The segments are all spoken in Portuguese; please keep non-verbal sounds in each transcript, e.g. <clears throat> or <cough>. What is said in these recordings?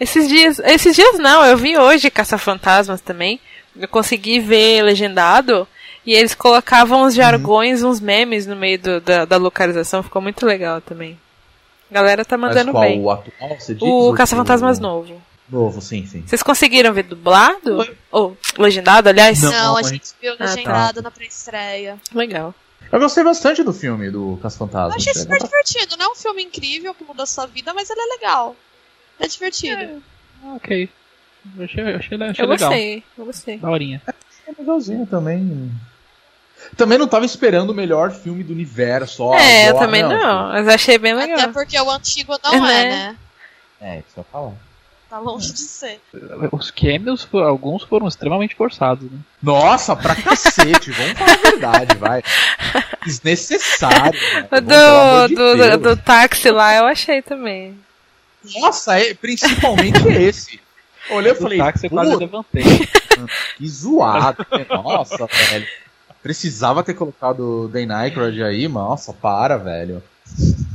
Esses dias, esses dias não, eu vi hoje Caça-Fantasmas também. Eu consegui ver legendado e eles colocavam uns jargões, uhum. uns memes no meio do, da, da, localização, ficou muito legal também. A galera tá mandando qual, bem. O atual, você diz? O Caça-Fantasmas o... novo. Novo, sim, sim. Vocês conseguiram ver dublado? Ou legendado, aliás? Não, Não a gente viu legendado ah, tá. na pré-estreia. Legal. Eu gostei bastante do filme do Caça-Fantasmas. Eu achei super divertido. Não é um filme incrível que muda a sua vida, mas ele é legal. É divertido. É. Ok. Eu achei, eu achei, achei eu legal. Gostei, eu gostei. Daorinha. É legalzinho também. Também não tava esperando o melhor filme do universo. é, eu também não, não, mas achei bem legal. Até porque o antigo não é, é né? É, isso eu falar. Tá longe de ser. Os cameos, alguns foram extremamente forçados, né? Nossa, pra cacete, vamos falar a verdade, vai. Desnecessário. <laughs> Né? Do, do, do, do, táxi lá eu achei também. Nossa, é, principalmente <laughs> esse. Olhei e falei, táxi eu quase levantei. <laughs> Que zoado. Nossa, <laughs> velho. Precisava ter colocado o Dan Aykroyd aí, nossa, para, velho.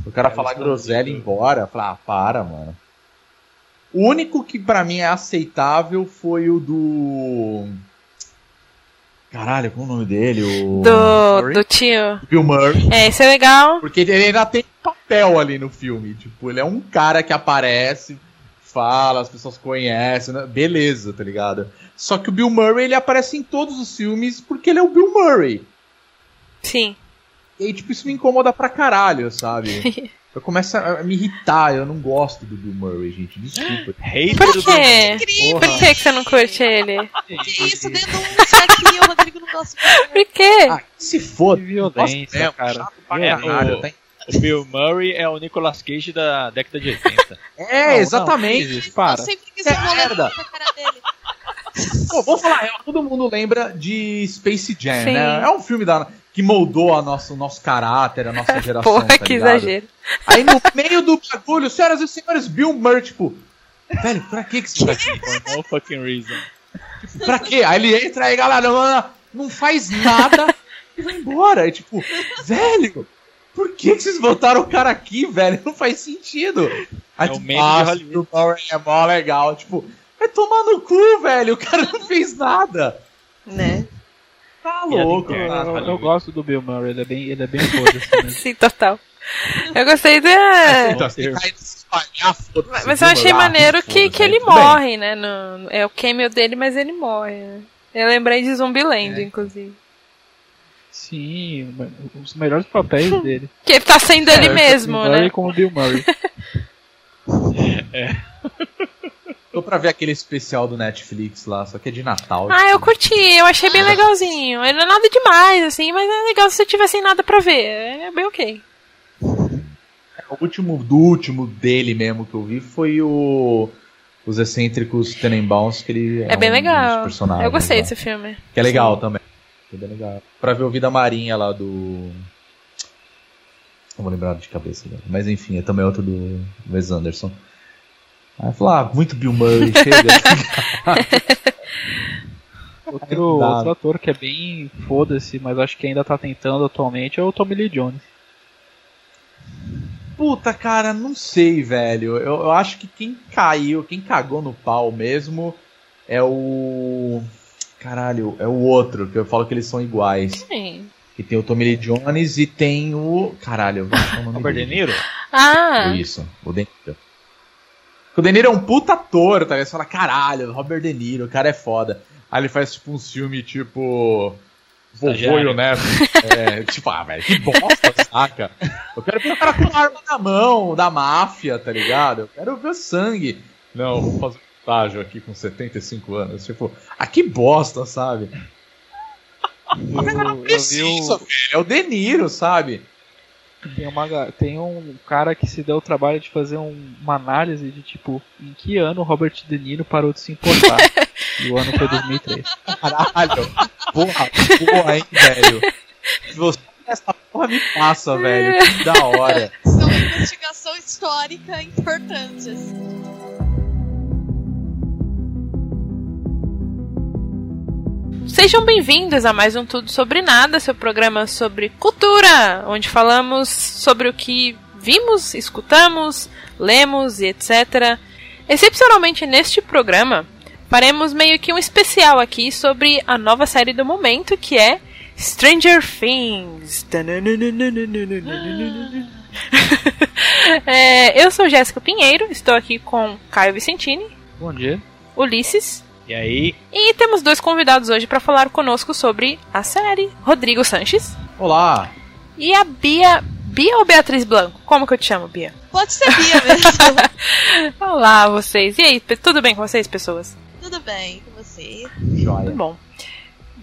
O cara é, falar groselha e ir embora, falar, ah, para, mano. O único que para mim é aceitável foi o do. Caralho, qual é o nome dele? O... Do, do tio. Bill Murray. É, isso é legal. Porque ele ainda tem papel ali no filme. Tipo, ele é um cara que aparece, fala, as pessoas conhecem, né? beleza, tá ligado? Só que o Bill Murray ele aparece em todos os filmes porque ele é o Bill Murray. Sim. E tipo, isso me incomoda pra caralho, sabe? <laughs> eu começo a me irritar, eu não gosto do Bill Murray, gente. Desculpa. <gasps> Hater Por quê? Por que, que você não curte ele? que isso, denúncia aqui, o Rodrigo não gosta de Por quê? Ah, se foda. Violência, Nossa, cara. É, caralho, o, tá o Bill Murray é o Nicolas Cage da década de 80. <laughs> é, não, exatamente. Não, para. Eu sempre quis é merda. cara dele. Pô, vamos falar, todo mundo lembra de Space Jam, Sim. né? É um filme da, que moldou a nosso, o nosso caráter, a nossa <laughs> geração. Porra, tá que exagero. Aí no meio do bagulho, senhoras e senhores, Bill Murray, tipo, velho, pra que que isso tá aqui? no fucking reason. Tipo, pra quê? Aí ele entra aí, galera, não, não faz nada e vai embora. Aí, tipo, velho, por que, que vocês botaram o cara aqui, velho? Não faz sentido. Aí, é tipo, o ah, Bill Murray é mó legal. Tipo, Vai tomar no cu, velho. O cara não fez nada. Né? Tá louco. Eu, eu, eu, gosto do Bill Murray, ele é bem, ele é bem foda assim, <laughs> Sim, total. Eu gostei da. Mas eu achei maneiro que, que ele morre, né? No, é o cameo dele, mas ele morre. Né? Eu lembrei de Zumbiland, é. inclusive. Sim, os melhores papéis <laughs> dele. Que ele tá sendo é, ele mesmo, né? como Bill Murray. <laughs> é. Tô pra ver aquele especial do Netflix lá, só que é de Natal. Ah, eu curti, eu achei bem legalzinho. Ele não é nada demais, assim, mas é legal se você tivesse nada pra ver. É bem ok. O último do último dele mesmo que eu vi foi o. Os excêntricos Tenenbaums, que ele é, é bem um legal. Eu gostei lá. desse filme. Que é legal Sim. também. É bem legal. Pra ver o Vida Marinha lá do. Não vou lembrar de cabeça, né? mas enfim, é também outro do Wes Anderson. Aí falou, ah, muito Bill Murray, <laughs> chega. outro, outro ator que é bem foda-se, mas acho que ainda tá tentando atualmente é o Tommy Lee Jones. Puta, cara, não sei, velho. Eu, eu acho que quem caiu, quem cagou no pau mesmo é o. Caralho, é o outro, que eu falo que eles são iguais. Sim. Que tem o Tommy Lee Jones e tem o. Caralho, eu vou o nome Robert De Niro? Ah! Isso, o De Niro. O De Niro é um puta ator, tá ligado? Você fala, caralho, Robert De Niro, o cara é foda. Aí ele faz tipo um filme tipo. Vovô e o Neto. É, tipo, ah, velho, que bosta, <laughs> saca? Eu quero ver o cara com uma arma na mão, da máfia, tá ligado? Eu quero ver sangue. Não, vou fazer um estágio aqui com 75 anos. Tipo, ah, que bosta, sabe? Eu, não precisa, velho. É o De Niro, sabe? Tem, uma, tem um cara que se deu o trabalho de fazer um, uma análise de tipo, em que ano o Robert De Niro parou de se importar. <laughs> e o ano foi 2003. Caralho! Porra, porra, hein, velho? Se você essa porra me passa, velho. Que da hora. São investigação histórica importantes. Sejam bem-vindos a mais um Tudo Sobre Nada, seu programa sobre cultura, onde falamos sobre o que vimos, escutamos, lemos e etc. Excepcionalmente neste programa, faremos meio que um especial aqui sobre a nova série do momento, que é Stranger Things. <laughs> é, eu sou Jéssica Pinheiro, estou aqui com Caio Vicentini. Bom dia. Ulisses. E aí? E temos dois convidados hoje para falar conosco sobre a série. Rodrigo Sanches. Olá. E a Bia. Bia ou Beatriz Blanco? Como que eu te chamo, Bia? Pode ser Bia mesmo. <laughs> Olá, vocês. E aí, tudo bem com vocês, pessoas? Tudo bem com você? Joia. Muito bom.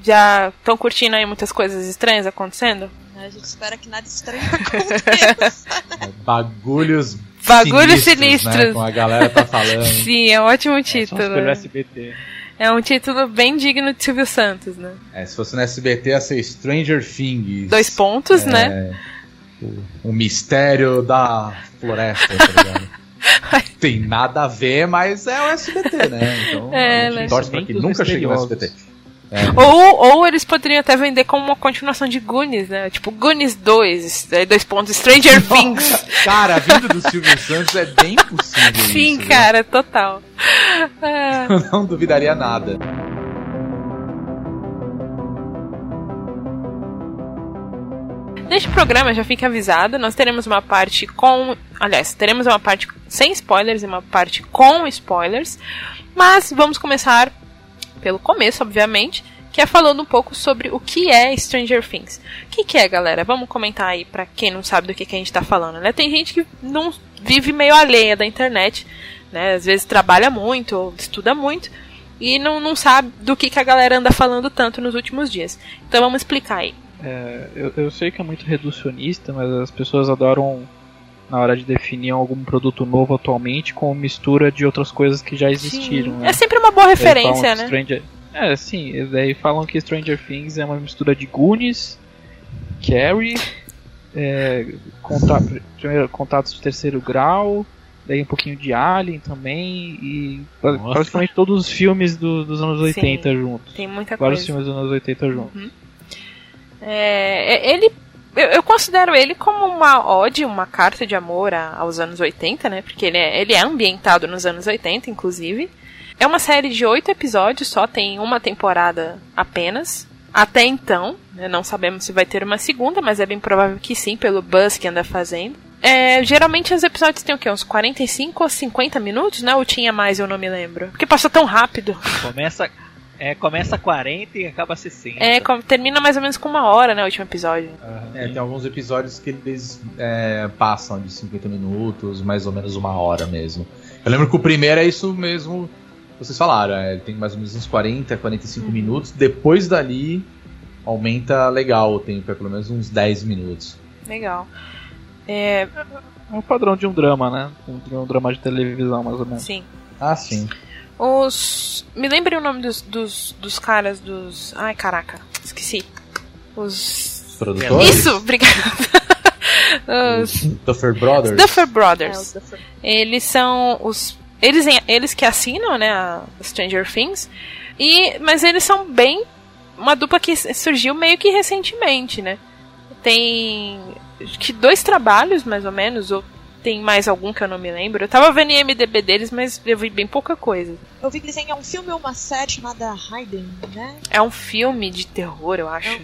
Já estão curtindo aí muitas coisas estranhas acontecendo? A gente espera que nada estranho <laughs> aconteça. É, bagulhos Bagulhos sinistros, sinistros. Né, como a galera tá falando. <laughs> Sim, é um ótimo Só título. pelo né? SBT. É um título bem digno de Silvio Santos, né? É, se fosse no SBT ia ser Stranger Things. Dois pontos, É, né? O, o mistério da floresta, tá ligado? <laughs> Tem nada a ver, mas é o SBT, né? Então É, a gente né? torce pra que nunca chegue no. SBT. É. Ou, ou eles poderiam até vender como uma continuação de Goonies, né? Tipo, Goonies 2, é, dois pontos, Stranger Things. Cara, vindo do Silvio Santos é bem possível Sim, isso, cara, total. É. Eu <laughs> não duvidaria nada. Neste programa, já fica avisado, nós teremos uma parte com. Aliás, teremos uma parte sem spoilers e uma parte com spoilers. Mas vamos começar pelo começo, obviamente, que é falando um pouco sobre o que é Stranger Things. O que, que é, galera? Vamos comentar aí pra quem não sabe do que, que a gente tá falando, né? Tem gente que não vive meio alheia da internet, né? Às vezes trabalha muito ou estuda muito e não, não sabe do que, que a galera anda falando tanto nos últimos dias. Então vamos explicar aí. É, eu, eu sei que é muito reducionista, mas as pessoas adoram, na hora de definir algum produto novo atualmente, com mistura de outras coisas que já existiram. Sim. né? É sempre uma boa referência, né? Stranger... É, sim, e daí falam que Stranger Things é uma mistura de Goonies, Carrie, <laughs> é, conta- primeiro, contatos de terceiro grau, daí um pouquinho de Alien também, e Nossa. praticamente todos os filmes do- dos anos 80 juntos. Tem muita Vários coisa. filmes dos anos 80 juntos. É, é- ele. Eu, eu considero ele como uma ode, uma carta de amor a- aos anos 80, né? Porque ele é, ele é ambientado nos anos 80, inclusive. É uma série de oito episódios, só tem uma temporada apenas. Até então, né, não sabemos se vai ter uma segunda, mas é bem provável que sim, pelo buzz que anda fazendo. É, geralmente os episódios têm o quê? Uns 45 ou 50 minutos, né? Ou tinha mais, eu não me lembro. Porque passou tão rápido. Começa, é, começa 40 e acaba 60. É, com- termina mais ou menos com uma hora, né? O último episódio. É, tem alguns episódios que eles é, passam de 50 minutos, mais ou menos uma hora mesmo. Eu lembro que o primeiro é isso mesmo que vocês falaram, é, ele tem mais ou menos uns 40, 45 minutos. Depois dali aumenta legal o tempo, é pelo menos uns 10 minutos. Legal. É, É o padrão de um drama, né? Um, de um drama de televisão, mais ou menos. sim. Ah, sim. Os. Me lembrem o nome dos, dos, dos caras dos. Ai, caraca, esqueci. Os. Os produtores? Isso, obrigada. <laughs> Os Duffer Brothers? Duffer É, Brothers. os da- Eles são os. Eles, eles que assinam, né, a Stranger Things. E, mas eles são bem. Uma dupla que surgiu meio que recentemente, né? Tem. Acho que dois trabalhos, mais ou menos, ou tem mais algum que eu não me lembro. Eu tava vendo em MDB deles, mas eu vi bem pouca coisa. Eu vi que eles têm um filme ou uma série chamada Hayden, né? É um filme de terror, eu acho.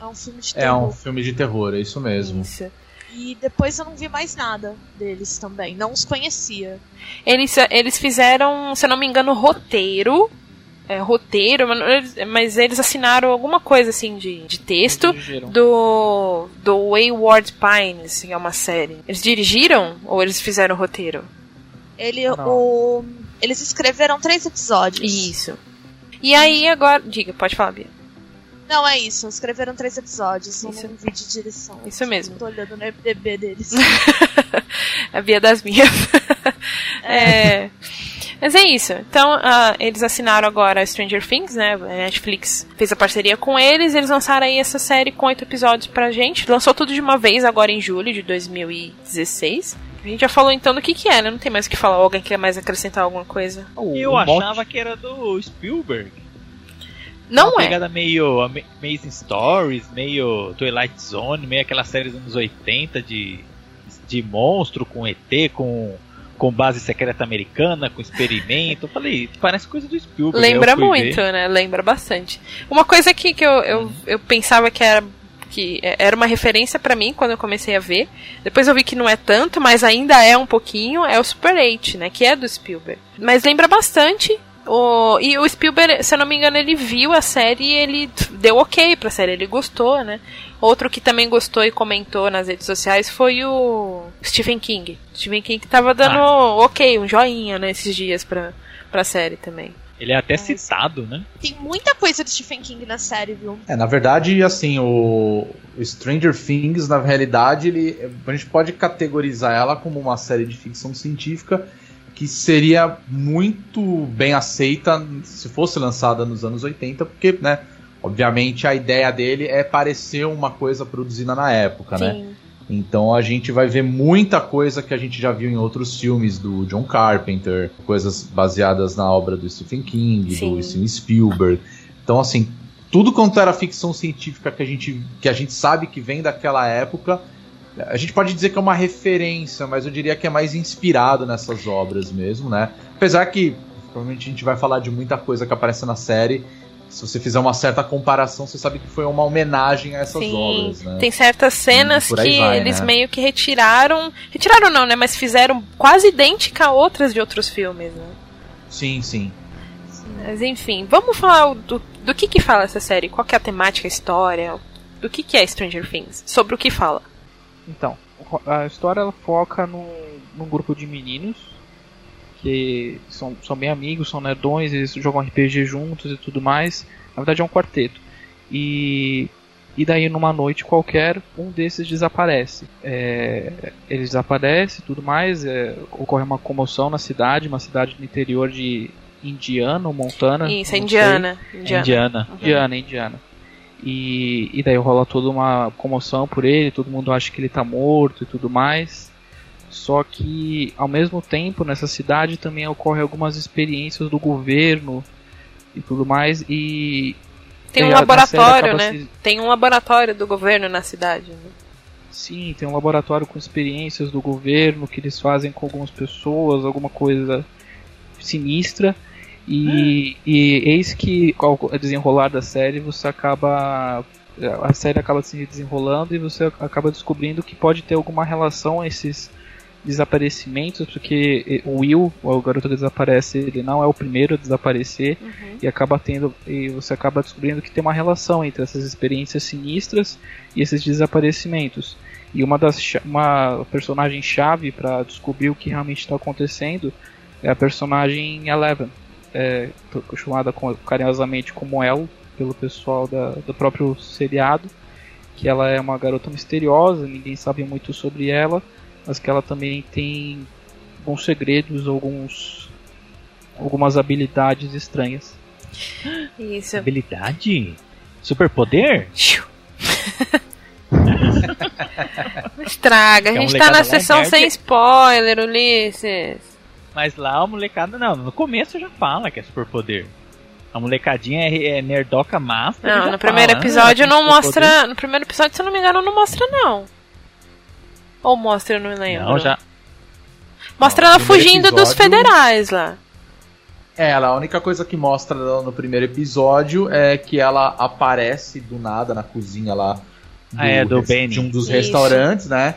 É um filme de É terror. um filme de terror, é isso mesmo. Isso. E depois eu não vi mais nada deles também. Não os conhecia. Eles, eles fizeram, se eu não me engano, roteiro. É, roteiro, mas eles- mas eles assinaram alguma coisa assim de, de texto do, do Wayward Pines, que é uma série. Eles dirigiram ou eles fizeram o roteiro? Ele, Não. o, eles escreveram três episódios. Isso. E aí agora. Diga, pode falar, Bia. Não, é isso. Escreveram três episódios. Isso. não vi de direção. Isso mesmo. Tô olhando no MDB deles. <laughs> A Bia das minhas. <laughs> é. Mas é isso. Então, ah, eles assinaram agora Stranger Things, né? A Netflix fez a parceria com eles. Eles lançaram aí essa série com oito episódios pra gente. Lançou tudo de uma vez agora em julho de 2016. A gente já falou então do que que é, né? Não tem mais o que falar. Alguém quer mais acrescentar alguma coisa? O- Eu monte- achava que era do Spielberg. Não uma é. pegada meio Ama- Amazing Stories, meio Twilight Zone, meio aquelas séries dos anos 80 de, de monstro com ET, com com base secreta americana, com experimento. Eu falei, parece coisa do Spielberg. Lembra muito, ver. né? Lembra bastante. Uma coisa que, que eu, eu, eu pensava que era que é, era uma referência para mim quando eu comecei a ver. Depois eu vi que não é tanto, mas ainda é um pouquinho, é o Super 8, né, que é do Spielberg. Mas lembra bastante o, e o Spielberg, se eu não me engano, ele viu a série e ele deu ok pra série, ele gostou, né? Outro que também gostou e comentou nas redes sociais foi o Stephen King. Stephen King tava dando ah. ok, um joinha, né, esses dias pra, pra série também. Ele é até citado, né? Tem muita coisa de Stephen King na série, viu? É, na verdade, assim, o Stranger Things, na realidade, ele, a gente pode categorizar ela como uma série de ficção científica que seria muito bem aceita se fosse lançada nos anos 80, porque, né, obviamente a ideia dele é parecer uma coisa produzida na época, né? Sim. né? Então a gente vai ver muita coisa que a gente já viu em outros filmes do John Carpenter, coisas baseadas na obra do Stephen King, Sim. do Steven Spielberg. Então assim, tudo quanto era ficção científica que a gente que a gente sabe que vem daquela época, a gente pode dizer que é uma referência, mas eu diria que é mais inspirado nessas obras mesmo, né? Apesar que provavelmente a gente vai falar de muita coisa que aparece na série se você fizer uma certa comparação, você sabe que foi uma homenagem a essas Sim, obras, né? Tem certas cenas que vai, eles né? meio que retiraram. Retiraram não, né? Mas fizeram quase idêntica a outras de outros filmes, né? Sim, sim. Mas enfim, vamos falar do, do que que fala essa série? Qual que é a temática, a história? Do que que é Stranger Things? Sobre o que fala? Então, a história ela foca num, num grupo de meninos que são, são bem amigos, são nerdões, eles jogam RPG juntos e tudo mais. Na verdade é um quarteto. E, e daí numa noite qualquer, um desses desaparece. É, ele desaparece e tudo mais, é, ocorre uma comoção na cidade, uma cidade no interior de Indiana ou Montana. Isso, é Indiana. Indiana. Indiana, uhum. Indiana, Indiana. E, e daí rola toda uma comoção por ele, todo mundo acha que ele tá morto e tudo mais. Só que ao mesmo tempo nessa cidade também ocorrem algumas experiências do governo e tudo mais e tem um laboratório, né? Se... Tem um laboratório do governo na cidade. Né? Sim, tem um laboratório com experiências do governo que eles fazem com algumas pessoas, alguma coisa sinistra. E, hum. e eis que ao desenrolar da série você acaba a série acaba se desenrolando e você acaba descobrindo que pode ter alguma relação a esses desaparecimentos, porque o Will, o garoto que desaparece, ele não é o primeiro a desaparecer uhum. e acaba tendo e você acaba descobrindo que tem uma relação entre essas experiências sinistras e esses desaparecimentos. E uma das uma personagem chave para descobrir o que realmente está acontecendo é a personagem Eleven, é, chamada carinhosamente como El pelo pessoal da, do próprio seriado, que ela é uma garota misteriosa, ninguém sabe muito sobre ela mas que ela também tem alguns segredos, alguns algumas habilidades estranhas. Isso. Habilidade? Superpoder? <laughs> Estraga, a gente tá na sessão sem spoiler, Ulisses. Mas lá a molecada, não, no começo já fala que é superpoder. A molecadinha é, é nerdoca master. Não, no primeiro fala, episódio né? não mostra. No primeiro episódio, se eu não me engano, não mostra, não. Ou mostra, eu não lembro. Não, já. Mostra não, ela fugindo episódio... dos federais lá. É, ela, a única coisa que mostra no primeiro episódio é que ela aparece do nada na cozinha lá do, ah, é, do de um dos Isso. restaurantes, né?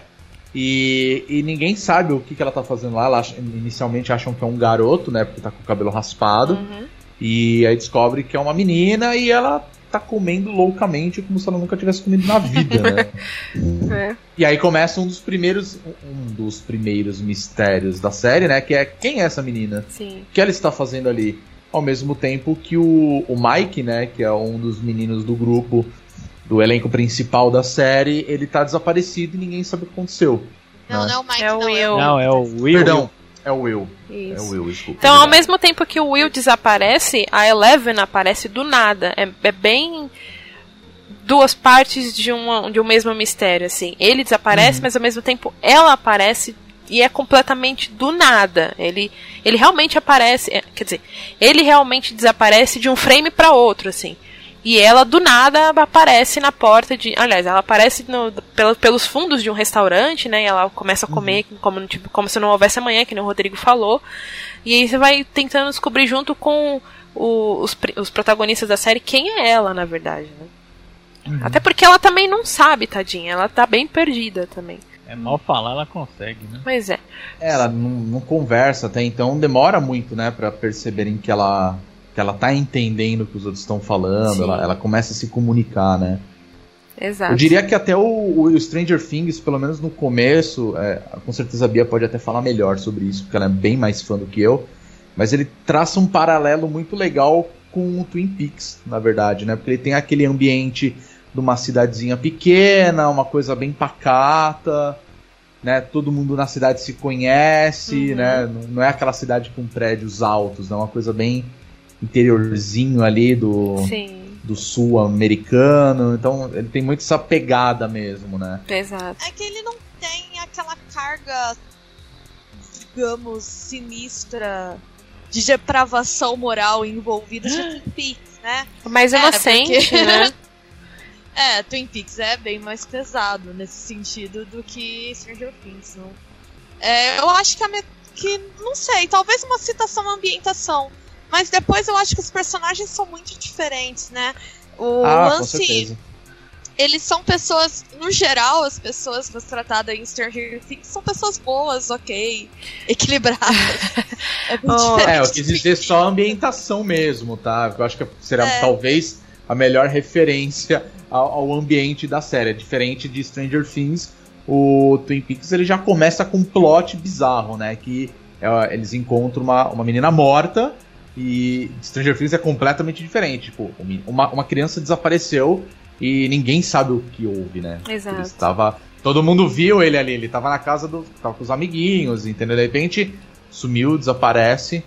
E, e ninguém sabe o que, que ela tá fazendo lá. Ela, inicialmente acham que é um garoto, né? Porque tá com o cabelo raspado. Uhum. E aí descobre que é uma menina e ela tá comendo loucamente como se ela nunca tivesse comido na vida, né? <laughs> é. E aí começa um dos primeiros um dos primeiros mistérios da série, né? Que é quem é essa menina? Sim. O que ela está fazendo ali? Ao mesmo tempo que o, o Mike, né? Que é um dos meninos do grupo do elenco principal da série, ele tá desaparecido e ninguém sabe o que aconteceu. Não, né? não é o Mike, é o Will. Não, é o Will. Perdão, é o Will. Isso. É o Will, desculpa. Então, ao mesmo tempo que o Will desaparece, a Eleven aparece do nada. É, é bem duas partes de, uma, de um mesmo mistério, assim. Ele desaparece, uhum. mas ao mesmo tempo ela aparece e é completamente do nada. Ele, ele realmente aparece, é, quer dizer, ele realmente desaparece de um frame para outro, assim. E ela do nada aparece na porta de. Aliás, ela aparece no, pelo, pelos fundos de um restaurante, né? E ela começa a comer uhum. como, tipo, como se não houvesse amanhã, que o Rodrigo falou. E aí você vai tentando descobrir junto com o, os, os protagonistas da série quem é ela, na verdade, né? Uhum. Até porque ela também não sabe, tadinha. Ela tá bem perdida também. É mal falar, ela consegue, né? Pois é. é ela não, não, conversa até então, demora muito, né, para perceberem que ela que ela tá entendendo o que os outros estão falando, ela, ela, começa a se comunicar, né? Exato. Eu diria que até o, o Stranger Things, pelo menos no começo, é, com certeza a Bia pode até falar melhor sobre isso, porque ela é bem mais fã do que eu, mas ele traça um paralelo muito legal com o Twin Peaks, na verdade, né? Porque ele tem aquele ambiente de uma cidadezinha pequena, uma coisa bem pacata, né? Todo mundo na cidade se conhece, uhum. né? Não é aquela cidade com prédios altos, é né? uma coisa bem interiorzinho ali do, do sul americano. Então ele tem muito essa pegada mesmo, né? Exato. É que ele não tem aquela carga, digamos, sinistra de depravação moral envolvida de Twin Peaks, né? Mais é, inocente, porque... né? <laughs> é, Twin Peaks é bem mais pesado nesse sentido do que Stranger Things, não? É, eu acho que, a me... que, não sei, talvez uma citação à ambientação. Mas depois eu acho que os personagens são muito diferentes, né? O ah, lance. Com certeza. Eles são pessoas, no geral, as pessoas tratadas em Stranger Things são pessoas boas, ok, equilibradas. <laughs> é, oh, é, eu quis dizer só a ambientação mesmo, tá? Eu acho que será é. talvez a melhor referência ao, ao, ambiente da série. É diferente de Stranger Things, o Twin Peaks ele já começa com um plot bizarro, né? Que é, eles encontram uma, uma menina morta e Stranger Things é completamente diferente. Tipo, uma, uma criança desapareceu e ninguém sabe o que houve, né? Exato. Ele estava, todo mundo viu ele ali, ele estava na casa do. tava com os amiguinhos, entendeu? De repente sumiu, desaparece.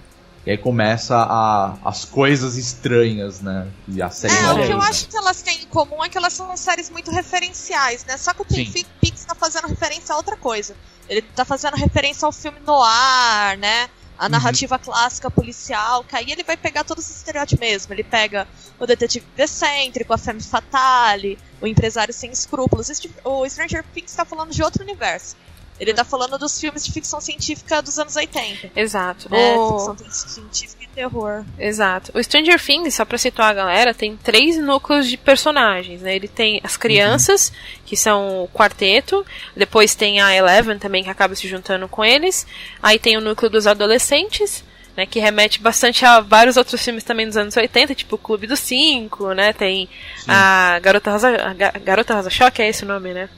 E aí começa a, as coisas estranhas, né? E a série é, o que eu acho que elas têm em comum é que elas são séries muito referenciais, né? Só que o Twin Peaks tá fazendo referência a outra coisa. Ele tá fazendo referência ao filme noir, né? A narrativa uhum. clássica policial, que aí ele vai pegar todos os estereótipos mesmo. Ele pega o detetive excêntrico, a femme fatale, o empresário sem escrúpulos. O Stranger Things está falando de outro universo. Ele está falando dos filmes de ficção científica dos anos 80. Exato. É, o... ficção científica terror. Exato. O Stranger Things, só pra situar a galera, tem três núcleos de personagens, né? Ele tem as crianças, uhum. que são o quarteto, depois tem a Eleven também, que acaba se juntando com eles, aí tem o núcleo dos adolescentes, né, que remete bastante a vários outros filmes também dos anos 80, tipo o Clube dos Cinco, né, tem Sim. a Garota Rosa, a Garota Rosa Choque, é esse o nome, né?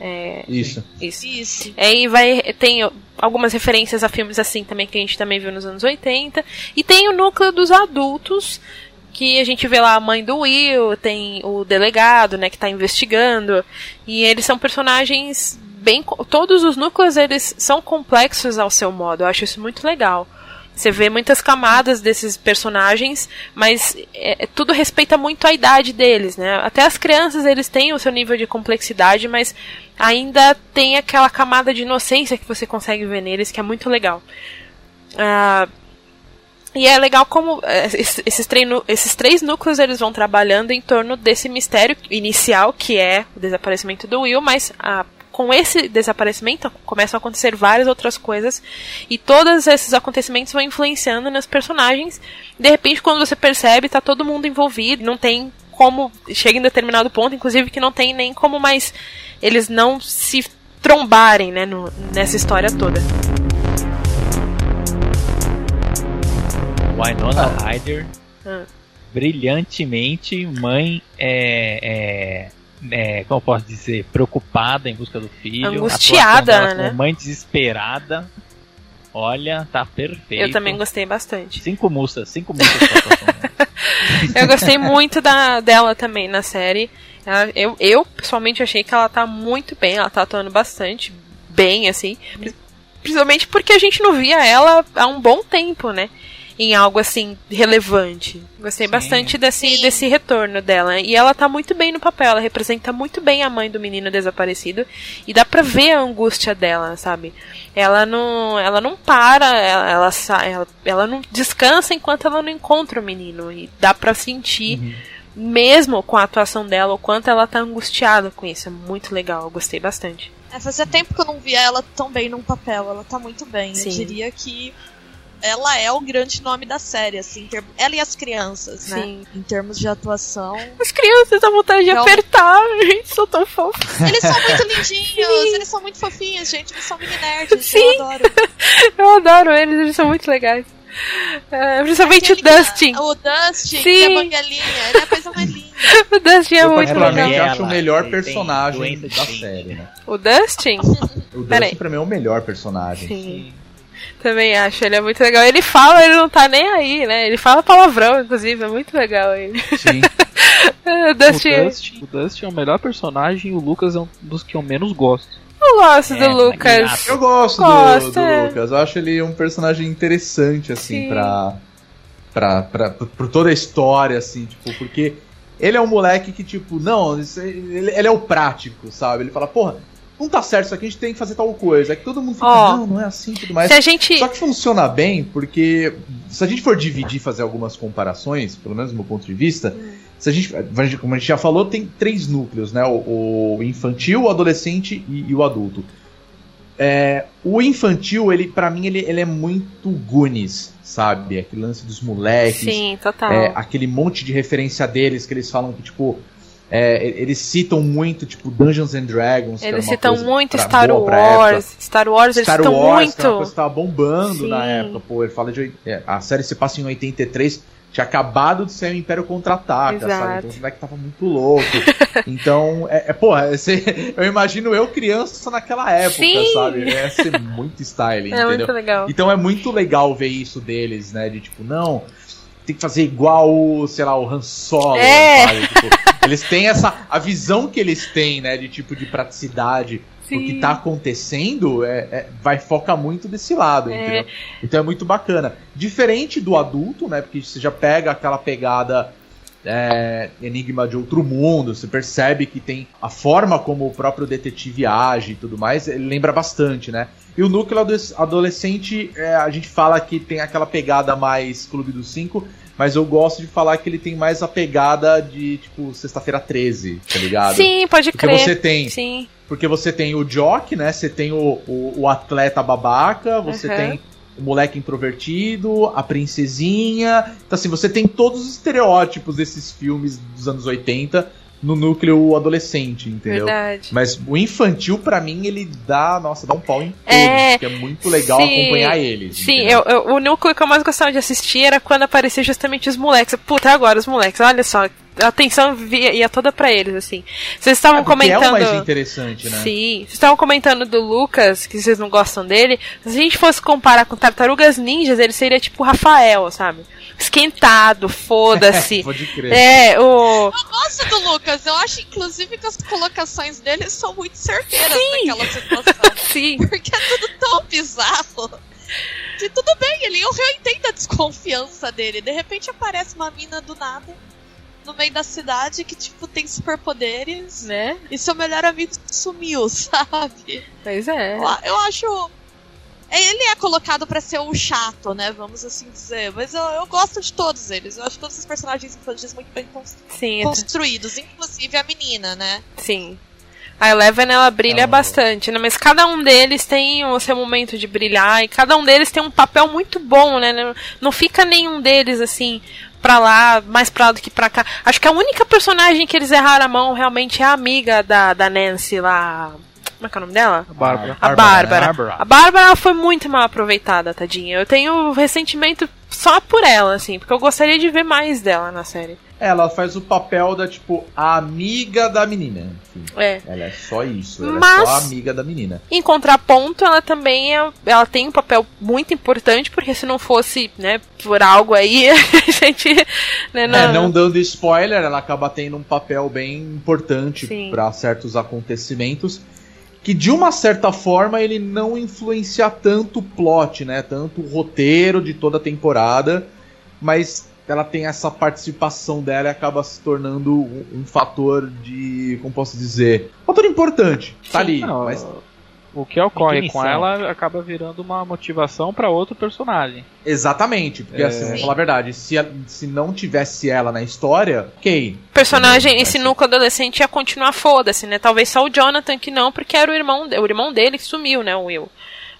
É, isso. Isso. Isso. Aí vai, tem algumas referências a filmes assim também que a gente também viu nos anos 80. E tem o núcleo dos adultos, que a gente vê lá a mãe do Will, tem o delegado, né, que está investigando. E eles são personagens bem. Todos os núcleos eles são complexos ao seu modo. Eu acho isso muito legal. Você vê muitas camadas desses personagens, mas é, tudo respeita muito a idade deles, né? Até as crianças eles têm o seu nível de complexidade, mas ainda tem aquela camada de inocência que você consegue ver neles, que é muito legal. Uh, e é legal como é, esses, treino, esses três núcleos eles vão trabalhando em torno desse mistério inicial, que é o desaparecimento do Will, mas a com esse desaparecimento começam a acontecer várias outras coisas e todos esses acontecimentos vão influenciando nos personagens. De repente, quando você percebe, tá todo mundo envolvido, não tem como chega em determinado ponto, inclusive que não tem nem como mais eles não se trombarem, né, no, nessa história toda. Winona Ryder ah. brilhantemente mãe é, é é, como eu posso dizer, preocupada em busca do filho. Angustiada, né? Mãe desesperada. Olha, tá perfeito. Eu também gostei bastante. Cinco moças, cinco moças. <laughs> eu gostei muito da, dela também na série. Ela, eu, eu, pessoalmente, achei que ela tá muito bem, ela tá atuando bastante bem, assim. Principalmente porque a gente não via ela há um bom tempo, né? Em algo assim relevante. Gostei Sim. bastante desse, desse retorno dela. E ela tá muito bem no papel, ela representa muito bem a mãe do menino desaparecido. E dá pra ver a angústia dela, sabe? Ela não, ela não para, ela, ela, ela, ela não descansa enquanto ela não encontra o menino. E dá pra sentir. Uhum. mesmo com a atuação dela, o quanto ela tá angustiada com isso. É muito legal, eu gostei bastante. É, fazia tempo que eu não via ela tão bem num papel, ela tá muito bem. Sim. Eu diria que ela é o grande nome da série, assim, ela e as crianças, né? Sim. Em termos de atuação. As crianças dão vontade de apertar, gente, são tão fofos. Eles são muito lindinhos, Sim. eles são muito fofinhos, gente, eles são mini nerds, Sim. eu adoro. <laughs> eu adoro eles, eles são muito legais. É, principalmente Aquele o Dustin. o Dustin, Sim. que é bangalinha, ele é a coisa mais linda. <laughs> o Dustin é muito legal. Eu acho o melhor personagem da série, né? O Dustin? o Dustin pra mim é o melhor personagem. Sim. Também acho, ele é muito legal. Ele fala, ele não tá nem aí, né? Ele fala palavrão, inclusive, é muito legal ele. Sim. <laughs> o, Dustin... o, Dustin, o Dustin é o melhor personagem e o Lucas é um dos que eu menos gosto. Eu gosto é, do Lucas. Eu gosto, gosto do, do é. Lucas. Eu acho ele um personagem interessante, assim, Sim. pra, pra, pra, por toda a história, assim, tipo, porque ele é um moleque que, tipo, não, ele, ele é o prático, sabe? Ele fala, porra, não tá certo isso aqui, a gente tem que fazer tal coisa. É que todo mundo fica, oh, não, não é assim tudo mais. Se a gente... Só que funciona bem, porque se a gente for dividir fazer algumas comparações, pelo menos do meu ponto de vista, se a gente, como a gente já falou, tem três núcleos, né? O, o infantil, o adolescente e, e o adulto. É, o infantil, ele para mim, ele, ele é muito Goonies, sabe? Aquele lance dos moleques. Sim, total. É, aquele monte de referência deles que eles falam que, tipo, é, eles citam muito, tipo, Dungeons and Dragons. Eles citam muito Star Wars. Star Wars, eles Star citam Wars, muito. É que tava bombando Sim. na época. Pô, ele fala de. É, a série se passa em 83. Tinha acabado de ser o Império Contra-Ataca, sabe? Então o moleque tava muito louco. <laughs> então, é, é porra, esse, <laughs> eu imagino eu criança naquela época, Sim. sabe? Ia ser muito style, é entendeu? Muito legal. Então é muito legal ver isso deles, né? De tipo, não, tem que fazer igual, sei lá, o Han Solo, é. sabe? Tipo, eles têm essa. A visão que eles têm, né, de tipo de praticidade. Sim. O que tá acontecendo é, é, vai focar muito desse lado, é. entendeu? Então é muito bacana. Diferente do adulto, né? Porque você já pega aquela pegada é, Enigma de Outro Mundo, você percebe que tem a forma como o próprio detetive age e tudo mais, ele lembra bastante, né? E o núcleo adolescente, é, a gente fala que tem aquela pegada mais Clube dos Cinco, mas eu gosto de falar que ele tem mais a pegada de, tipo, sexta-feira 13, tá ligado? Sim, pode Porque crer. você tem. Sim. Porque você tem o jock, né? Você tem o, o, o atleta babaca, você uhum. tem o moleque introvertido, a princesinha. Então, assim, você tem todos os estereótipos desses filmes dos anos 80 no núcleo adolescente, entendeu? Verdade. Mas o infantil, para mim, ele dá, nossa, dá um pau em todos, é, que é muito legal sim, acompanhar eles. Sim, eu, eu, o núcleo que eu mais gostava de assistir era quando aparecia justamente os moleques. Puta, agora os moleques, olha só, a atenção via, ia toda para eles, assim. Vocês estavam é comentando. É o mais interessante, né? Sim. Vocês estavam comentando do Lucas, que vocês não gostam dele. Se a gente fosse comparar com Tartarugas Ninjas, ele seria tipo Rafael, sabe? Esquentado, foda-se. <laughs> Pode crer. É, o. Eu gosto do Lucas. Eu acho, inclusive, que as colocações dele são muito certeiras Sim. naquela situação. <laughs> Sim. Porque é tudo tão bizarro. Que tudo bem, ele, eu, eu entendo a desconfiança dele. De repente aparece uma mina do nada no meio da cidade que, tipo, tem superpoderes. Né? E seu melhor amigo sumiu, <laughs> sabe? Pois é. Eu, eu acho. Ele é colocado para ser o chato, né? Vamos assim dizer. Mas eu, eu gosto de todos eles. Eu acho todos os personagens infantis muito bem Sim, construídos. Inclusive a menina, né? Sim. A Eleven ela brilha oh. bastante, né? Mas cada um deles tem o seu momento de brilhar e cada um deles tem um papel muito bom, né? Não fica nenhum deles assim pra lá, mais pra lá do que pra cá. Acho que a única personagem que eles erraram a mão realmente é a amiga da, da Nancy lá. Como é que é o nome dela? A Bárbara. A Bárbara. A Bárbara foi muito mal aproveitada, tadinha. Eu tenho ressentimento só por ela, assim, porque eu gostaria de ver mais dela na série. Ela faz o papel da, tipo, a amiga da menina. Enfim, é. Ela é só isso. Ela Mas, é só a amiga da menina. Em contraponto, ela também é, ela tem um papel muito importante, porque se não fosse, né, por algo aí, <laughs> a gente. Né, não... É, não dando spoiler, ela acaba tendo um papel bem importante para certos acontecimentos. Que de uma certa forma ele não influencia tanto o plot, né? Tanto o roteiro de toda a temporada. Mas ela tem essa participação dela e acaba se tornando um, um fator de. Como posso dizer? Um fator importante. Tá Sim, ali. Não, mas O que ocorre com ela acaba virando uma motivação para outro personagem. Exatamente, porque é. assim, vamos falar a verdade, se, se não tivesse ela na história, ok. Personagem, esse núcleo adolescente ia continuar foda-se, né? Talvez só o Jonathan que não, porque era o irmão, o irmão dele que sumiu, né, o Will.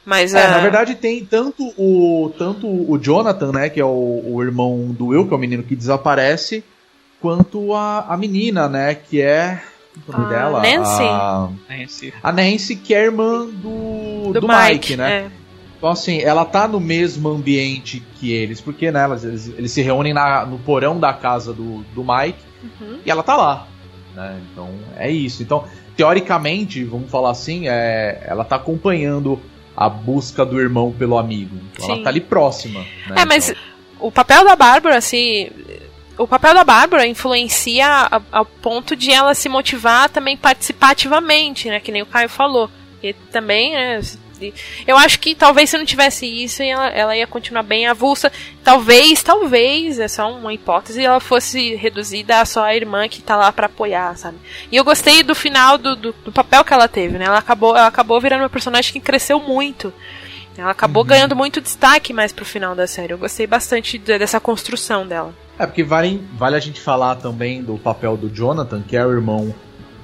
Mas, é, na verdade tem tanto o tanto o Jonathan, né, que é o, o irmão do Will, que é o menino que desaparece, quanto a, a menina, né, que é o nome dela? Nancy. A, Nancy. A Nancy, que é irmã do, do, do Mike, Mike, né? É. Então, assim, ela tá no mesmo ambiente que eles, porque, né, eles, eles se reúnem na, no porão da casa do, do Mike uhum. e ela tá lá. Né? Então, é isso. Então, teoricamente, vamos falar assim, é, ela tá acompanhando a busca do irmão pelo amigo. Então, ela tá ali próxima. Né? É, mas então... o papel da Bárbara, assim, o papel da Bárbara influencia ao ponto de ela se motivar também participativamente, né? Que nem o Caio falou. E também, né? Eu acho que talvez se não tivesse isso, ela, ela ia continuar bem avulsa. Talvez, talvez, é só uma hipótese, ela fosse reduzida a só a irmã que tá lá para apoiar, sabe? E eu gostei do final do, do, do, papel que ela teve, né? Ela acabou, ela acabou virando uma personagem que cresceu muito. Ela acabou uhum. ganhando muito destaque mais pro final da série. Eu gostei bastante dessa construção dela. É, porque vale, vale a gente falar também do papel do Jonathan, que é o irmão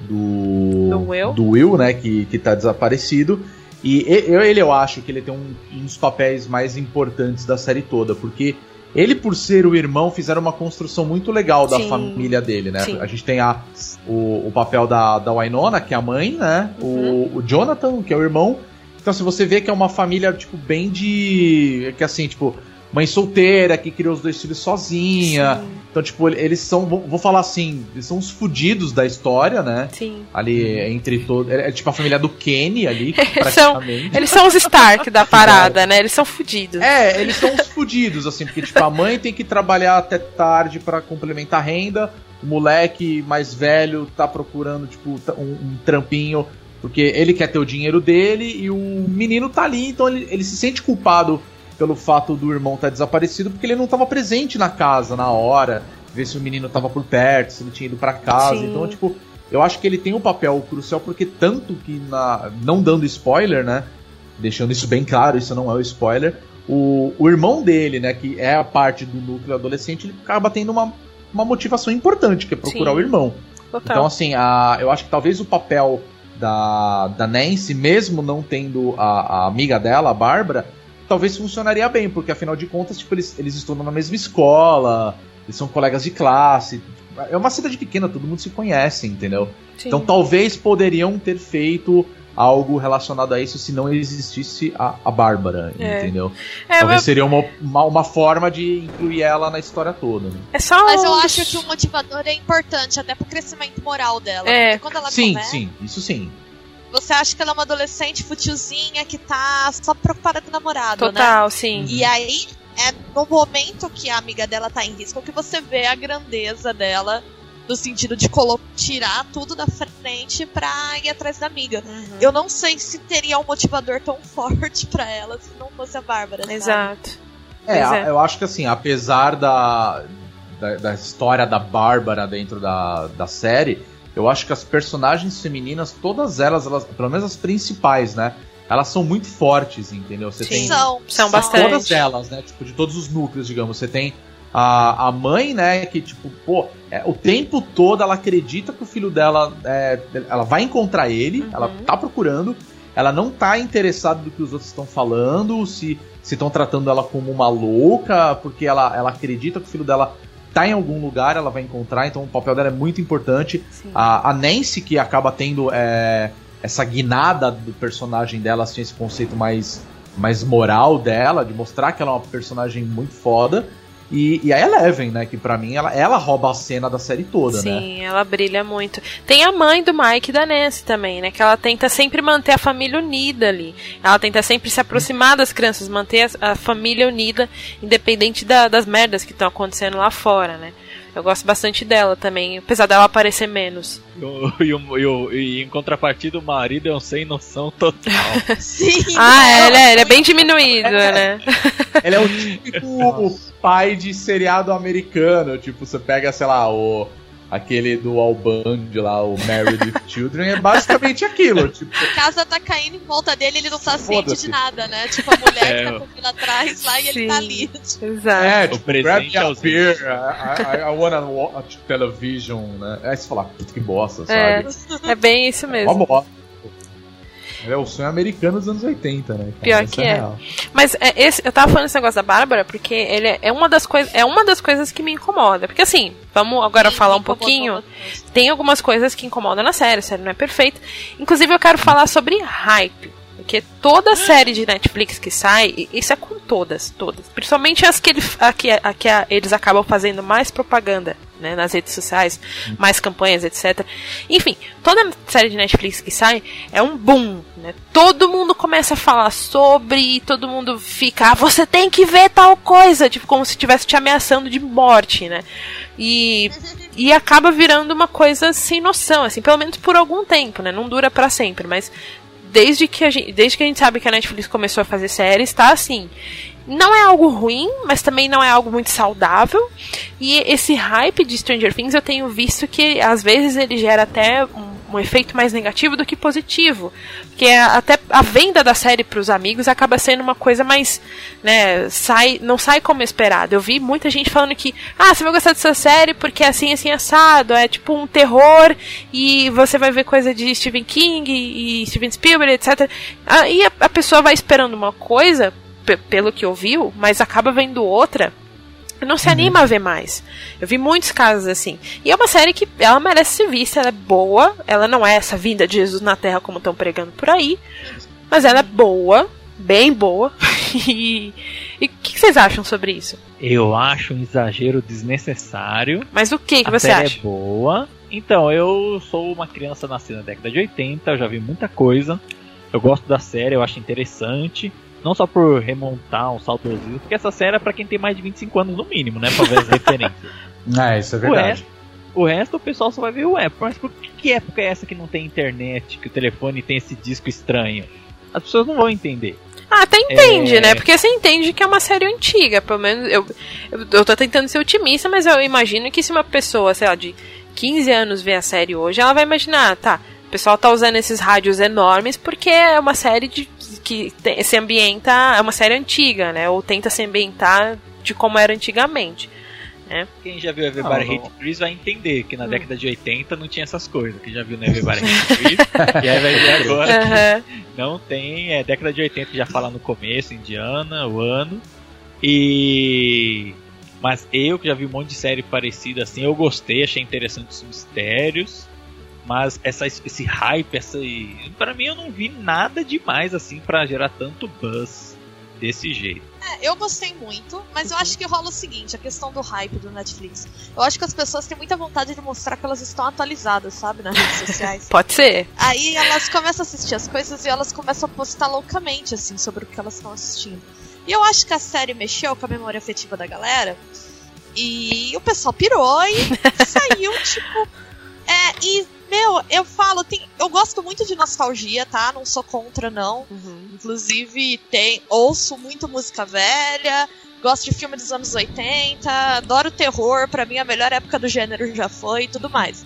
do, do, Will. do Will, né, que, que tá desaparecido. E ele, eu acho que ele tem um, um dos papéis mais importantes da série toda, porque ele, por ser o irmão, fizeram uma construção muito legal da Sim. família dele, né? Sim. A gente tem a, o, o papel da, da Wynonna, que é a mãe, né? Uhum. O, o Jonathan, que é o irmão. Então, se você vê que é uma família, tipo, bem de. Que assim, tipo, mãe solteira que criou os dois filhos sozinha. Sim. Então, tipo, eles são, vou, falar assim, eles são os fudidos da história, né? Sim. Ali entre todos. É, é, tipo a família do Kenny ali, <laughs> praticamente. São, eles são os Stark da <laughs> parada, né? Eles são fudidos. É, eles são os fudidos, assim, porque, tipo, a mãe tem que trabalhar até tarde para complementar a renda. O moleque mais velho tá procurando, tipo, um, um trampinho porque ele quer ter o dinheiro dele e o menino tá ali, então ele, ele se sente culpado pelo fato do irmão estar tá desaparecido, porque ele não estava presente na casa na hora, ver se o menino estava por perto, se ele tinha ido para casa. Sim. Então, tipo, eu acho que ele tem um papel crucial, porque tanto que, na, não dando spoiler, né? Deixando isso bem claro, isso não é o spoiler. O, o irmão dele, né, que é a parte do núcleo adolescente, ele acaba tendo uma, uma motivação importante, que é procurar Sim. o irmão. Total. Então, assim, a, eu acho que talvez o papel da, da Nancy, mesmo não tendo a, a amiga dela, a Bárbara, talvez funcionaria bem, porque afinal de contas, tipo, eles, eles estudam na mesma escola, eles são colegas de classe. É uma cidade pequena, todo mundo se conhece, entendeu? Sim. Então talvez poderiam ter feito algo relacionado a isso se não existisse a, a Bárbara, é. entendeu? É, Talvez mas... seria uma, uma, uma, forma de incluir ela na história toda. Né? É só mas eu acho que o motivador é importante, até pro crescimento moral dela. É. Quando ela sim, começa... sim, isso sim. Você acha que ela é uma adolescente futilzinha que tá só preocupada com o namorado, Total, né? Total, sim. E aí, é no momento que a amiga dela tá em risco que você vê a grandeza dela no sentido de tirar tudo da frente pra ir atrás da amiga. Uhum. Eu não sei se teria um motivador tão <laughs> forte para ela se não fosse a Bárbara. Exato. É, é, eu acho que assim, apesar da, da, da, história da Bárbara dentro da, da série, eu acho que as personagens femininas, todas elas, elas, pelo menos as principais, né? Elas são muito fortes, entendeu? Você Sim, tem são, são bastante. Todas elas, né? Tipo, de todos os núcleos, digamos. Você tem a, a mãe, né? Que, tipo, pô, é, o tempo todo ela acredita que o filho dela. É, ela vai encontrar ele, uhum. ela tá procurando, ela não tá interessada no que os outros estão falando, se estão tratando ela como uma louca, porque ela, ela acredita que o filho dela tá em algum lugar, ela vai encontrar, então o papel dela é muito importante. A, a, Nancy, que acaba tendo é, essa guinada do personagem dela, assim, esse conceito mais, mais moral dela, de mostrar que ela é uma personagem muito foda. E, e a Eleven, né? Que para mim ela, ela rouba a cena da série toda, Sim, né? Sim, ela brilha muito. Tem a mãe do Mike e da Nancy também, né? Que ela tenta sempre manter a família unida ali. Ela tenta sempre se aproximar das crianças, manter a, a família unida, independente da, das merdas que estão acontecendo lá fora, né? Eu gosto bastante dela também, apesar dela aparecer menos. E, e, e, em contrapartida, o marido é um sem noção total. <laughs> Sim! Ah, é, ele é, ele é bem diminuído, é, né? Ele é o típico <laughs> pai de seriado americano. Tipo, você pega, sei lá, o aquele do Alband lá, o Married with Children, é basicamente aquilo. Tipo, a casa tá caindo em volta dele ele não tá ciente de nada, né? Tipo, a mulher é, que tá correndo atrás lá e sim. ele tá ali. Exato. É, tipo, grab me a beer, I, I, I wanna watch television, né? Aí você fala, puta que bosta, é, sabe? É, é bem isso mesmo. Uma bosta. É o sonho americano dos anos 80, né? Cara? Pior que é. é. Mas é, esse, eu tava falando esse negócio da Bárbara porque ele é, é uma das coisas, é uma das coisas que me incomoda. Porque assim, vamos agora Sim, falar um pouquinho. Tem algumas coisas que incomodam na série, a série não é perfeita. Inclusive eu quero falar sobre hype. Porque toda série de Netflix que sai, isso é com todas, todas. Principalmente as que, ele, a que, a que a, eles acabam fazendo mais propaganda né, nas redes sociais, mais campanhas, etc. Enfim, toda série de Netflix que sai é um boom, né? Todo mundo começa a falar sobre, todo mundo fica, ah, você tem que ver tal coisa, tipo como se estivesse te ameaçando de morte, né? E, e acaba virando uma coisa sem noção, assim, pelo menos por algum tempo, né? Não dura para sempre, mas desde que, a gente, desde que a gente sabe que a Netflix começou a fazer séries, tá assim. Não é algo ruim, mas também não é algo muito saudável. E esse hype de Stranger Things eu tenho visto que às vezes ele gera até um, um efeito mais negativo do que positivo. Porque até a venda da série para os amigos acaba sendo uma coisa mais, né, sai, não sai como esperado. Eu vi muita gente falando que, ah, você vai gostar dessa série porque é assim, assim, assado, é tipo um terror e você vai ver coisa de Stephen King e, Steven Spielberg, etc. Ah, e a, a pessoa vai esperando uma coisa pelo que ouviu, mas acaba vendo outra <laughs> não se anima a ver mais. Eu vi muitos casos assim. E é uma série que ela merece ser vista, ela é boa, ela não é essa vinda de Jesus na Terra como estão pregando por aí, mas ela é boa, bem boa. <laughs> e o que, que, vocês acham sobre isso? Eu acho um exagero desnecessário. Mas o que, que você acha? é boa. Então, eu sou uma criança nascida na década de 80, eu já vi muita coisa. Eu gosto da série, eu acho interessante. Não só por remontar um salto saudosismo, porque essa série é pra quem tem mais de 25 anos no mínimo, né? Pra ver as <laughs> referências. Ah, isso é verdade. O resto, o resto o pessoal só vai ver o app. Mas por que, que época é essa que não tem internet, que o telefone tem esse disco estranho? As pessoas não vão entender. Ah, até entende, é... né? Porque você entende que é uma série antiga. Pelo menos eu, eu, eu tô tentando ser otimista, mas eu imagino que se uma pessoa, sei lá, de 15 anos vê a série hoje, ela vai imaginar, tá, o pessoal tá usando esses rádios enormes porque é uma série de que se ambienta, é uma série antiga, né? Ou tenta se ambientar de como era antigamente. Né? Quem já viu Everybody Hate Chris vai entender que na hum. década de 80 não tinha essas coisas. Quem já viu no Everybody Hate <laughs> Chris, e aí vai ver agora uhum. não tem. É década de 80 que já fala no começo, Indiana, o ano. E. Mas eu que já vi um monte de série parecida assim, eu gostei, achei interessante os mistérios. Mas essa, esse hype, essa. para mim eu não vi nada demais assim para gerar tanto buzz desse jeito. É, eu gostei muito, mas eu acho que rola o seguinte, a questão do hype do Netflix. Eu acho que as pessoas têm muita vontade de mostrar que elas estão atualizadas, sabe, nas redes sociais. <laughs> Pode ser. Aí elas começam a assistir as coisas e elas começam a postar loucamente, assim, sobre o que elas estão assistindo. E eu acho que a série mexeu com a memória afetiva da galera. E o pessoal pirou e <laughs> saiu, tipo. É, e meu, eu falo, tem, eu gosto muito de nostalgia, tá? Não sou contra, não. Uhum. Inclusive, tem, ouço muito música velha, gosto de filme dos anos 80, adoro terror, para mim a melhor época do gênero já foi e tudo mais.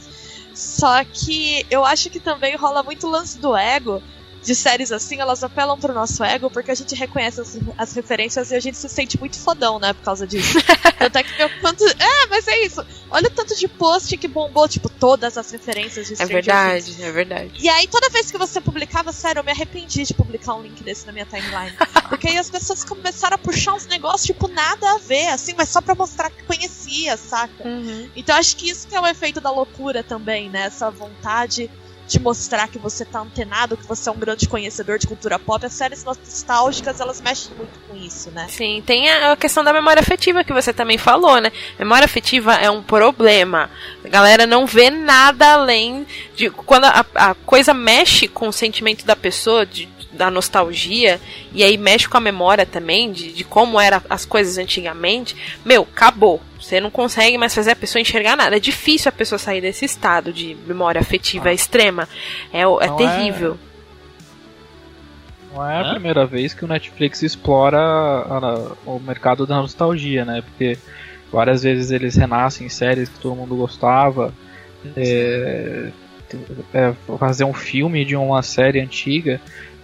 Só que eu acho que também rola muito lance do ego de séries assim, elas apelam pro nosso ego porque a gente reconhece as, as referências e a gente se sente muito fodão, né, por causa disso. <laughs> Tanto é que meu quanto. É, mas é isso. Olha o tanto de post que bombou, tipo, todas as referências de é Stranger É verdade, Things. é verdade. E aí, toda vez que você publicava, sério, eu me arrependi de publicar um link desse na minha timeline. <laughs> porque aí as pessoas começaram a puxar uns negócios, tipo, nada a ver, assim, mas só pra mostrar que conhecia, saca? Uhum. Então acho que isso que é o efeito da loucura também, né? Essa vontade de mostrar que você tá antenado, que você é um grande conhecedor de cultura pop. As séries nostálgicas, elas mexem muito com isso, né? Sim, tem a questão da memória afetiva que você também falou, né? Memória afetiva é um problema. A galera não vê nada além de. Quando a, a coisa mexe com o sentimento da pessoa, de, da nostalgia, e aí mexe com a memória também, de, de como eram as coisas antigamente, meu, acabou. Você não consegue mais fazer a pessoa enxergar nada. É difícil a pessoa sair desse estado de memória afetiva ah. extrema. É, é não terrível. É... Não é a Hã? primeira vez que o Netflix explora a, a, o mercado da nostalgia, né? Porque várias vezes eles renascem em séries que todo mundo gostava. é, é, fazer um filme de uma série antiga,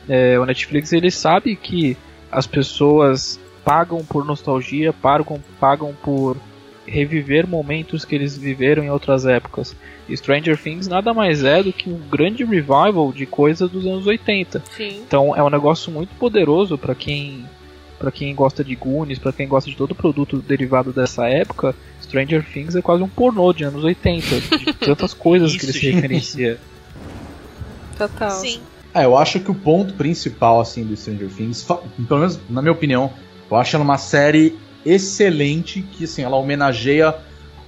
é, o Netflix ele sabe que as pessoas pagam por nostalgia, pagam, pagam por reviver momentos que eles viveram em outras épocas. E Stranger Things nada mais é do que um grande revival de coisas dos anos 80. Sim. Então é um negócio muito poderoso para quem para quem gosta de Goonies, para quem gosta de todo produto derivado dessa época. Stranger Things é quase um pornô de anos 80, de <laughs> tantas coisas que ele se referencia. Total. Sim. É, eu acho que o ponto principal assim do Stranger Things, pelo menos na minha opinião, eu acho ela uma série excelente que assim, ela homenageia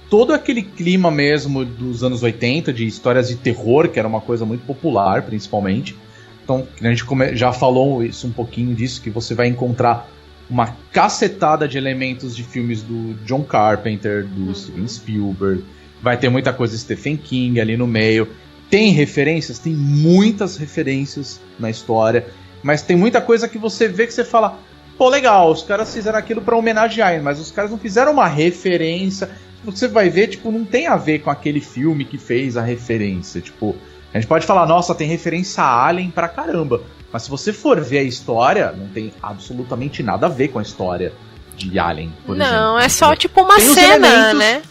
todo aquele clima mesmo dos anos 80 de histórias de terror, que era uma coisa muito popular, principalmente. Então, a gente já falou isso um pouquinho disso que você vai encontrar uma cacetada de elementos de filmes do John Carpenter, do Steven Spielberg. Vai ter muita coisa Stephen King ali no meio. Tem referências, tem muitas referências na história, mas tem muita coisa que você vê que você fala, pô, legal, os caras fizeram aquilo para homenagear, mas os caras não fizeram uma referência. Você vai ver, tipo, não tem a ver com aquele filme que fez a referência. Tipo, a gente pode falar, nossa, tem referência a Alien pra caramba. Mas se você for ver a história, não tem absolutamente nada a ver com a história de Alien, por não, exemplo. Não, é só tipo uma tem cena, né?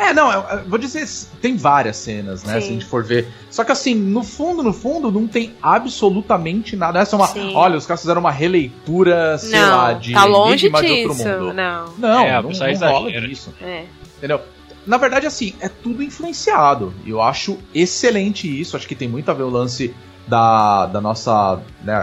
É, não, eu, eu vou dizer, tem várias cenas, né? Sim. Se a gente for ver. Só que assim, no fundo, no fundo, não tem absolutamente nada. Essa é uma. Sim. Olha, os caras fizeram uma releitura, sei não, lá, de tá longe disso, de outro mundo. Não, não, é, não, não, rola disso. É. Entendeu? Na verdade, assim, é tudo influenciado. E eu acho excelente isso. Acho que tem muito a ver o lance da, da nossa. Né,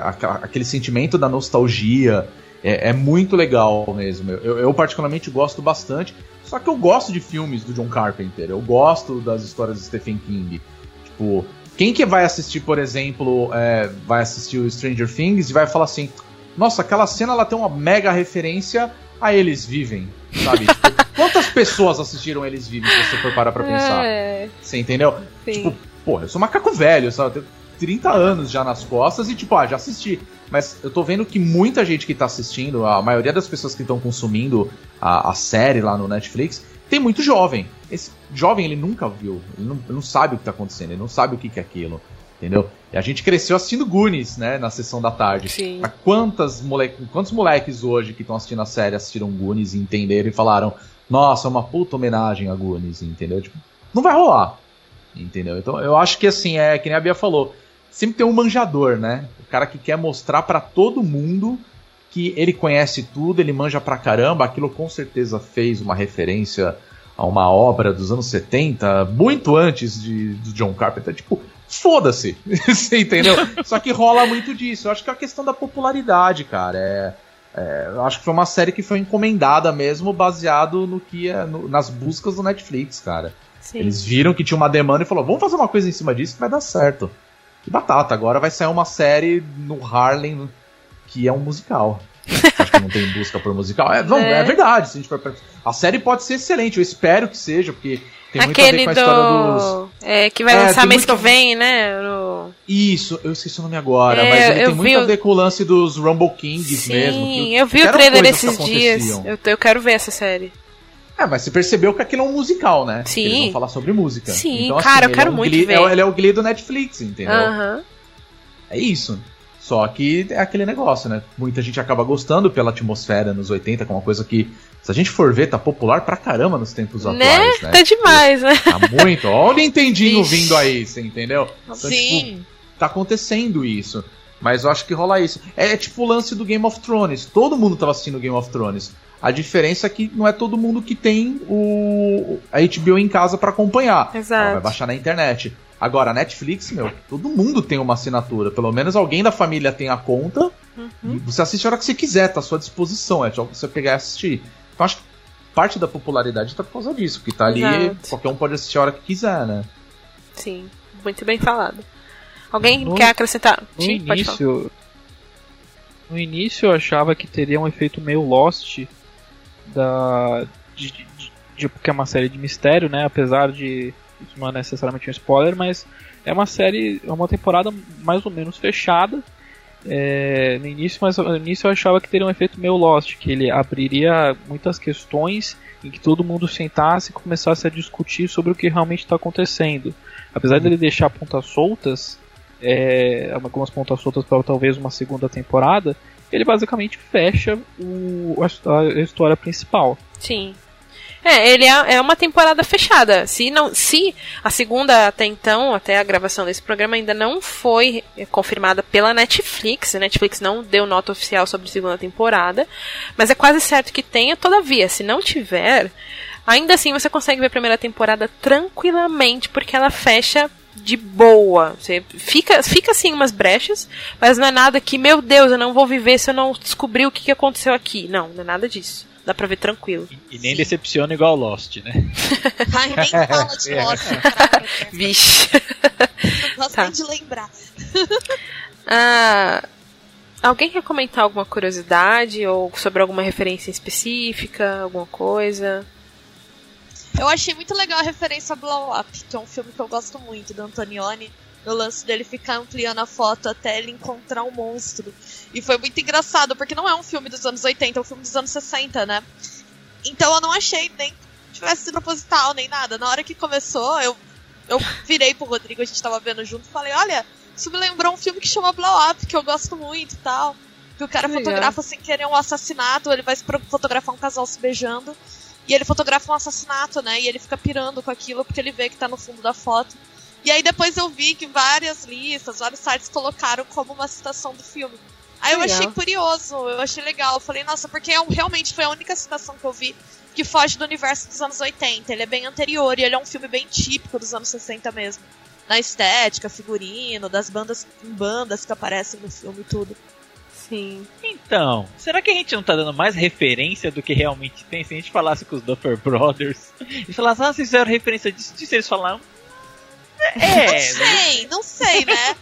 aquele sentimento da nostalgia. É, é muito legal mesmo. Eu, eu, particularmente gosto bastante. Só que eu gosto de filmes do John Carpenter. Eu gosto das histórias de Stephen King. Tipo, quem que vai assistir, por exemplo, é, vai assistir o Stranger Things e vai falar assim: Nossa, aquela cena ela tem uma mega referência a Eles Vivem, sabe? <laughs> tipo, quantas pessoas assistiram Eles Vivem, se você for parar pra pensar? É. Você entendeu? Sim. Tipo, porra, eu sou macaco velho, sabe? 30 anos já nas costas e, tipo, ah, já assisti. Mas eu tô vendo que muita gente que tá assistindo, a maioria das pessoas que estão consumindo a, a, série lá no Netflix, tem muito jovem. Esse jovem, ele nunca viu, ele não, ele não sabe o que tá acontecendo, ele não sabe o que, que é aquilo. Entendeu? E a gente cresceu assistindo Goonies, né, na sessão da tarde. Sim. A quantas moleque, quantos moleques hoje que estão assistindo a série assistiram Goonies e entenderam e falaram: Nossa, é uma puta homenagem a Goonies, entendeu? Tipo, não vai rolar. Entendeu? Então eu acho que assim, é que nem a Bia falou sempre tem um manjador, né? O cara que quer mostrar para todo mundo que ele conhece tudo, ele manja pra caramba. Aquilo com certeza fez uma referência a uma obra dos anos 70, muito antes de, do John Carpenter. Tipo, foda-se. <laughs> Você entendeu? Só que rola muito disso. Eu acho que é a questão da popularidade, cara. É, é, eu acho que foi uma série que foi encomendada mesmo, baseado no que é, no, nas buscas do Netflix, cara. Sim. Eles viram que tinha uma demanda e falou: vamos fazer uma coisa em cima disso que vai dar certo. Batata, agora vai sair uma série no Harlem que é um musical. <laughs> Acho que não tem busca por musical. É, não, é. é verdade. Se a, for... a, série pode ser excelente, eu espero que seja, porque tem muito Aquele a ver com a do... história dos. É, que vai é, lançar mês muito... que vem, né? No... Isso, eu esqueci o nome agora, é, mas ele tem muito o... a ver com o lance dos Rumble Kings Sim, mesmo. Sim, eu vi o trailer esses dias. Eu, eu quero ver essa série. É, mas você percebeu que aquilo é um musical, né? Sim. Eles vão falar sobre música. Sim, então, cara, assim, eu quero é um muito glee, ver. Ele é o Glee do Netflix, entendeu? Aham. É isso. Só que é aquele negócio, né? Muita gente acaba gostando pela atmosfera nos 80, que é uma coisa que, se a gente for ver, tá popular pra caramba nos tempos né? atuais, né? Tá demais, né? Tá muito. Olha o Nintendinho Ixi. vindo aí, você entendeu? Então, Sim. Tipo, tá acontecendo isso. Mas eu acho que rola isso. É, é tipo o lance do Game of Thrones. Todo mundo tava assistindo Game of Thrones. A diferença é que não é todo mundo que tem o a HBO em casa para acompanhar. Exato. Ela vai baixar na internet. Agora, a Netflix, meu, todo mundo tem uma assinatura. Pelo menos alguém da família tem a conta. Uhum. Você assiste a hora que você quiser, tá à sua disposição. É só você pegar e assistir. Então acho que parte da popularidade tá por causa disso. Que tá ali, Exato. qualquer um pode assistir a hora que quiser, né? Sim, muito bem falado. Alguém No- quer acrescentar? No Sim, pode falar. início. No início eu achava que teria um efeito meio Lost da. De, de, de- porque é uma série de mistério, né? Apesar de isso não é necessariamente um spoiler, mas é uma série, é uma temporada mais ou menos fechada é, no início, mas no início eu achava que teria um efeito meio Lost, que ele abriria muitas questões em que todo mundo sentasse e começasse a discutir sobre o que realmente está acontecendo. Apesar dele deixar pontas soltas, é, algumas pontas soltas para talvez uma segunda temporada, ele basicamente fecha o, a, a história principal. Sim. É, ele é, é uma temporada fechada. Se não, se a segunda até então, até a gravação desse programa ainda não foi confirmada pela Netflix, a Netflix não deu nota oficial sobre a segunda temporada, mas é quase certo que tenha. Todavia, se não tiver, ainda assim você consegue ver a primeira temporada tranquilamente, porque ela fecha de boa. Você fica, fica assim umas brechas, mas não é nada que, meu Deus, eu não vou viver se eu não descobrir o que, que aconteceu aqui. Não, não é nada disso. Dá pra ver tranquilo. E, e nem Sim. decepciona igual Lost, né? <laughs> Ai, nem fala de Lost. É. Vixe. Não gosto tá. nem de lembrar. <laughs> ah, alguém quer comentar alguma curiosidade ou sobre alguma referência específica, alguma coisa? Eu achei muito legal a referência a Blow Up, que é um filme que eu gosto muito, do Antonioni no lance dele ficar ampliando a foto até ele encontrar um monstro. E foi muito engraçado, porque não é um filme dos anos 80, é um filme dos anos 60, né? Então eu não achei nem que tivesse sido proposital, nem nada. Na hora que começou, eu, eu virei pro Rodrigo, a gente tava vendo junto, e falei, olha, isso me lembrou um filme que chama Blow Up, que eu gosto muito e tal. Que o cara fotografa sem querer um assassinato, ele vai fotografar um casal se beijando. E ele fotografa um assassinato, né? E ele fica pirando com aquilo porque ele vê que tá no fundo da foto. E aí depois eu vi que várias listas, vários sites colocaram como uma citação do filme. Aí eu achei curioso, eu achei legal. Eu falei, nossa, porque é realmente foi a única citação que eu vi que foge do universo dos anos 80. Ele é bem anterior e ele é um filme bem típico dos anos 60 mesmo. Na estética, figurino, das bandas em bandas que aparecem no filme e tudo. Sim. Então, será que a gente não tá dando mais referência do que realmente tem? Se a gente falasse com os Duffer Brothers e falasse, ah, vocês fizeram referência disso, disso eles falaram, é. Não sei, não sei, né?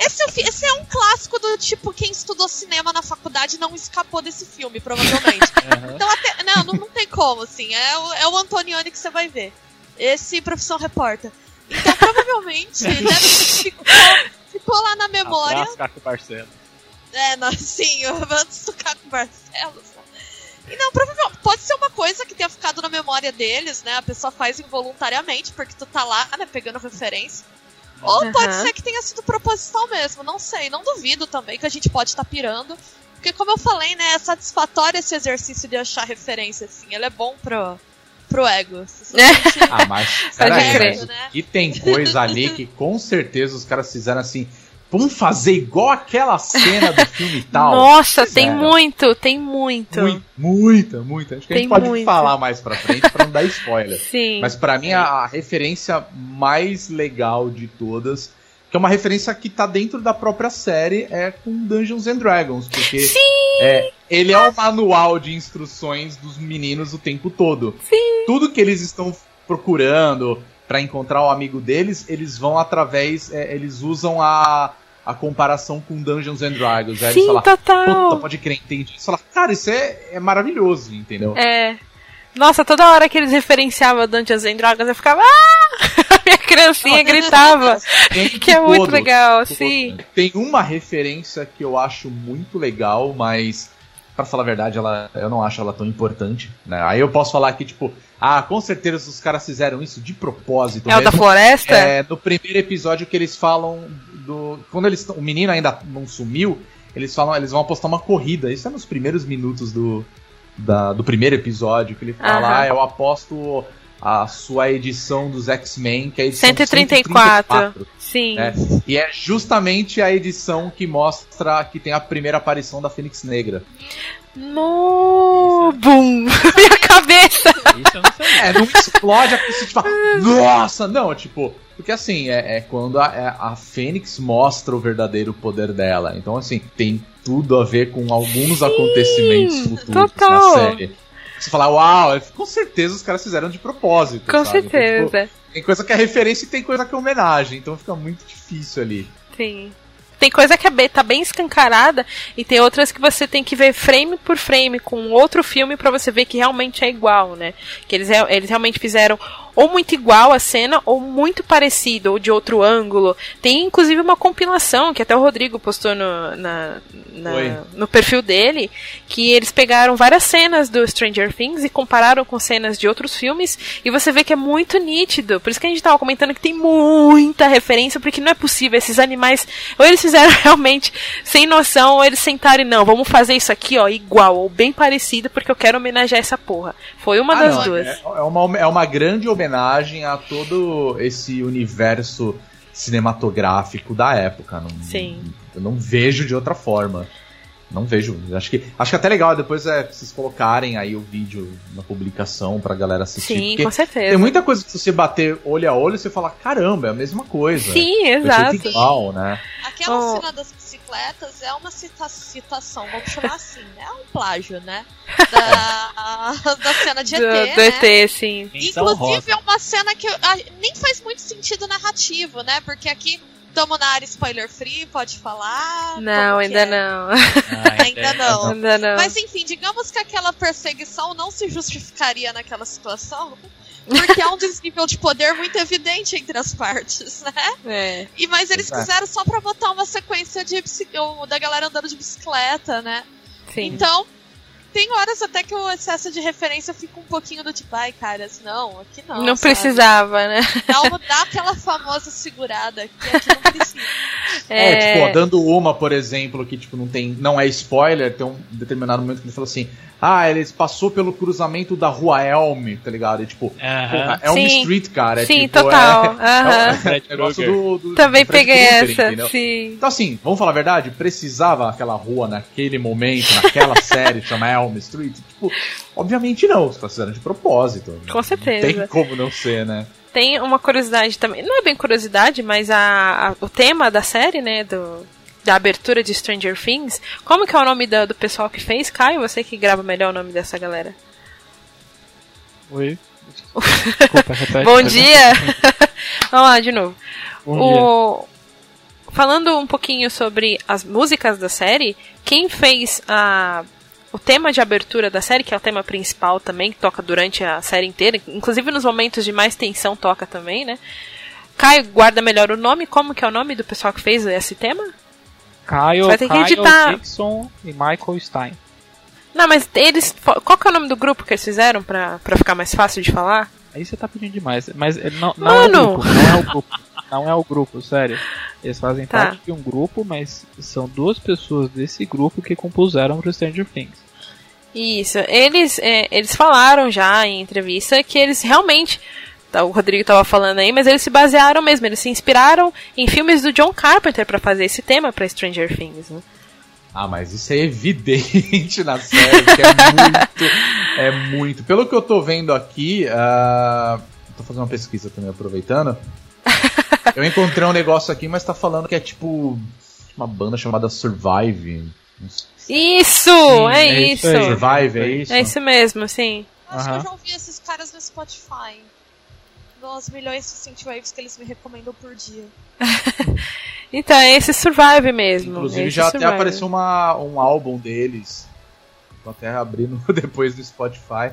Esse, esse, é um clássico do tipo, quem estudou cinema na faculdade não escapou desse filme, provavelmente. <laughs> Uhum. Então até. Não, não, não, tem como, assim. É, o, é o Antonioni que você vai ver. Esse profissão repórter. Então provavelmente, <laughs> né, ficou, ficou lá na memória. Abraço, Caco Barcelos. É, não, sim, antes do Caco Barcelos. E não, provavelmente, pode ser uma coisa que tenha ficado na memória deles, né? A pessoa faz involuntariamente, porque tu tá lá, né, pegando referência. Ou uhum. pode ser que tenha sido proposital mesmo, não sei. Não duvido também que a gente pode estar tá pirando. Porque, como eu falei, né, é satisfatório esse exercício de achar referência, assim. Ele é bom pro, pro ego. ah, mas, <laughs> peraí, né? E tem coisa ali que com certeza os caras fizeram assim Vamos fazer igual aquela cena do filme e <laughs> tal. Nossa, tem muito, tem muito. Muito, muita, muita. Acho que tem a gente pode falar mais pra frente pra não dar spoiler. <laughs> Sim. Mas para mim a, a, referência mais legal de todas, que é uma referência que tá dentro da própria série, é com Dungeons and Dragons. Porque Sim. É, ele é o manual de instruções dos meninos o tempo todo. Sim. Tudo que eles estão procurando, para encontrar o amigo deles, eles vão através, é, eles usam a, a comparação com Dungeons and Dragons. Aí Sim, eles falam, total. Puta, pode crer, entendi. Você fala, cara, isso é, é maravilhoso, entendeu? É. Nossa, toda hora que eles referenciavam Dungeons and Dragons, eu ficava, ah! A <laughs> minha criancinha gritava. que é muito legal, sim. Tem uma referência que eu acho muito legal, mas para falar a verdade, ela, eu não acho ela tão importante, né? Aí eu posso falar que, tipo, ah, com certeza os caras fizeram isso de propósito. É mesmo. o da floresta? É, no primeiro episódio que eles falam do. Quando eles. O menino ainda não sumiu, eles falam, eles vão apostar uma corrida. Isso é nos primeiros minutos do, da, do primeiro episódio, que ele fala, uhum. ah, eu aposto a sua edição dos X-Men, que é a edição 134. 134 Sim. Né? E é justamente a edição que mostra que tem a primeira aparição da Fênix Negra. No Bum! <laughs> Minha cabeça! Isso eu não sei. É, não explode a pessoa tipo, nossa! Não, tipo, porque assim, é, é quando a, é, a Fênix mostra o verdadeiro poder dela. Então, assim, tem tudo a ver com alguns Sim, acontecimentos futuros total. na série. Você fala, uau, com certeza os caras fizeram de propósito. Com sabe? certeza. Então, tipo, tem coisa que é referência e tem coisa que é homenagem, então fica muito difícil ali. Sim. Tem coisa que é, tá bem escancarada e tem outras que você tem que ver frame por frame com outro filme para você ver que realmente é igual, né? Que eles, eles realmente fizeram ou muito igual a cena, ou muito parecido, ou de outro ângulo. Tem inclusive uma compilação que até o Rodrigo postou no, na, na no perfil dele, que eles pegaram várias cenas do Stranger Things e compararam com cenas de outros filmes, e você vê que é muito nítido. Por isso que a gente tava comentando que tem muita referência, porque não é possível esses animais. Ou eles fizeram <laughs> realmente sem noção, ou eles sentaram e não, vamos fazer isso aqui, ó, igual, ou bem parecido, porque eu quero homenagear essa porra. Foi uma ah, das não, duas. É, é, uma, é uma grande homenagem a todo esse universo cinematográfico da época. Não, Sim. Eu não vejo de outra forma. Não vejo. Acho que, acho que até legal depois é, vocês colocarem aí o vídeo na publicação pra galera assistir. Sim, com certeza. Tem muita coisa que se você bater olho a olho, você fala, caramba, é a mesma coisa. Sim, exato. Igual, né? Aquela oh. cena das bicicletas é uma cita citação, vamos chamar assim, né? É um plágio, né? Da, <laughs> da cena de ET, do, do né? ET, sim. Inclusive é uma cena que a, nem faz muito sentido narrativo, né? Porque aqui Estamos na área spoiler free, pode falar? Não, ainda é? não. <laughs> Ah, ainda não. ainda não. Mas enfim, digamos que aquela perseguição não se justificaria naquela situação. Porque há um desnível de poder muito evidente entre as partes, né? É. E, mas eles Exato. fizeram só pra botar uma sequência de da galera andando de bicicleta, né? Sim. Então, tem horas até que o excesso de referência fica um pouquinho do tipo, ai, caras, não, aqui não. Não sabe? precisava, né? Dá, dá aquela famosa segurada que aqui não precisa. <laughs> É, é, tipo, ó, dando uma, por exemplo, que tipo, não tem. Não é spoiler, tem um determinado momento que ele falou assim: Ah, ele passou pelo cruzamento da rua Elm, tá ligado? E, tipo, uh -huh. porra, Elm sim. Street, cara. É, sim, tipo, total. <laughs> É, uh -huh. é, negócio do, do, Também do peguei essa, entendeu? sim. Então, assim, vamos falar a verdade, precisava aquela rua naquele momento, naquela <laughs> série, chama Elm Street? Tipo, obviamente não, você tá fazendo de propósito. Com certeza. Não tem como não ser, né? Tem uma curiosidade também, não é bem curiosidade, mas a, a o tema da série, né, do, da abertura de Stranger Things, como que é o nome do, do pessoal que fez? Caio, você que grava melhor o nome dessa galera. Oi. <laughs> Desculpa, repete. Bom dia! <laughs> Vamos lá, de novo. Bom o... dia. Falando um pouquinho sobre as músicas da série, quem fez a o tema de abertura da série, que é o tema principal também, que toca durante a série inteira, inclusive nos momentos de mais tensão toca também, né? Caio, guarda melhor o nome, como que é o nome do pessoal que fez esse tema? Caio, vai ter que editar. Dixon e Michael Stein. Não, mas eles. Qual que é o nome do grupo que eles fizeram pra, pra ficar mais fácil de falar? Aí você tá pedindo demais. Mas não, não é o grupo. Não é o grupo. Não é o grupo, sério. Eles fazem tá. parte de um grupo, mas são duas pessoas desse grupo que compuseram pro Stranger Things. Isso. Eles, é, eles falaram já em entrevista que eles realmente. Tá, o Rodrigo estava falando aí, mas eles se basearam mesmo, eles se inspiraram em filmes do John Carpenter para fazer esse tema para Stranger Things. Né? Ah, mas isso é evidente <laughs> na série, que é muito. é muito. Pelo que eu tô vendo aqui, uh, tô fazendo uma pesquisa também aproveitando. Eu encontrei um negócio aqui, mas tá falando que é tipo uma banda chamada Survive. Isso! Sim, é, é, isso! Survive, é isso? É isso mesmo, sim. Acho que eu já ouvi esses caras no Spotify. Dos milhões de synthwaves que eles me recomendam por dia. <laughs> então, é esse Survive mesmo. Inclusive, já survive. até apareceu uma, um álbum deles. Tô até abrindo <laughs> depois do Spotify.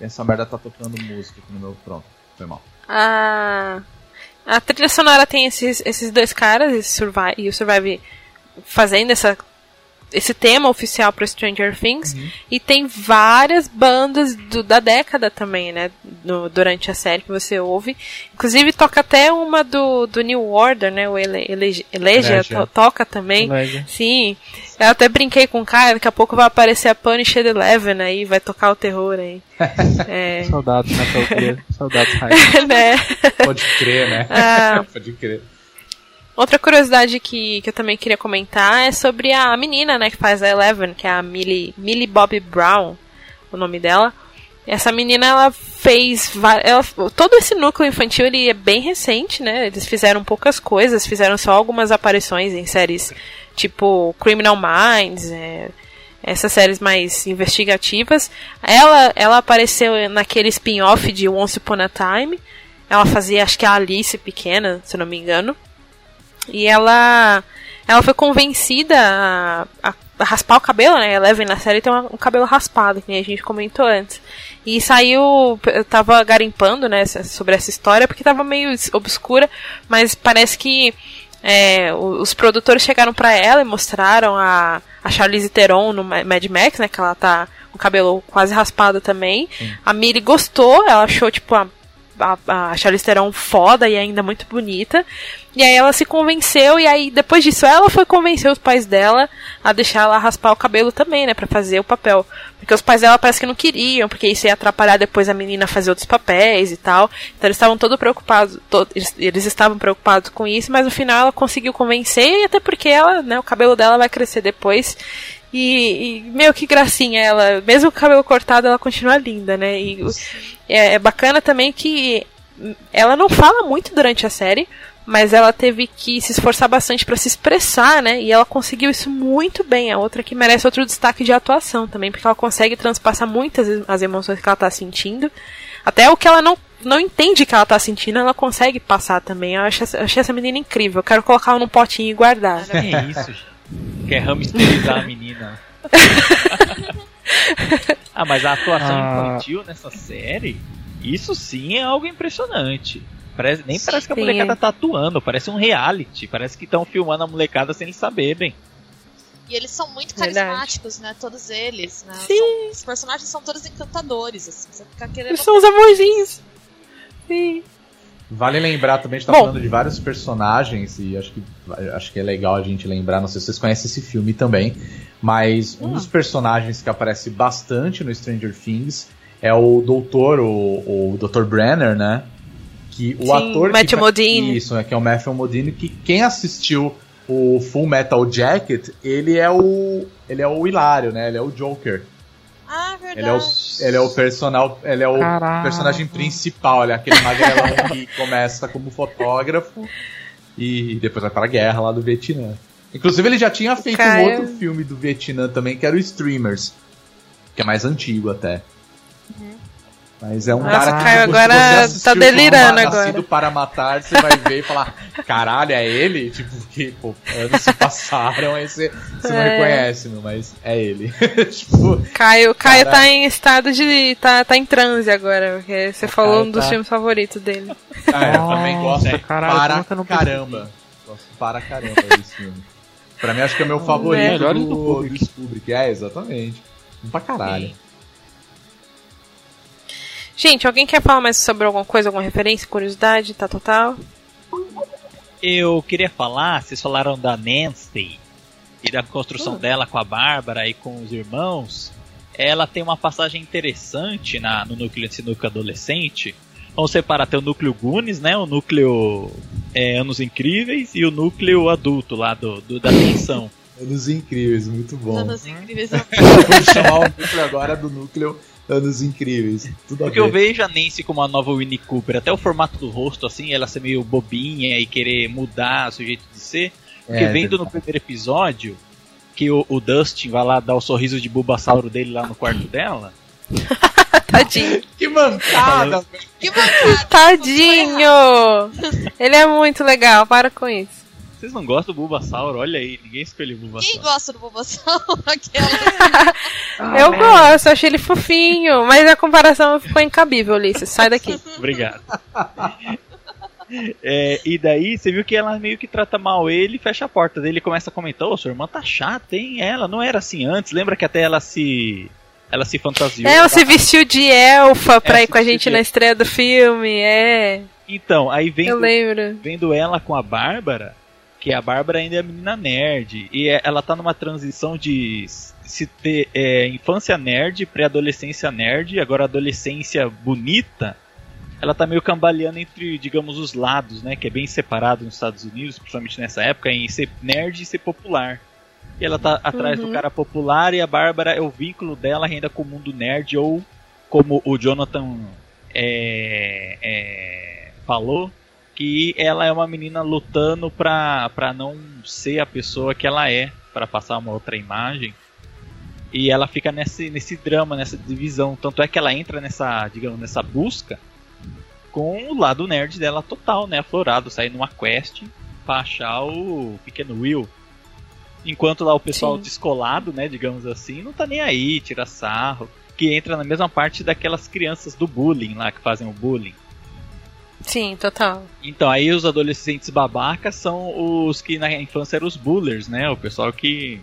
E essa merda tá tocando música aqui no meu. Pronto, foi mal. Ah. A trilha sonora tem esses, esses dois caras, esse Survive, e o Survive fazendo essa esse tema oficial para Stranger Things uhum. e tem várias bandas do, da década também, né, no, durante a série que você ouve. Inclusive toca até uma do, do New Order, né, o Ele, Ele, Elegia, to, toca também. Elegia. Sim. Eu até brinquei com o cara, daqui a pouco vai aparecer a Punished Eleven aí, vai tocar o terror aí. <laughs> é... Saudades, né, <laughs> Saudades, <laughs> né? Pode crer, né? Ah. Pode crer. Outra curiosidade que, que eu também queria comentar é sobre a menina, né, que faz a Eleven, que é a Millie, Millie Bobby Brown, o nome dela. Essa menina, ela fez. Ela, todo esse núcleo infantil ele é bem recente, né? Eles fizeram poucas coisas, fizeram só algumas aparições em séries tipo Criminal Minds, é, essas séries mais investigativas. Ela, ela apareceu naquele spin-off de Once Upon a Time. Ela fazia, acho que a Alice pequena, se não me engano. E ela ela foi convencida a, a raspar o cabelo, né? Eleven na série tem um cabelo raspado, que a gente comentou antes. E saiu, eu tava garimpando, né, sobre essa história, porque tava meio obscura, mas parece que é, os produtores chegaram para ela e mostraram a, a Charlize Theron no Mad Max, né, que ela tá com o cabelo quase raspado também. Sim. A Miri gostou, ela achou, tipo, a a, a Charlize Theron foda e ainda muito bonita. E aí ela se convenceu, e aí depois disso ela foi convencer os pais dela a deixar ela raspar o cabelo também, né, para fazer o papel. Porque os pais dela parece que não queriam, porque isso ia atrapalhar depois a menina fazer outros papéis e tal. Então eles estavam todos preocupados, to eles, eles, estavam preocupados com isso, mas no final ela conseguiu convencer, e até porque ela, né, o cabelo dela vai crescer depois. E, e meu, que gracinha ela. Mesmo com o cabelo cortado, ela continua linda, né? E é, é bacana também que ela não fala muito durante a série, mas ela teve que se esforçar bastante para se expressar, né? E ela conseguiu isso muito bem. A outra que merece outro destaque de atuação também, porque ela consegue transpassar muitas as emoções que ela tá sentindo. Até o que ela não, não entende que ela tá sentindo, ela consegue passar também. Eu achei, achei essa menina incrível. Eu quero colocar ela num potinho e guardar. É isso, Quer hamsterizar a menina. <laughs> ah, mas a atuação ah. infantil nessa série, isso sim é algo impressionante. Parece, nem parece que a molecada tá atuando, parece um reality. Parece que estão filmando a molecada sem eles saberem. E eles são muito carismáticos, Verdade. né? Todos eles, né? Sim. São, os personagens são todos encantadores, assim. Você fica querendo. Eles são os amorzinhos. Sim. Vale lembrar também, a gente tá Bom, falando de vários personagens, e acho que, acho que é legal a gente lembrar, não sei se vocês conhecem esse filme também, mas um dos personagens que aparece bastante no Stranger Things é o doutor, o, o Dr. Brenner, né? Que o Sim, ator. Matthew que, Modine. Isso, né? Que é o Matthew Modine, que quem assistiu o Full Metal Jacket, ele é o. Ele é o Hilário, né? Ele é o Joker. Ah, verdade. Ele é o, ele é o personal, ele é o Caraca. personagem principal, ele é aquele magrelão <laughs> que começa como fotógrafo e depois vai para a guerra lá do Vietnã. Inclusive ele já tinha feito Caio. um outro filme do Vietnã também, que era o Streamers, que é mais antigo até. Mas é um Nossa, cara que Caio agora tá delirando agora. para matar, você vai ver e falar, <laughs> caralho, é ele? Tipo, que, <laughs> pô, anos se passaram, aí você, você é. não reconhece, meu, mas é ele. <laughs> tipo, Caio, Caio tá em estado de. tá, tá em transe agora, porque você falou um dos tá... filmes favoritos dele. Ah, eu também gosto é, caralho, para caramba. Gosto para caramba desse filme. Pra mim, acho que é meu favorito é, do, do, do Kubrick. É, exatamente. Um pra caralho. Sim. Gente, alguém quer falar mais sobre alguma coisa, alguma referência, curiosidade, tá total? Eu queria falar, vocês falaram da Nancy e da construção uh. dela com a Bárbara e com os irmãos. Ela tem uma passagem interessante na, no núcleo desse núcleo adolescente. Vamos separar, tem o núcleo Gunis, né? O núcleo é, Anos Incríveis e o núcleo adulto lá do, do da tensão. <laughs> Anos Incríveis, muito bom. Anos Incríveis. <laughs> Vou chamar o núcleo agora do núcleo anos incríveis. Tudo Porque eu vejo a Nancy como a nova Winnie Cooper, até o formato do rosto, assim, ela ser meio bobinha e querer mudar o jeito de ser. Porque é, vendo no primeiro episódio que o, o, Dustin vai lá dar o sorriso de Bulbasauro dele lá no quarto dela. <laughs> Tadinho. que mancada! Que mancada! Tadinho! <laughs> Ele é muito legal, para com isso. Vocês não gostam do Bulbasauro? Olha aí, ninguém escolheu o Bulbasauro. Quem gosta do Bulbasauro? <laughs> <laughs> ah, eu gosto, achei ele fofinho, mas a comparação ficou incabível, Ulisses. Sai daqui. <laughs> Obrigado. É, e daí você viu que ela meio que trata mal ele fecha a porta dele e começa a comentar: Ô, sua irmã tá chata, hein? Ela não era assim antes. Lembra que até ela se. Ela se fantasiou. É, ela se vestiu de elfa pra é, ir com a gente de... na estreia do filme, é. Então, aí vendo, Eu lembro. vendo ela com a Bárbara, que a Bárbara ainda é menina nerd. E é, ela tá numa transição de se ter é, infância nerd, pré-adolescência nerd, agora adolescência bonita. Ela tá meio cambaleando entre, digamos, os lados, né? Que é bem separado nos Estados Unidos, principalmente nessa época, em ser nerd e ser popular. E ela tá atrás uhum. do cara popular e a Bárbara é o vínculo dela ainda com o mundo nerd, ou como o Jonathan é, é, falou, que ela é uma menina lutando pra, pra não ser a pessoa que ela é, para passar uma outra imagem. E ela fica nesse, nesse drama, nessa divisão. Tanto é que ela entra nessa, digamos, nessa busca com o lado nerd dela total, né? Aflorado, sair numa quest pra achar o pequeno Will. Enquanto lá o pessoal Sim. descolado, né, digamos assim, não tá nem aí, tira sarro. Que entra na mesma parte daquelas crianças do bullying lá, que fazem o bullying. Sim, total. Então, aí os adolescentes babacas são os que na infância eram os bullers, né? O pessoal que.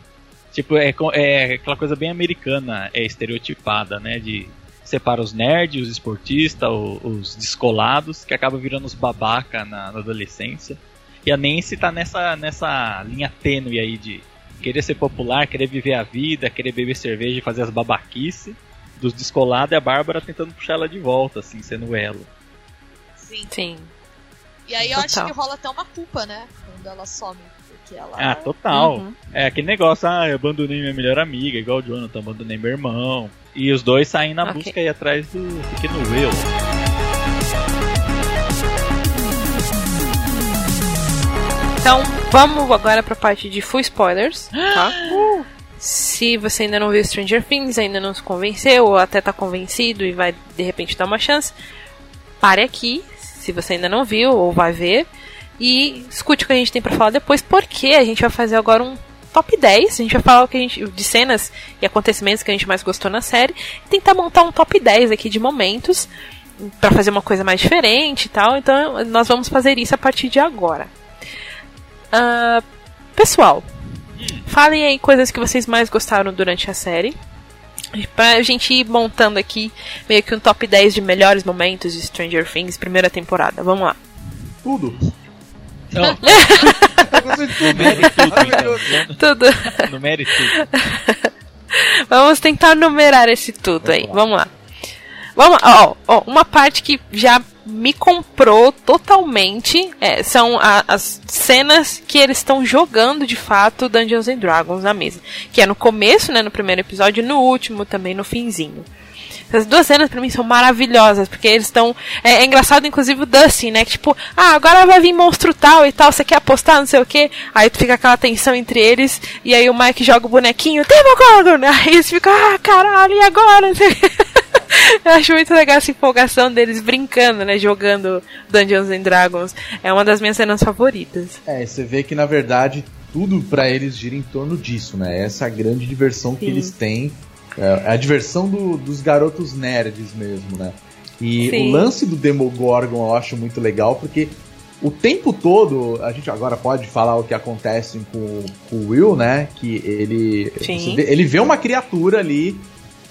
Tipo, é, é aquela coisa bem americana, é estereotipada, né? De separa os nerds, os esportistas, os, os descolados, que acabam virando os babaca na, na, adolescência. E a Nancy tá nessa, nessa linha tênue aí de querer ser popular, querer viver a vida, querer beber cerveja e fazer as babaquices dos descolados e a Bárbara tentando puxar ela de volta, assim, sendo ela. Sim. Sim. E aí eu acho que rola até uma culpa, né? Quando ela some. Porque ela... Ah, total. Uhum. É aquele negócio, ah, eu abandonei minha melhor amiga, igual o Jonathan, abandonei meu irmão. E os dois saem na okay. busca aí atrás do pequeno Will. Então, vamos agora pra parte de full spoilers, tá? Uh! <gasps> Se você ainda não viu Stranger Things, ainda não se convenceu, ou até tá convencido e vai de repente dar uma chance, pare aqui, se você ainda não viu ou vai ver, e escute o que a gente tem para falar depois, porque a gente vai fazer agora um top 10. A gente vai falar o que a gente, de cenas e acontecimentos que a gente mais gostou na série. E tentar montar um top 10 aqui de momentos para fazer uma coisa mais diferente e tal. Então nós vamos fazer isso a partir de agora. Uh, pessoal, falem aí coisas que vocês mais gostaram durante a série. Pra gente ir montando aqui meio que um top 10 de melhores momentos de Stranger Things, primeira temporada. Vamos lá. Tudo. Não. <laughs> tudo. Numere tudo. Vamos tentar numerar esse tudo aí. Vamos lá. Vamos, ó, ó, uma parte que já me comprou totalmente é, são a, as cenas que eles estão jogando de fato Dungeons and Dragons na mesa. Que é no começo, né, no primeiro episódio, e no último também, no finzinho. Essas duas cenas pra mim são maravilhosas, porque eles estão. É, é, engraçado, inclusive, o Dustin, né? Que tipo, ah, agora vai vir monstro tal e tal, você quer apostar, não sei o que. Aí fica aquela tensão entre eles, e aí o Mike joga o bonequinho, Demogorgon! Aí eles ficam, ah, caralho, e agora? <laughs> Eu acho muito legal essa empolgação deles brincando, né? Jogando Dungeons and Dragons. É uma das minhas cenas favoritas. É, você vê que na verdade tudo para eles gira em torno disso, né? Essa é a grande diversão Sim. que eles têm é, é a diversão do, dos garotos nerds mesmo, né? E Sim. o lance do Demogorgon eu acho muito legal, porque o tempo todo, a gente agora pode falar o que acontece com, com o Will, né? Que ele, vê, ele vê uma criatura ali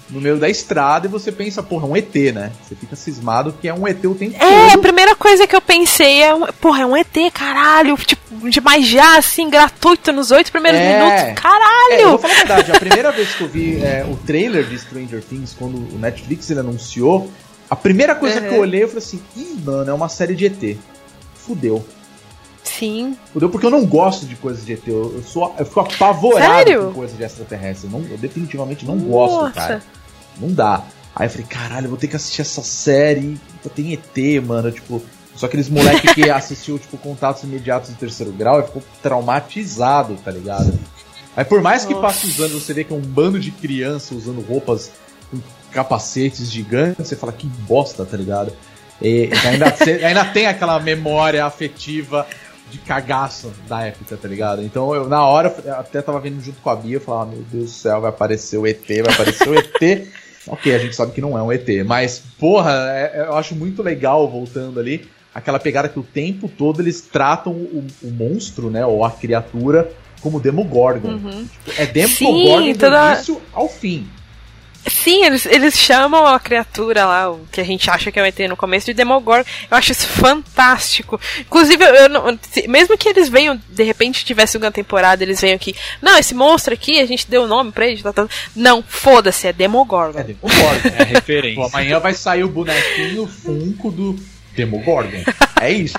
no meio da estrada e você pensa, porra, é um ET, né? Você fica cismado que é um ET o tempo é, todo. É, a primeira coisa que eu pensei é, porra, é um ET, caralho, tipo, de mais já, assim, gratuito nos oito primeiros é, minutos, caralho! É, eu vou falar a verdade, a <laughs> primeira vez que eu vi é, o trailer de Stranger Things, quando o Netflix ele anunciou, a primeira coisa uhum. que eu olhei, eu falei assim, ih, mano, é uma série de ET. Fudeu. Sim. Fudeu porque eu não gosto de coisas de ET. Eu, eu, sou, eu fico apavorado Sério? com coisas de extraterrestre. Eu, não, eu definitivamente não Nossa. gosto, cara. Não dá. Aí eu falei, caralho, eu vou ter que assistir essa série. Tem ET, mano. Tipo, só aqueles moleque que <laughs> assistiu, tipo, contatos imediatos de terceiro grau e ficou traumatizado, tá ligado? Aí por mais que passe os anos, você vê que é um bando de crianças usando roupas com capacetes gigantes, você fala, que bosta, tá ligado? E ainda, <laughs> ainda tem aquela memória afetiva de cagaço da época, tá ligado? Então eu, na hora, eu até tava vendo junto com a Bia, eu falava, meu Deus do céu, vai aparecer o ET, vai aparecer o ET. <laughs> Ok, a gente sabe que não é um ET, mas, porra, é, eu acho muito legal voltando ali aquela pegada que o tempo todo eles tratam o, o monstro, né, ou a criatura como Demogorgon. Uhum. Tipo, é Demogorgon Sim, toda... do início ao fim. Sim, eles, eles chamam a criatura lá, o que a gente acha que é o ET no começo, de Demogorgon. Eu acho isso fantástico. Inclusive, eu não, mesmo que eles venham, de repente tivesse uma temporada, eles venham aqui. Não, esse monstro aqui, a gente deu o nome pra ele. Tá, tá. Não, foda-se, é Demogorgon. É Demogorgon, é referência. Pô, amanhã vai sair o bonequinho Funko do Demogorgon. É isso.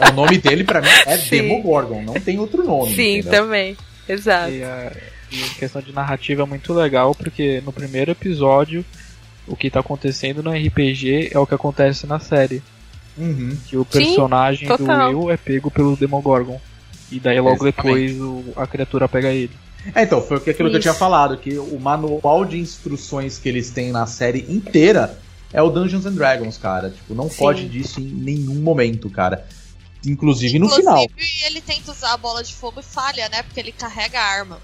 o nome dele, pra mim, é Sim. Demogorgon, não tem outro nome. Sim, entendeu? também. Exato. E, uh e questão de narrativa é muito legal, porque no primeiro episódio, o que está acontecendo no RPG é o que acontece na série. Uhum. Que o personagem Sim, do Will é pego pelo Demogorgon. E daí logo depois o, a criatura pega ele. É, então, foi aquilo Isso. que eu tinha falado, que o manual de instruções que eles têm na série inteira é o Dungeons and Dragons, cara. Tipo, não Sim. foge disso em nenhum momento, cara. inclusive, no final. Inclusive, ele tenta usar a bola de fogo e falha, né? Porque ele carrega a arma.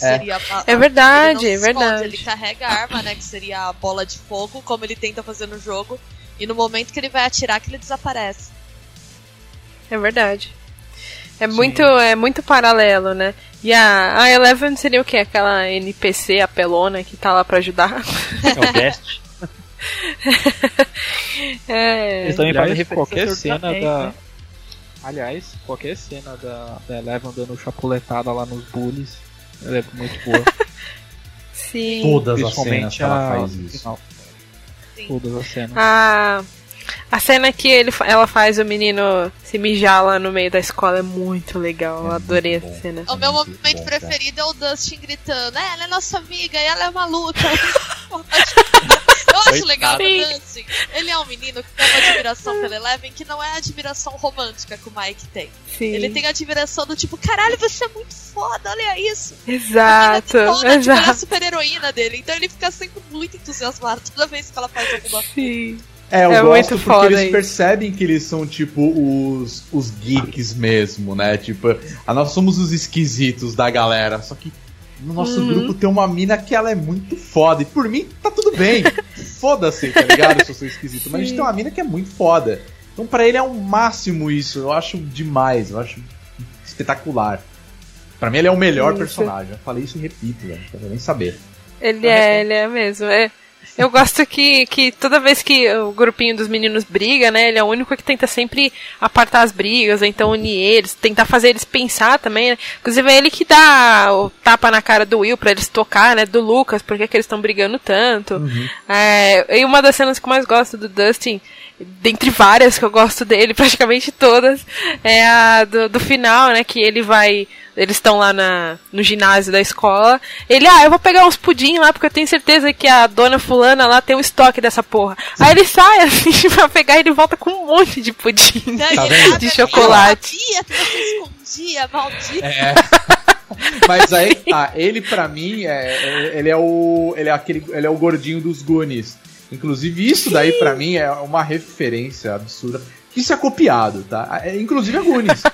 Que é. seria a, é verdade, é verdade. Ele carrega a arma, né? Que seria a bola de fogo, como ele tenta fazer no jogo. E no momento que ele vai atirar, que ele desaparece. É verdade. É muito, é muito paralelo, né? E a, a Eleven seria o quê? Aquela NPC apelona que tá lá pra ajudar? É o guest. <laughs> é... Eles também fazem qualquer cena da... Né? Aliás, qualquer cena da, da Eleven dando chapuletada lá nos bullies, ela é muito boa. <laughs> Sim. Todas as cenas que ela faz isso. Todas as cenas. Ah... A cena que ele, ela faz o menino se mijar lá no meio da escola é muito legal. Eu é adorei essa cena. O meu momento preferido é o Dustin gritando: é, ela é nossa amiga e ela é maluca. <laughs> Eu acho legal o Dustin. Ele é um menino que tem uma admiração pela Eleven que não é a admiração romântica que o Mike tem. Sim. Ele tem a admiração do tipo, caralho, você é muito foda, olha isso. Exato. É foda, exato. Tipo, ela é a super heroína dele. Então ele fica sempre muito entusiasmado toda vez que ela faz alguma coisa. Sim. É, eu é gosto porque eles isso. percebem que eles são, tipo, os, os geeks mesmo, né? Tipo, a nós somos os esquisitos da galera. Só que no nosso uhum. grupo tem uma mina que ela é muito foda. E por mim, tá tudo bem. Foda-se, tá ligado? Se eu sou esquisito. Sim. Mas a gente tem uma mina que é muito foda. Então para ele é o um máximo isso. Eu acho demais. Eu acho espetacular. Para mim ele é o melhor personagem. Eu falei isso e repito, velho. Quero nem saber. Ele é, ele é mesmo. É. Eu gosto que, que toda vez que o grupinho dos meninos briga, né? Ele é o único que tenta sempre apartar as brigas, ou então unir eles, tentar fazer eles pensar também, né? Inclusive é ele que dá o tapa na cara do Will pra eles tocar, né? Do Lucas, porque que eles estão brigando tanto. Uhum. É, e uma das cenas que eu mais gosto do Dustin dentre várias que eu gosto dele, <laughs> praticamente todas, é a do, do final, né? Que ele vai eles estão lá na, no ginásio da escola. Ele, ah, eu vou pegar uns pudim lá, porque eu tenho certeza que a dona fulana lá tem um estoque dessa porra. Sim. Aí ele sai <laughs> assim pra pegar e ele volta com um monte de pudim <laughs> tá de chocolate. Eu escondia, maldito. É. Mas aí, tá, ele pra mim, é, é, ele é o. Ele é aquele. Ele é o gordinho dos Goonies. Inclusive, isso daí pra mim é uma referência absurda. Isso é copiado, tá? É, inclusive a Goonies. <laughs>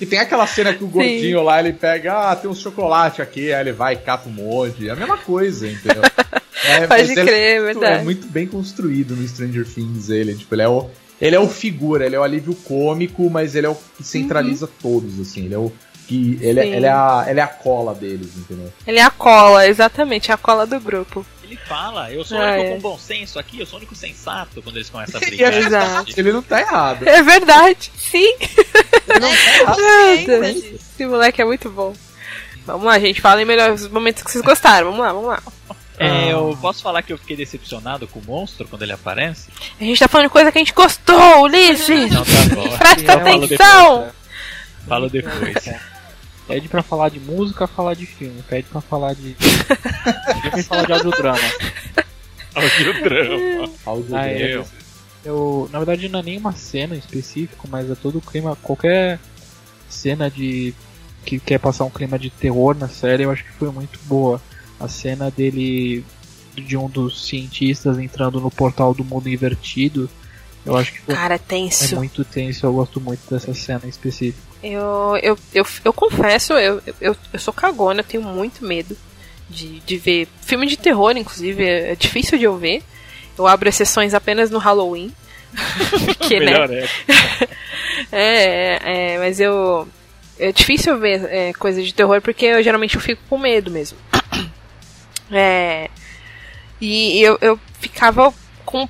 E tem aquela cena que o gordinho Sim. lá, ele pega, ah, tem um chocolate aqui, aí ele vai e cata um monte. É a mesma coisa, entendeu? <laughs> É, Pode crer, é, é verdade. É muito bem construído no Stranger Things ele. Tipo, ele é o. Ele é o figura, ele é o alívio cômico, mas ele é o que centraliza uhum. todos, assim. Ele é o que ele, é, ele, é a, ele é a cola deles, entendeu? Ele é a cola, exatamente, a cola do grupo. Ele fala, eu sou o único é. com bom senso aqui, eu sou o único sensato quando eles começam a <laughs> brigar. Exato. Ele não tá errado. É verdade, sim. Ele não tá errado. Esse moleque é muito bom. Vamos lá, gente, falem melhor os momentos que vocês gostaram. Vamos lá, vamos lá. É, eu posso falar que eu fiquei decepcionado com o monstro quando ele aparece? A gente tá falando de coisa que a gente gostou, Ulisses! Não, tá bom. Presta atenção! Falo depois. Falo depois. Pede pra falar de música, falar de filme. Pede pra falar de. <laughs> filme falar de audiodrama. audiodrama. Ah, é, eu, na verdade, não é nem uma cena em específico, mas é todo o clima. Qualquer cena de. que quer passar um clima de terror na série, eu acho que foi muito boa. A cena dele. de um dos cientistas entrando no portal do mundo invertido. Eu acho que foi, Cara, tenso. é muito tenso, eu gosto muito dessa cena em específico. Eu, eu, eu, eu confesso, eu, eu, eu sou cagona, eu tenho muito medo de, de ver filme de terror, inclusive, é, é difícil de eu ver. Eu abro exceções apenas no Halloween. <laughs> Porque, né? <laughs> É. é, é, mas eu. É difícil ver é, coisa de terror porque eu geralmente eu fico com medo mesmo. <clears throat> É, e eu, eu ficava com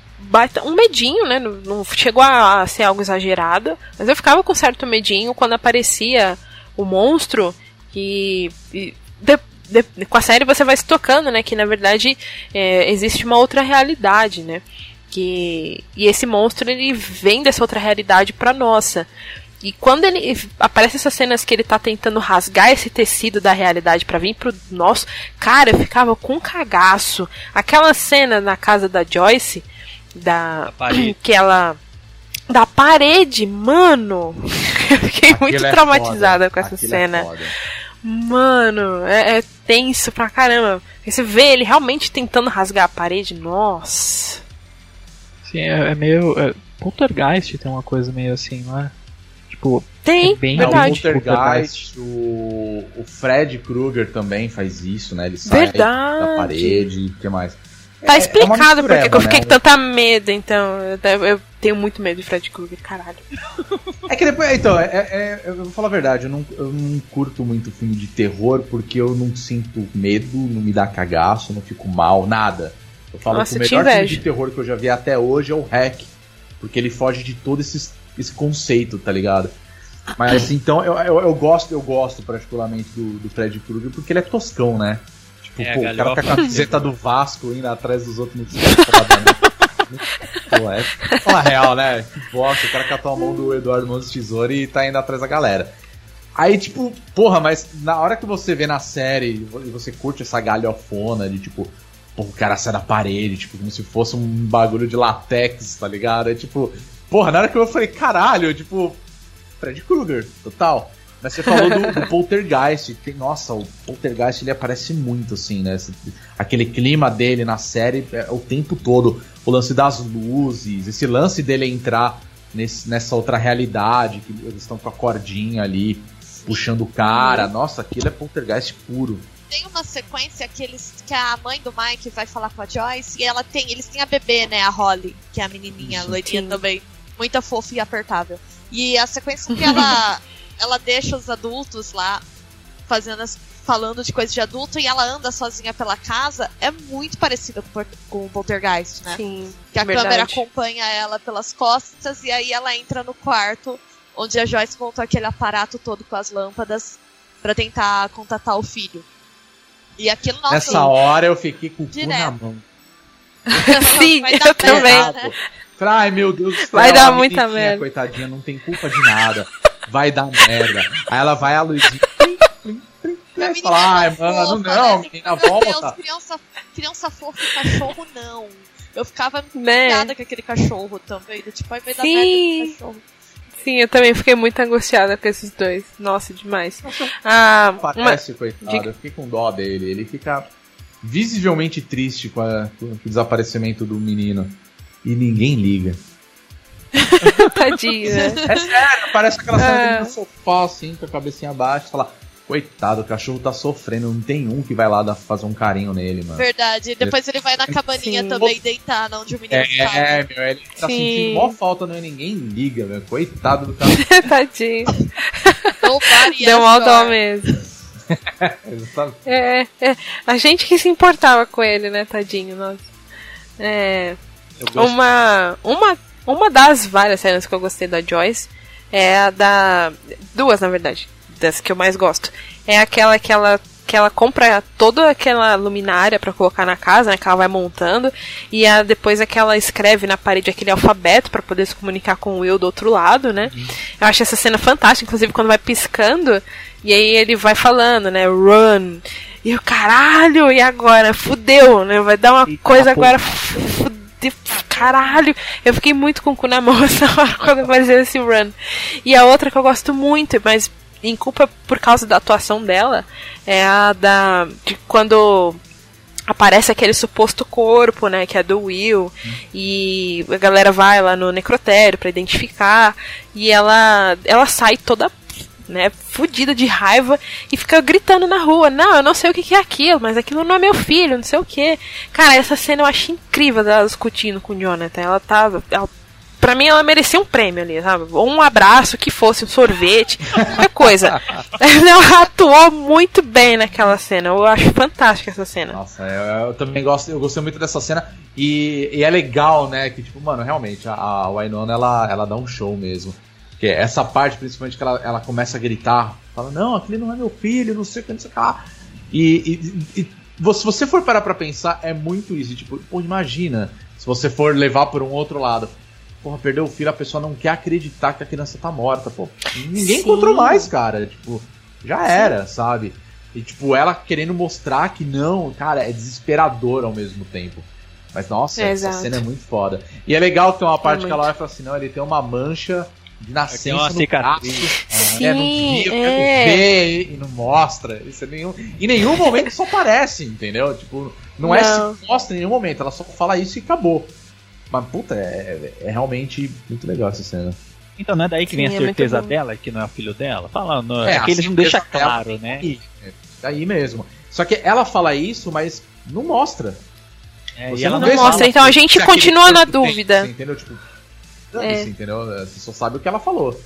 um medinho, né? Não, chegou a, ser algo exagerado, mas eu ficava com certo medinho quando aparecia o monstro e, e de, de, com a série você vai se tocando, né? Que na verdade é, existe uma outra realidade, né? Que, e esse monstro ele vem dessa outra realidade para nossa. E quando ele aparece essas cenas que ele tá tentando rasgar esse tecido da realidade para vir pro nosso, cara, eu ficava com um cagaço. Aquela cena na casa da Joyce, da, da <clears throat> que ela da parede, mano. <laughs> Eu fiquei Aquilo muito é traumatizada com essa Aquilo é cena. É mano, é, é, tenso pra caramba. Você vê ele realmente tentando rasgar a parede, nossa. Sim, é, é meio. É, Poltergeist tem uma coisa meio assim, não é? Tipo, tem, é bem verdade. O Poltergeist, o, o Fred Krueger também faz isso, né? Ele sai verdade. da parede, o que mais? Tá é, explicado é porque que eu fiquei né? com tanta medo, então. Eu, eu, tenho muito medo de Fred Krueger, caralho. É que depois. Então, é, é, eu vou falar a verdade, eu não, eu não curto muito filme de terror porque eu não sinto medo, não me dá cagaço, não fico mal, nada. Eu falo Nossa, que o melhor filme de terror que eu já vi até hoje é o Hack. Porque ele foge de todo esse, esse conceito, tá ligado? Mas assim, <clears throat> então eu, eu, eu, gosto, eu gosto particularmente do, do Fred Krueger porque ele é toscão, né? Tipo, é, pô, o cara com a camiseta do Vasco indo atrás dos outros no foda, né? Pô, é fala real, né? Que bosta, o cara catou a mão do Eduardo Mãos Tesouro e tá indo atrás da galera. Aí, tipo, porra, mas na hora que você vê na série e você curte essa galhofona de tipo, porra, o cara sai da parede, tipo, como se fosse um bagulho de latex, tá ligado? É tipo, porra, na hora que eu falei, caralho, tipo, Fred Krueger, total. Mas você falou do, <laughs> do Poltergeist. Tem, nossa, o Poltergeist ele aparece muito, assim, né? aquele clima dele na série é, o tempo todo. O lance das luzes, esse lance dele entrar nesse, nessa outra realidade, que eles estão com a cordinha ali, puxando o cara. Nossa, aquilo é Poltergeist puro. Tem uma sequência que eles que a mãe do Mike vai falar com a Joyce e ela tem, eles têm a bebê, né, a Holly, que é a menininha, a loirinha também, muita fofa e apertável. E a sequência que <laughs> ela ela deixa os adultos lá fazendo as, falando de coisas de adulto e ela anda sozinha pela casa é muito parecida com, com o Poltergeist, né? Sim. Que a verdade. câmera acompanha ela pelas costas e aí ela entra no quarto onde a Joyce montou aquele aparato todo com as lâmpadas para tentar contatar o filho. E aquilo, nossa. Nessa hora eu fiquei com o cu na mão. <laughs> Sim, eu também. Né? Ai, meu Deus do céu. Vai dar muita merda. Coitadinha, não tem culpa de nada vai dar merda. Aí ela vai a luzinha. Aí fala, ai, mano, não, né? menina, volta. Criança, criança fofa e cachorro, não. Eu ficava angustiada né? com aquele cachorro também. Tipo, aí vai dar merda cachorro. Sim, eu também fiquei muito angustiada com esses dois. Nossa, demais. <laughs> Ah, Parece, uma... coitado. Eu fiquei com dó dele. Ele fica visivelmente triste com, a, com o desaparecimento do menino. E ninguém liga. <laughs> Tadinho, né? É sério, parece aquela cena é. no sofá, assim, com a cabecinha baixa, fala. Coitado, o cachorro tá sofrendo, não tem um que vai lá dar, fazer um carinho nele, mano. Verdade, depois ele vai na cabaninha Sim. também deitar, onde o menino é, tá. É, meu, ele tá Sim. sentindo mó falta, não, ninguém liga, meu. Coitado do cachorro. <laughs> Tadinho. Deu mal dó mesmo. <laughs> é, é, a gente que se importava com ele, né, tadinho, nossa. É, uma, uma uma das várias cenas que eu gostei da Joyce é a da. Duas, na verdade, das que eu mais gosto. É aquela que ela que ela compra toda aquela luminária para colocar na casa, né, que ela vai montando, e a, depois é que ela escreve na parede aquele alfabeto para poder se comunicar com o Will do outro lado, né? Uhum. Eu acho essa cena fantástica, inclusive quando vai piscando, e aí ele vai falando, né, run. E o caralho, e agora? Fudeu, né? Vai dar uma coisa agora fudeu caralho, eu fiquei muito com o cu na mão <laughs> essa hora quando apareceu esse run. E a outra que eu gosto muito, mas em culpa por causa da atuação dela, é a da. de quando aparece aquele suposto corpo, né, que é do Will, hum. e a galera vai lá no necrotério para identificar, e ela ela sai toda né, fudida de raiva e fica gritando na rua: Não, eu não sei o que é aquilo, mas aquilo não é meu filho, não sei o que. Cara, essa cena eu achei incrível dela discutindo com o Jonathan. Ela tava. Ela, pra mim, ela merecia um prêmio ali, sabe? Ou um abraço, que fosse um sorvete, qualquer coisa. <laughs> ela atuou muito bem naquela cena. Eu acho fantástica essa cena. Nossa, eu, eu também gosto, eu gostei muito dessa cena. E, e, é legal, né? Que, tipo, mano, realmente, a, a Wynonna, ela, ela dá um show mesmo. Que é essa parte, principalmente, que ela, ela começa a gritar, fala, não, aquele não é meu filho, não sei o que, não sei o que lá. E, e, e se você for parar pra pensar, é muito isso. Tipo, pô, imagina se você for levar por um outro lado. Porra, perdeu o filho, a pessoa não quer acreditar que a criança tá morta, pô. Ninguém Sim. encontrou mais, cara. Tipo, já era, Sim. sabe? E, tipo, ela querendo mostrar que não, cara, é desesperador ao mesmo tempo. Mas, nossa, é, essa cena é muito foda. E é legal que tem uma parte é que ela vai falar assim, não, ele tem uma mancha de nascença uma no braço. Sim, é, não via, é. vê e não mostra. Isso é nenhum, em nenhum <laughs> momento só aparece, entendeu? Tipo, não, não. é se mostra em nenhum momento, ela só fala isso e acabou. Mas, puta, é, é realmente muito legal essa cena. Então não é daí que Sim, vem a é certeza dela, que não é o filho dela? Fala, não, é, é que eles não deixam claro, né? É daí mesmo. Só que ela fala isso, mas não mostra. É, e ela não, não mostra, então a gente continua na dúvida. Tem, entendeu? Tipo, é. entendeu? Você só sabe o que ela falou.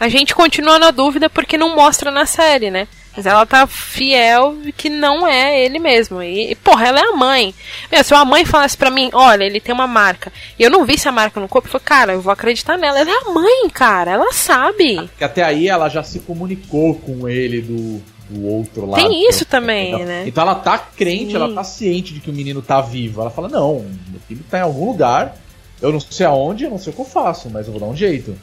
A gente continua na dúvida porque não mostra na série, né? Mas ela tá fiel que não é ele mesmo. E, porra, ela é a mãe. Meu, se uma mãe falasse pra mim, olha, ele tem uma marca, e eu não vi essa marca no corpo, eu falei, cara, eu vou acreditar nela. Ela é a mãe, cara, ela sabe. Que até aí ela já se comunicou com ele do, do outro lado. Tem isso também, então, né? Então ela tá crente, Sim. ela tá ciente de que o menino tá vivo. Ela fala, não, meu filho tá em algum lugar, eu não sei aonde, eu não sei o que eu faço, mas eu vou dar um jeito.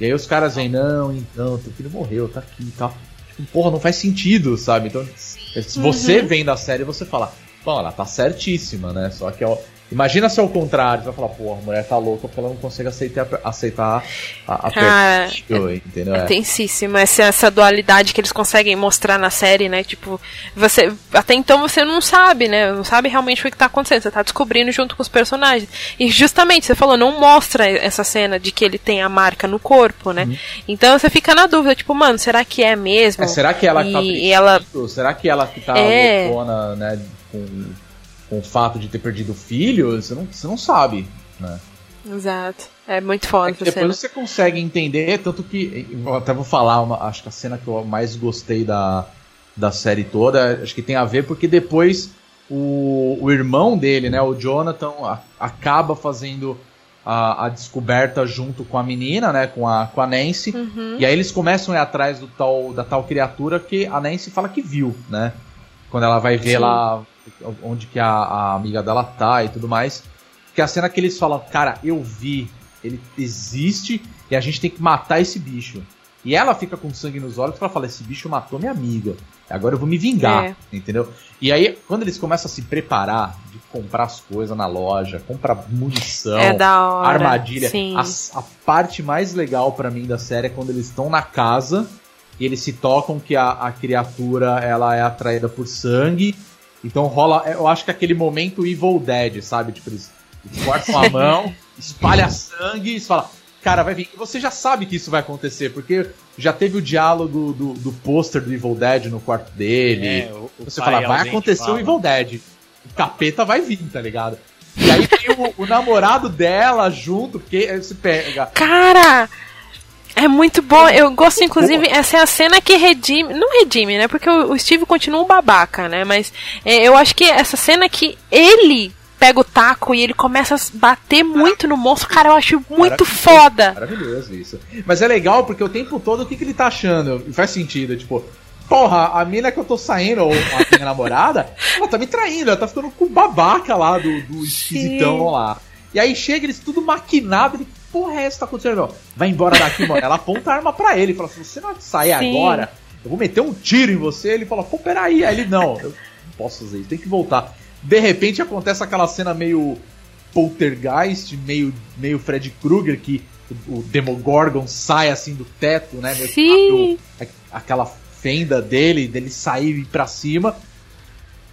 E aí os caras vêm, não, então, teu filho morreu, tá aqui e tá. tal. Tipo, porra, não faz sentido, sabe? Então, se você uhum. vem da série, você fala, pô, ela tá certíssima, né? Só que Imagina se é o contrário, você vai falar, pô, a mulher tá louca porque ela não consegue aceitar, aceitar a, a Cara, é, entendeu? É tensíssimo essa, essa dualidade que eles conseguem mostrar na série, né? Tipo, você. Até então você não sabe, né? Não sabe realmente o que tá acontecendo. Você tá descobrindo junto com os personagens. E justamente, você falou, não mostra essa cena de que ele tem a marca no corpo, né? Uhum. Então você fica na dúvida, tipo, mano, será que é mesmo? É, será que ela e, tá e ela... Será que ela que tá é... loucona, né? Com com o fato de ter perdido o filho, você não, você não sabe, né? Exato. É muito foda. É depois cena. você consegue entender, tanto que. Eu até vou falar, uma, acho que a cena que eu mais gostei da, da série toda, acho que tem a ver porque depois o, o irmão dele, né, o Jonathan, a, acaba fazendo a, a, descoberta junto com a menina, né, com a, com a Nancy. Uhum. E aí eles começam a ir atrás do tal, da tal criatura que a Nancy fala que viu, né? Quando ela vai ver Sim. lá onde que a, a, amiga dela tá e tudo mais. Que é a cena que eles falam, cara, eu vi, ele existe e a gente tem que matar esse bicho. E ela fica com sangue nos olhos e ela fala, esse bicho matou minha amiga. Agora eu vou me vingar, é. entendeu? E aí, quando eles começam a se preparar de comprar as coisas na loja, comprar munição, é armadilha, a, a, parte mais legal para mim da série é quando eles estão na casa e eles se tocam que a, a criatura ela é atraída por sangue então rola, eu acho que aquele momento Evil Dead, sabe? Tipo, eles, cortam a mão, <laughs> espalha sangue e fala, cara, vai vir. E você já sabe que isso vai acontecer, porque já teve o diálogo do, do pôster do Evil Dead no quarto dele. É, o, o você fala, vai acontecer fala. o Evil Dead. O capeta vai vir, tá ligado? E aí tem o, o namorado dela junto, porque você pega. Cara! É muito bom. Eu gosto, inclusive, essa é a cena que redime. Não redime, né? Porque o, Steve continua um babaca, né? Mas é, eu acho que essa cena que ele pega o taco e ele começa a bater muito no monstro, cara, eu acho muito maravilhoso, foda. Maravilhoso isso. Mas é legal porque o tempo todo o que, que ele tá achando? Faz sentido, tipo, porra, a mina que eu tô saindo, ou a minha <laughs> namorada, ela tá me traindo, ela tá ficando com o babaca lá do, do esquisitão lá. E aí chega eles tudo maquinado, ele, porra é essa que tá acontecendo? Vai embora daqui, mano. Ela aponta a arma pra ele, fala assim, se você não sair Sim. agora, eu vou meter um tiro em você. Ele fala, pô, peraí. Aí ele, não, eu não posso fazer isso, tem que voltar. De repente acontece aquela cena meio poltergeist, meio, meio Fred Krueger, que o Demogorgon sai assim do teto, né? Sim. aquela fenda dele, dele sair ir pra cima.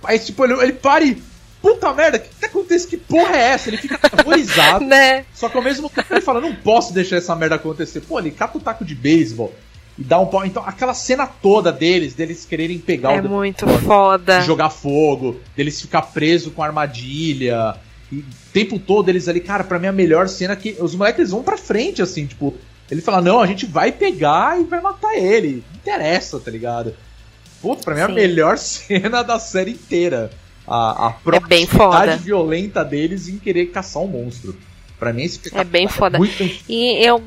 Aí, tipo, ele, ele para e puta merda, o que, que acontece? Que porra é essa? Ele fica aterrorizado. <laughs> né? Só que ao mesmo tempo ele fala, não posso deixar essa merda acontecer. Pô, ele cata o taco de beisebol e dá um pau. Então, aquela cena toda deles, deles quererem pegar é o. É muito foda. Jogar fogo, deles ficar preso com armadilha. E o tempo todo eles ali, cara, pra mim a melhor cena é que os moleques vão pra frente, assim, tipo. Ele fala, não, a gente vai pegar e vai matar ele. Não interessa, tá ligado? Puta, pra mim é a melhor <laughs> cena da série inteira a, a proatividade é violenta deles em querer caçar um monstro. Pra mim, esse é bem foda. Muito bem... E eu,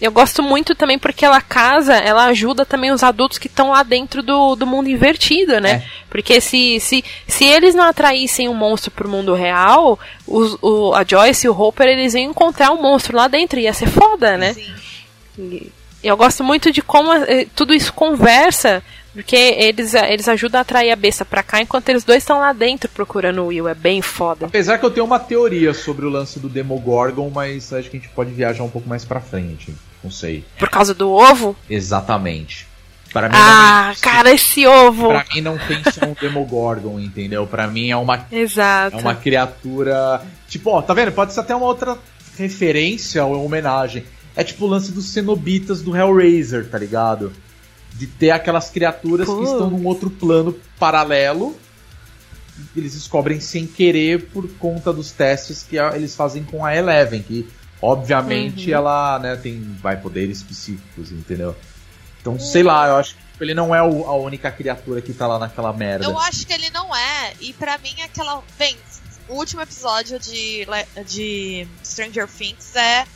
eu gosto muito também porque ela casa, ela ajuda também os adultos que estão lá dentro do, do mundo invertido, né? É. Porque se, se, se eles não atraíssem um monstro pro mundo real, os, o, a Joyce e o Hopper, eles iam encontrar um monstro lá dentro, ia ser foda, né? Sim. eu gosto muito de como eh, tudo isso conversa porque eles, eles ajudam a atrair a besta pra cá, enquanto eles dois estão lá dentro procurando o Will. É bem foda. Apesar que eu tenho uma teoria sobre o lance do Demogorgon, mas acho que a gente pode viajar um pouco mais pra frente. Não sei. Por causa do ovo? Exatamente. Para mim ah, não, cara, esse ovo! Pra mim não tem só um Demogorgon, entendeu? Pra mim é uma. Exato. É uma criatura. Tipo, ó, tá vendo? Pode ser até uma outra referência ou homenagem. é tipo o lance dos cenobitas do Hellraiser, tá ligado? De ter aquelas criaturas Pô. que estão num outro plano paralelo. Eles descobrem sem querer por conta dos testes que eles fazem com a Eleven, que obviamente uhum. ela né, tem vai poderes específicos, entendeu? Então, sei lá, eu acho que tipo, ele não é o, a única criatura que tá lá naquela merda. Eu acho que ele não é, e para mim aquela. Bem, o último episódio de, de Stranger Things é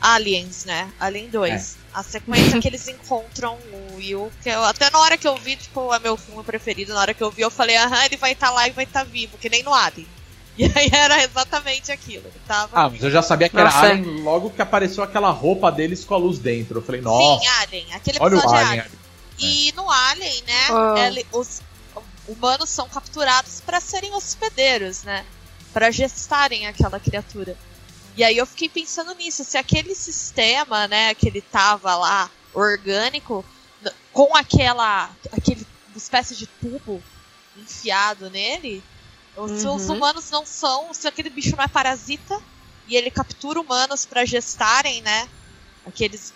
Aliens, né? Alien 2. É. A sequência que eles encontram o Will, que eu, até na hora que eu vi, tipo, é meu filme preferido, na hora que eu vi, eu falei, aham, ele vai estar tá lá e vai estar tá vivo, que nem no Alien. <laughs> E aí era exatamente aquilo. Ele tava... Ah, mas eu já sabia que nossa. era Alien logo que apareceu aquela roupa deles com a luz dentro. Eu falei, nossa. Sim, Alien. Aquele episódio Olha o Alien. é Alien. E no Alien, né, oh. ele, os humanos são capturados para serem hospedeiros, né? Para gestarem aquela criatura. E aí eu fiquei pensando nisso, se aquele sistema, né, que ele tava lá, orgânico, com aquela. aquele espécie de tubo enfiado nele, uhum. se os humanos não são. Se aquele bicho não é parasita e ele captura humanos para gestarem, né? Aqueles.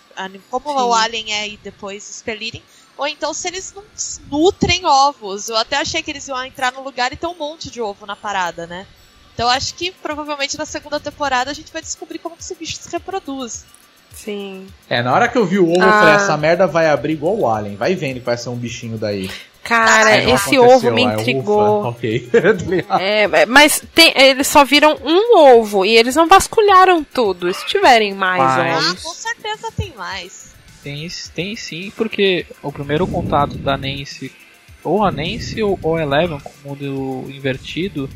Como Sim. o alien é e depois expelirem. Ou então se eles não nutrem ovos. Eu até achei que eles iam entrar no lugar e ter um monte de ovo na parada, né? Então acho que provavelmente na segunda temporada a gente vai descobrir como que esse bicho se reproduz. Sim. É, na hora que eu vi o ovo, ah. eu falei, ah. essa merda vai abrir igual o Alien. Vai vendo que vai ser um bichinho daí. Cara, esse ovo me intrigou. Ufa, <laughs> ok. <laughs> é, mas tem, eles só viram um ovo e eles não vasculharam tudo. Se tiverem mais mas... Ah, com certeza tem mais. Tem, tem sim, porque o primeiro contato da Nancy, ou a Nancy ou, ou Eleven, com o mundo invertido,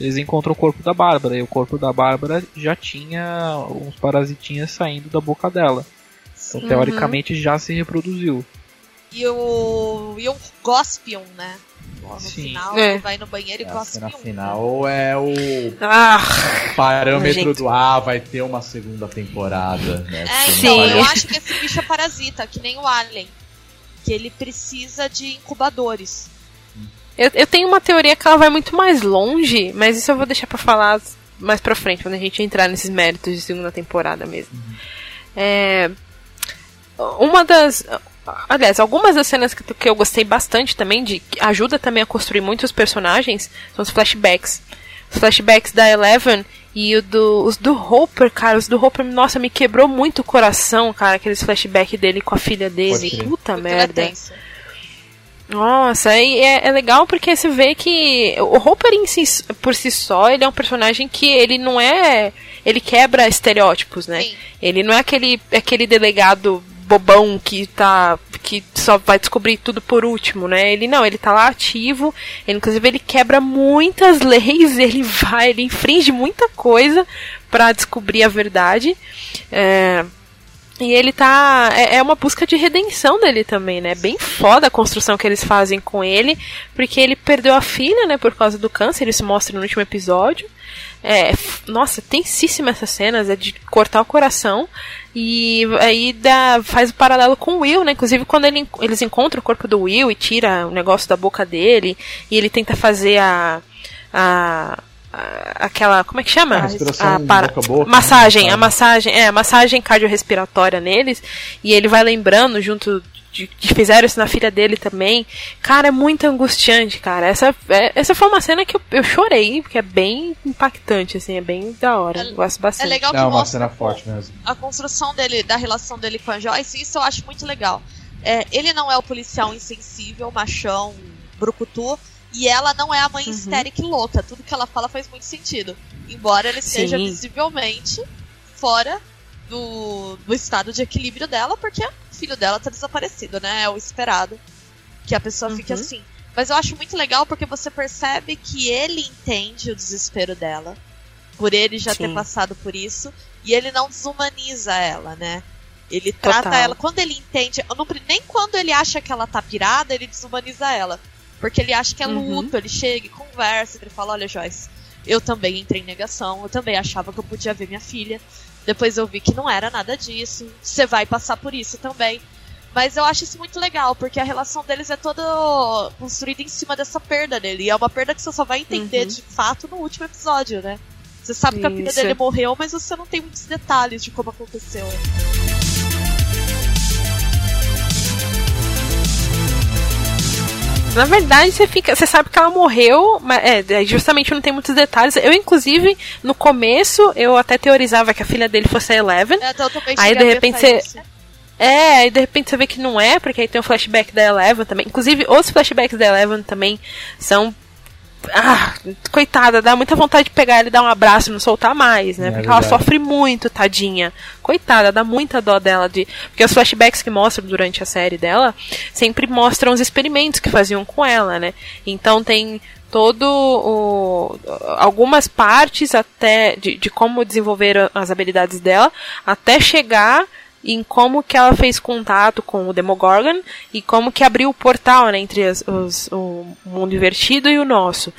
eles encontram o corpo da Bárbara, e o corpo da Bárbara já tinha uns parasitinhas saindo da boca dela. Então, uhum. teoricamente, já se reproduziu. E o, e o Gospion, né? No Sim. final, é. vai no banheiro e gospe um. final é o ah, parâmetro do ah, vai ter uma segunda temporada, né? É, então, eu acho que esse bicho é parasita, que nem o Alien. Que ele precisa de incubadores. Eu, eu tenho uma teoria que ela vai muito mais longe, mas isso eu vou deixar para falar mais pra frente, quando a gente entrar nesses méritos de segunda temporada mesmo. Uhum. É, uma das. Aliás, algumas das cenas que, que eu gostei bastante também, de que ajuda também a construir muitos personagens, são os flashbacks. Os flashbacks da Eleven e o do, os do Hopper, cara, os do Hopper, nossa, me quebrou muito o coração, cara, aqueles flashbacks dele com a filha dele. Puta merda. Nossa, e é, é, legal porque você vê que o Hopper si, por si só, ele é um personagem que ele não é. Ele quebra estereótipos, né? Sim. Ele não é aquele, aquele delegado bobão que tá. que só vai descobrir tudo por último, né? Ele não, ele tá lá ativo, ele, inclusive ele quebra muitas leis, <laughs> ele vai, ele infringe muita coisa para descobrir a verdade. É, e ele tá. É, é, uma busca de redenção dele também, né? Bem foda a construção que eles fazem com ele, porque ele perdeu a filha, né, por causa do câncer, isso mostra no último episódio. É, nossa, tensíssima essas cenas, é de cortar o coração. E aí dá, faz o paralelo com o Will, né? Inclusive quando ele, eles encontram o corpo do Will e tira o negócio da boca dele, e ele tenta fazer a. a aquela como é que chama? A, a para, boca boca, massagem né? a massagem é a massagem cardiorrespiratória neles e ele vai lembrando junto de, de, fizeram isso na filha dele também. Cara é muito angustiante cara. Essa é, essa foi uma cena que eu, eu chorei porque é bem impactante assim é bem da hora é, gosto bastante. é legal que é uma cena forte mesmo. a construção dele da relação dele com a Joyce isso eu acho muito legal. É, ele não é o policial insensível machão brucutu e ela não é a mãe uhum. histérica e louca. Tudo que ela fala faz muito sentido. Embora ele esteja visivelmente fora do, do estado de equilíbrio dela, porque o filho dela tá desaparecido, né? É o esperado que a pessoa uhum. fique assim. Mas eu acho muito legal porque você percebe que ele entende o desespero dela, por ele já Sim. ter passado por isso, e ele não desumaniza ela, né? Ele trata Total. ela. Quando ele entende. Não, nem quando ele acha que ela tá pirada, ele desumaniza ela. Porque ele acha que é uhum. luto, uhum. ele chega e conversa, ele fala, olha Joyce, eu também entrei em negação, eu também achava que eu podia ver minha filha. Depois eu vi que não era nada disso. Você vai passar por isso também. Mas eu acho isso muito legal, porque a relação deles é toda construída em cima dessa perda dele. E é uma perda que você só vai entender uhum. de fato no último episódio, né? Você sabe Isso. que a filha dele morreu, mas você não tem muitos detalhes de como aconteceu. Na verdade, você fica. Você sabe que ela morreu, mas é, justamente não tem muitos detalhes. Eu, inclusive, no começo, eu até teorizava que a filha dele fosse a Eleven. É, então, aí de repente você. É, aí de repente você vê que não é, porque aí tem o flashback da Eleven também. Inclusive, os flashbacks da Eleven também são ah, coitada, dá muita vontade de pegar ele e dar um abraço e não soltar mais, né? É porque verdade. ela sofre muito, tadinha. Coitada, dá muita dó dela de. Porque os flashbacks que mostram durante a série dela sempre mostram os experimentos que faziam com ela, né? Então tem todo o, algumas partes até de, de como desenvolver as habilidades dela até chegar em como que ela fez contato com o Demogorgon e como que abriu o portal né, entre as, os, o mundo invertido e o nosso.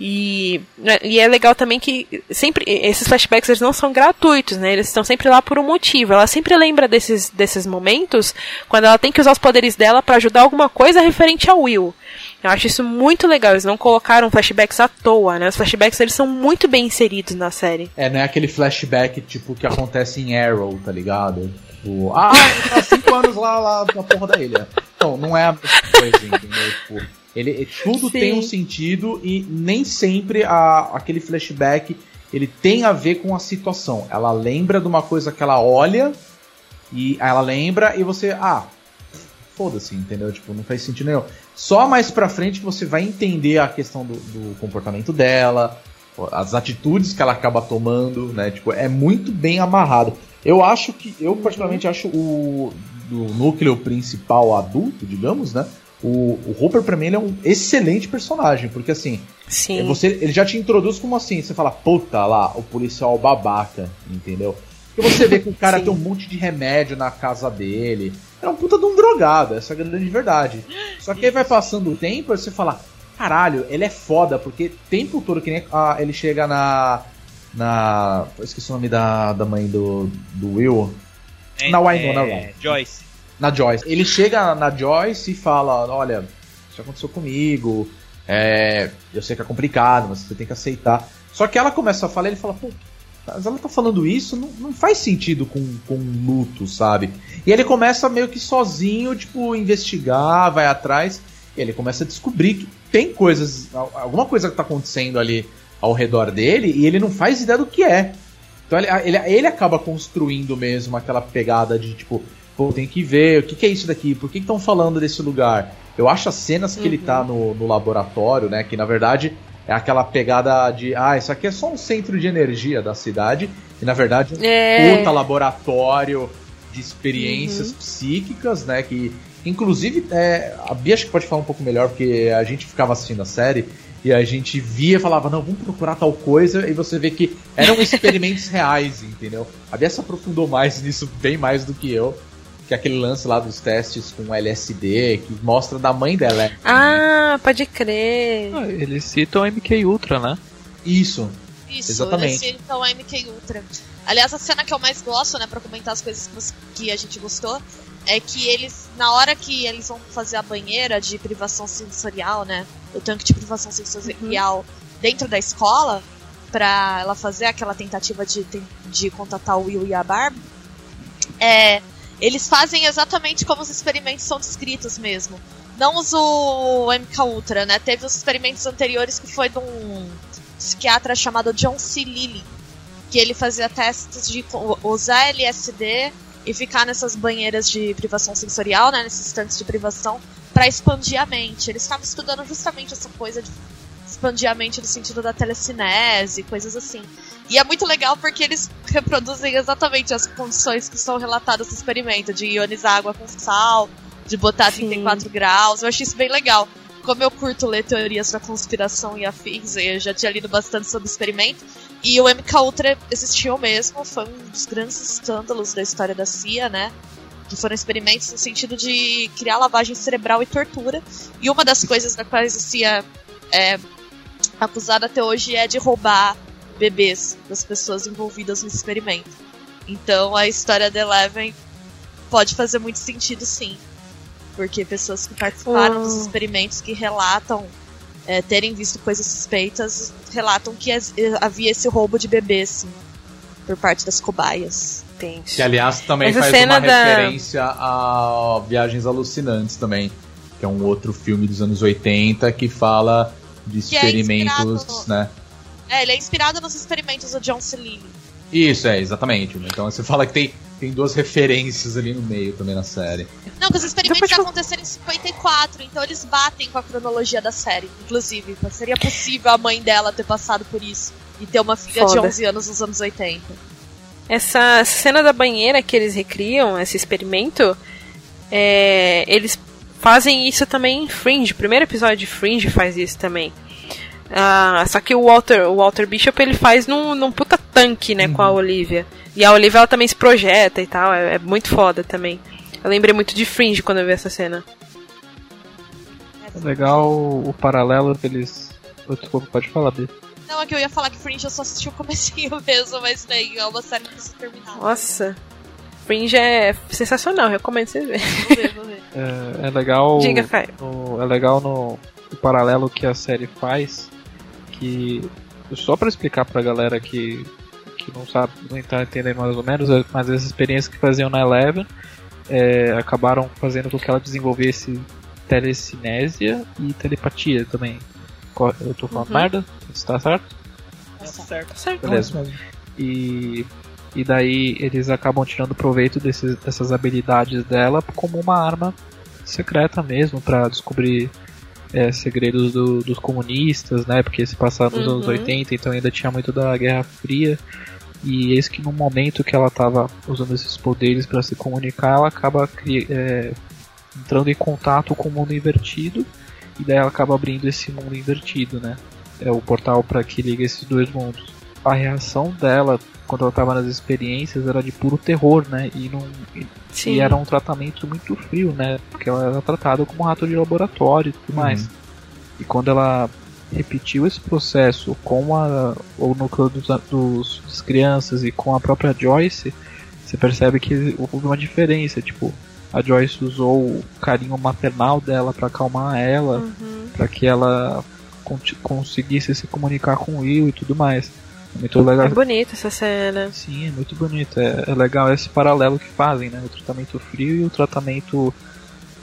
E, né, e é legal também que sempre esses flashbacks eles não são gratuitos, né? Eles estão sempre lá por um motivo. Ela sempre lembra desses, desses momentos quando ela tem que usar os poderes dela para ajudar alguma coisa referente ao Will. Eu acho isso muito legal. Eles não colocaram flashbacks à toa, né? Os flashbacks eles são muito bem inseridos na série. É, não é aquele flashback tipo que acontece em Arrow, tá ligado? Tipo, ah, tá cinco anos lá, lá na porra da ilha. Então, não é a mesma coisa, entendeu? Tipo, ele, tudo Sim. tem um sentido e nem sempre a, aquele flashback ele tem a ver com a situação. Ela lembra de uma coisa que ela olha e ela lembra e você, ah, foda-se, entendeu? Tipo, não faz sentido nenhum. Só mais pra frente você vai entender a questão do, do comportamento dela, as atitudes que ela acaba tomando, né? Tipo, é muito bem amarrado. Eu acho que, eu particularmente acho o do núcleo principal adulto, digamos, né? O, o Hooper, pra mim, ele é um excelente personagem, porque assim, Sim. Você, ele já te introduz como assim, você fala, puta lá, o policial babaca, entendeu? Porque você vê que o cara Sim. tem um monte de remédio na casa dele. É um puta de um drogado, essa é a grande verdade. Só que aí vai passando o tempo e você fala, caralho, ele é foda, porque tempo todo que nem ah, ele chega na na. Eu esqueci o nome da, da mãe do, do Will. É, na Winona é, Joyce. Na Joyce. Ele chega na Joyce e fala: Olha, isso aconteceu comigo. É, eu sei que é complicado, mas você tem que aceitar. Só que ela começa a falar ele fala: Pô, mas ela tá falando isso, não, não faz sentido com, com luto, sabe? E ele começa meio que sozinho, tipo, investigar, vai atrás. E ele começa a descobrir que tem coisas, alguma coisa que tá acontecendo ali ao redor dele e ele não faz ideia do que é. Então ele, ele, ele acaba construindo mesmo aquela pegada de tipo, pô, tem que ver o que, que é isso daqui, por que estão falando desse lugar. Eu acho as cenas que uhum. ele tá no, no laboratório, né, que na verdade é aquela pegada de, ah, isso aqui é só um centro de energia da cidade, e na verdade é um puta laboratório de experiências uhum. psíquicas, né, que inclusive é, a Bia acho que pode falar um pouco melhor, porque a gente ficava assistindo a série e a gente via e falava, não, vamos procurar tal coisa, e você vê que eram <laughs> experimentos reais, entendeu? A Bia se aprofundou mais nisso, bem mais do que eu. Que é aquele lance lá dos testes com LSD, que mostra da mãe dela. Ah, pode crer. Ah, eles citam a MK Ultra, né? Isso. Isso, Exatamente. eles citam a MK Ultra. Aliás, a cena que eu mais gosto, né, pra comentar as coisas que a gente gostou, é que eles, na hora que eles vão fazer a banheira de privação sensorial, né? O tanque de privação sensorial uhum. dentro da escola, pra ela fazer aquela tentativa de, de contatar o Will e a Barb, é, eles fazem exatamente como os experimentos são descritos mesmo. Não os o MK Ultra, né? Teve os experimentos anteriores que foi de um psiquiatra chamado John C. Lilly, que ele fazia testes de usar LSD e ficar nessas banheiras de privação sensorial, né, nesses tanques de privação, para expandir a mente. Eles estavam estudando justamente essa coisa de expandir a mente no sentido da telecinese, coisas assim. E é muito legal porque eles reproduzem exatamente as condições que são relatadas no experimento, de ionizar água com sal, de botar Sim. 34 graus. Eu achei isso bem legal. Como eu curto ler teorias da conspiração e afins, eu já tinha lido bastante sobre o experimento, e o MK Ultra existiu mesmo, foi um dos grandes escândalos da história da CIA, né? Que foram experimentos no sentido de criar lavagem cerebral e tortura. E uma das coisas da quais a CIA é acusada até hoje é de roubar bebês das pessoas envolvidas no experimento. Então a história da Eleven pode fazer muito sentido sim. Porque pessoas que participaram dos experimentos que relatam é, terem visto coisas suspeitas, relatam que havia esse roubo de bebê, assim, por parte das cobaias. Entendi. Que, aliás, também Essa faz uma da... referência a Viagens Alucinantes também, que é um outro filme dos anos 80 que fala de que é experimentos, é né? É, ele é inspirado nos experimentos do John Cellini. Isso, é, exatamente. Então você fala que tem, tem duas referências ali no meio também na série. Não, que os experimentos Depois... aconteceram em 54, então eles batem com a cronologia da série, inclusive. Seria possível a mãe dela ter passado por isso e ter uma filha Foda. de 11 anos nos anos 80. Essa cena da banheira que eles recriam, esse experimento, é, eles fazem isso também em Fringe. O primeiro episódio de Fringe faz isso também. Ah, só que o Walter, o Walter Bishop ele faz num, num puta tanque, né, uhum. com a uhum. Olivia. E a Olivia ela também se projeta e tal, é, é, muito foda também. Eu lembrei muito de Fringe quando eu vi essa cena. É legal o paralelo que eles. Desculpa, pode falar, Bia. Não, é que eu ia falar que Fringe eu só assisti o comecinho <laughs> mesmo, mas nem é uma série que precisa terminar. Nossa. Fringe é sensacional, recomendo vocês verem. Vou ver, vou ver. É, é legal. Diga, Caio. No, é legal no, no paralelo que a série faz que só para explicar pra galera que, que não sabe, não tá entendendo mais ou menos, é, mas as experiências que faziam na Eleven é, acabaram fazendo com que ela desenvolvesse telecinésia e telepatia também. Eu tô falando uhum. merda? Está certo? Tá certo. Tá certo. Beleza. E, e daí eles acabam tirando proveito desses, dessas habilidades dela como uma arma secreta mesmo para descobrir é, segredos do, dos comunistas, né? Porque se passaram nos uhum. anos 80, então ainda tinha muito da Guerra Fria. E eis que no momento que ela estava usando esses poderes para se comunicar, ela acaba é, entrando em contato com o mundo invertido. E daí ela acaba abrindo esse mundo invertido, né? É o portal para que liga esses dois mundos. A reação dela quando ela estava nas experiências era de puro terror, né? E, não, e, e, era um tratamento muito frio, né? Porque ela era tratada como um rato de laboratório e tudo uhum. mais. E quando ela repetiu esse processo com a, o núcleo dos, dos, das crianças e com a própria Joyce, você percebe que houve uma diferença. Tipo, a Joyce usou o carinho maternal dela para acalmar ela, uhum. para que ela conseguisse se comunicar com o Will e tudo mais. Muito legal. É bonita essa cena. Sim, é muito bonito. É, é, legal esse paralelo que fazem, né? O tratamento frio e o tratamento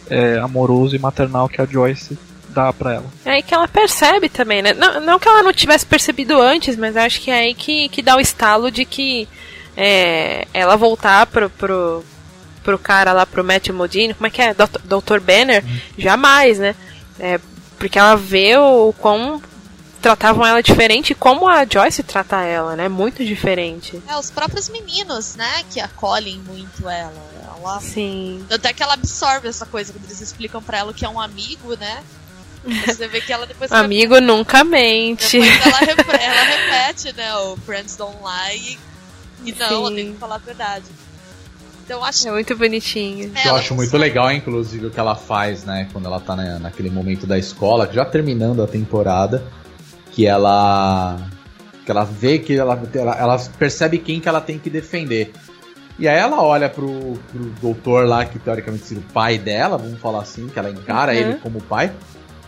é, amoroso e maternal que a Joyce dá pra ela. É aí que ela percebe também, né? Não, não que ela não tivesse percebido antes, mas acho que é aí que, que dá o estalo de que é, ela voltar pro, pro, pro cara lá, pro Matthew Modine, como é que é? Dr. Banner? Hum. Jamais, né? É, porque ela vê o quão tratavam ela diferente como a Joyce trata ela, né? Muito diferente. É, os próprios meninos, né, que acolhem muito ela. ela... Sim. Até que ela absorve essa coisa, quando eles explicam pra ela que é um amigo, né? Você vê que ela depois. <laughs> Amigo repete, nunca mente. Depois ela, <laughs> repete, ela repete, né? O Friends Don't Lie e, e não, ela tem que falar a verdade. Então, acho... É muito bonitinho. É, eu acho muito legal, inclusive, o que ela faz, né? Quando ela tá né, naquele momento da escola, já terminando a temporada que ela que ela vê que ela, ela, ela, percebe quem que ela tem que defender. E aí ela olha pro, pro doutor lá, que teoricamente seria o pai dela, vamos falar assim, que ela encara uhum. ele como pai.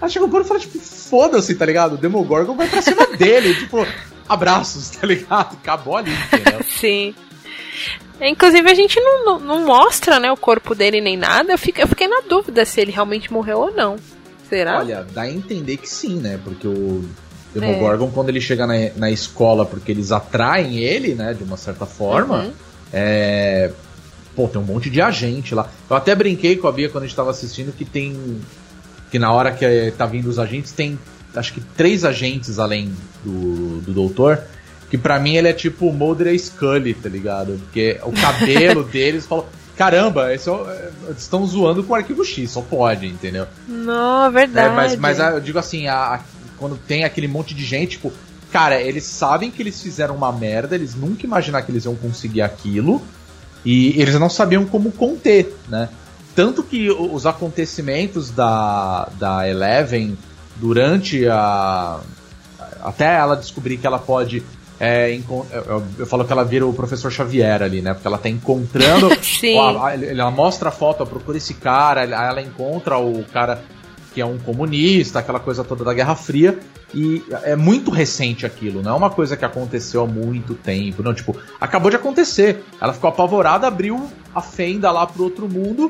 Ela chega no e fala, tipo, foda-se, tá ligado? O Demogorgon vai pra cima dele, <laughs> tipo, abraços, tá ligado? Acabou ali, entendeu? <laughs> Sim. Inclusive a gente não, não, não, mostra, né, o corpo dele nem nada. Eu, fico, eu fiquei na dúvida se ele realmente morreu ou não. Será? Olha, dá a entender que sim, né? Porque o Demogorgon, é. quando ele chega na, na escola, porque eles atraem ele, né, de uma certa forma, uhum. é. Pô, tem um monte de agente lá. Eu até brinquei com a Bia quando a gente tava assistindo que tem. Que na hora que tá vindo os agentes, tem acho que três agentes além do, do doutor. Que para mim ele é tipo o Mulder e Scully, tá ligado? Porque o cabelo <laughs> deles falou. Caramba, esse é, estão zoando com o arquivo X, só pode, entendeu? Não, é verdade. É, mas, mas eu digo assim, a, quando tem aquele monte de gente, tipo, cara, eles sabem que eles fizeram uma merda, eles nunca imaginaram que eles iam conseguir aquilo, e eles não sabiam como conter, né? Tanto que os acontecimentos da, da Eleven durante a. Até ela descobrir que ela pode. É, eu, eu, falo que ela vira o professor Xavier ali, né? Porque ela tá encontrando. <laughs> Sim. Ó, ela mostra a foto, procura esse cara, ela encontra o cara que é um comunista, aquela coisa toda da Guerra Fria. E é muito recente aquilo, não é uma coisa que aconteceu há muito tempo. Não, tipo, acabou de acontecer. Ela ficou apavorada, abriu a fenda lá pro outro mundo.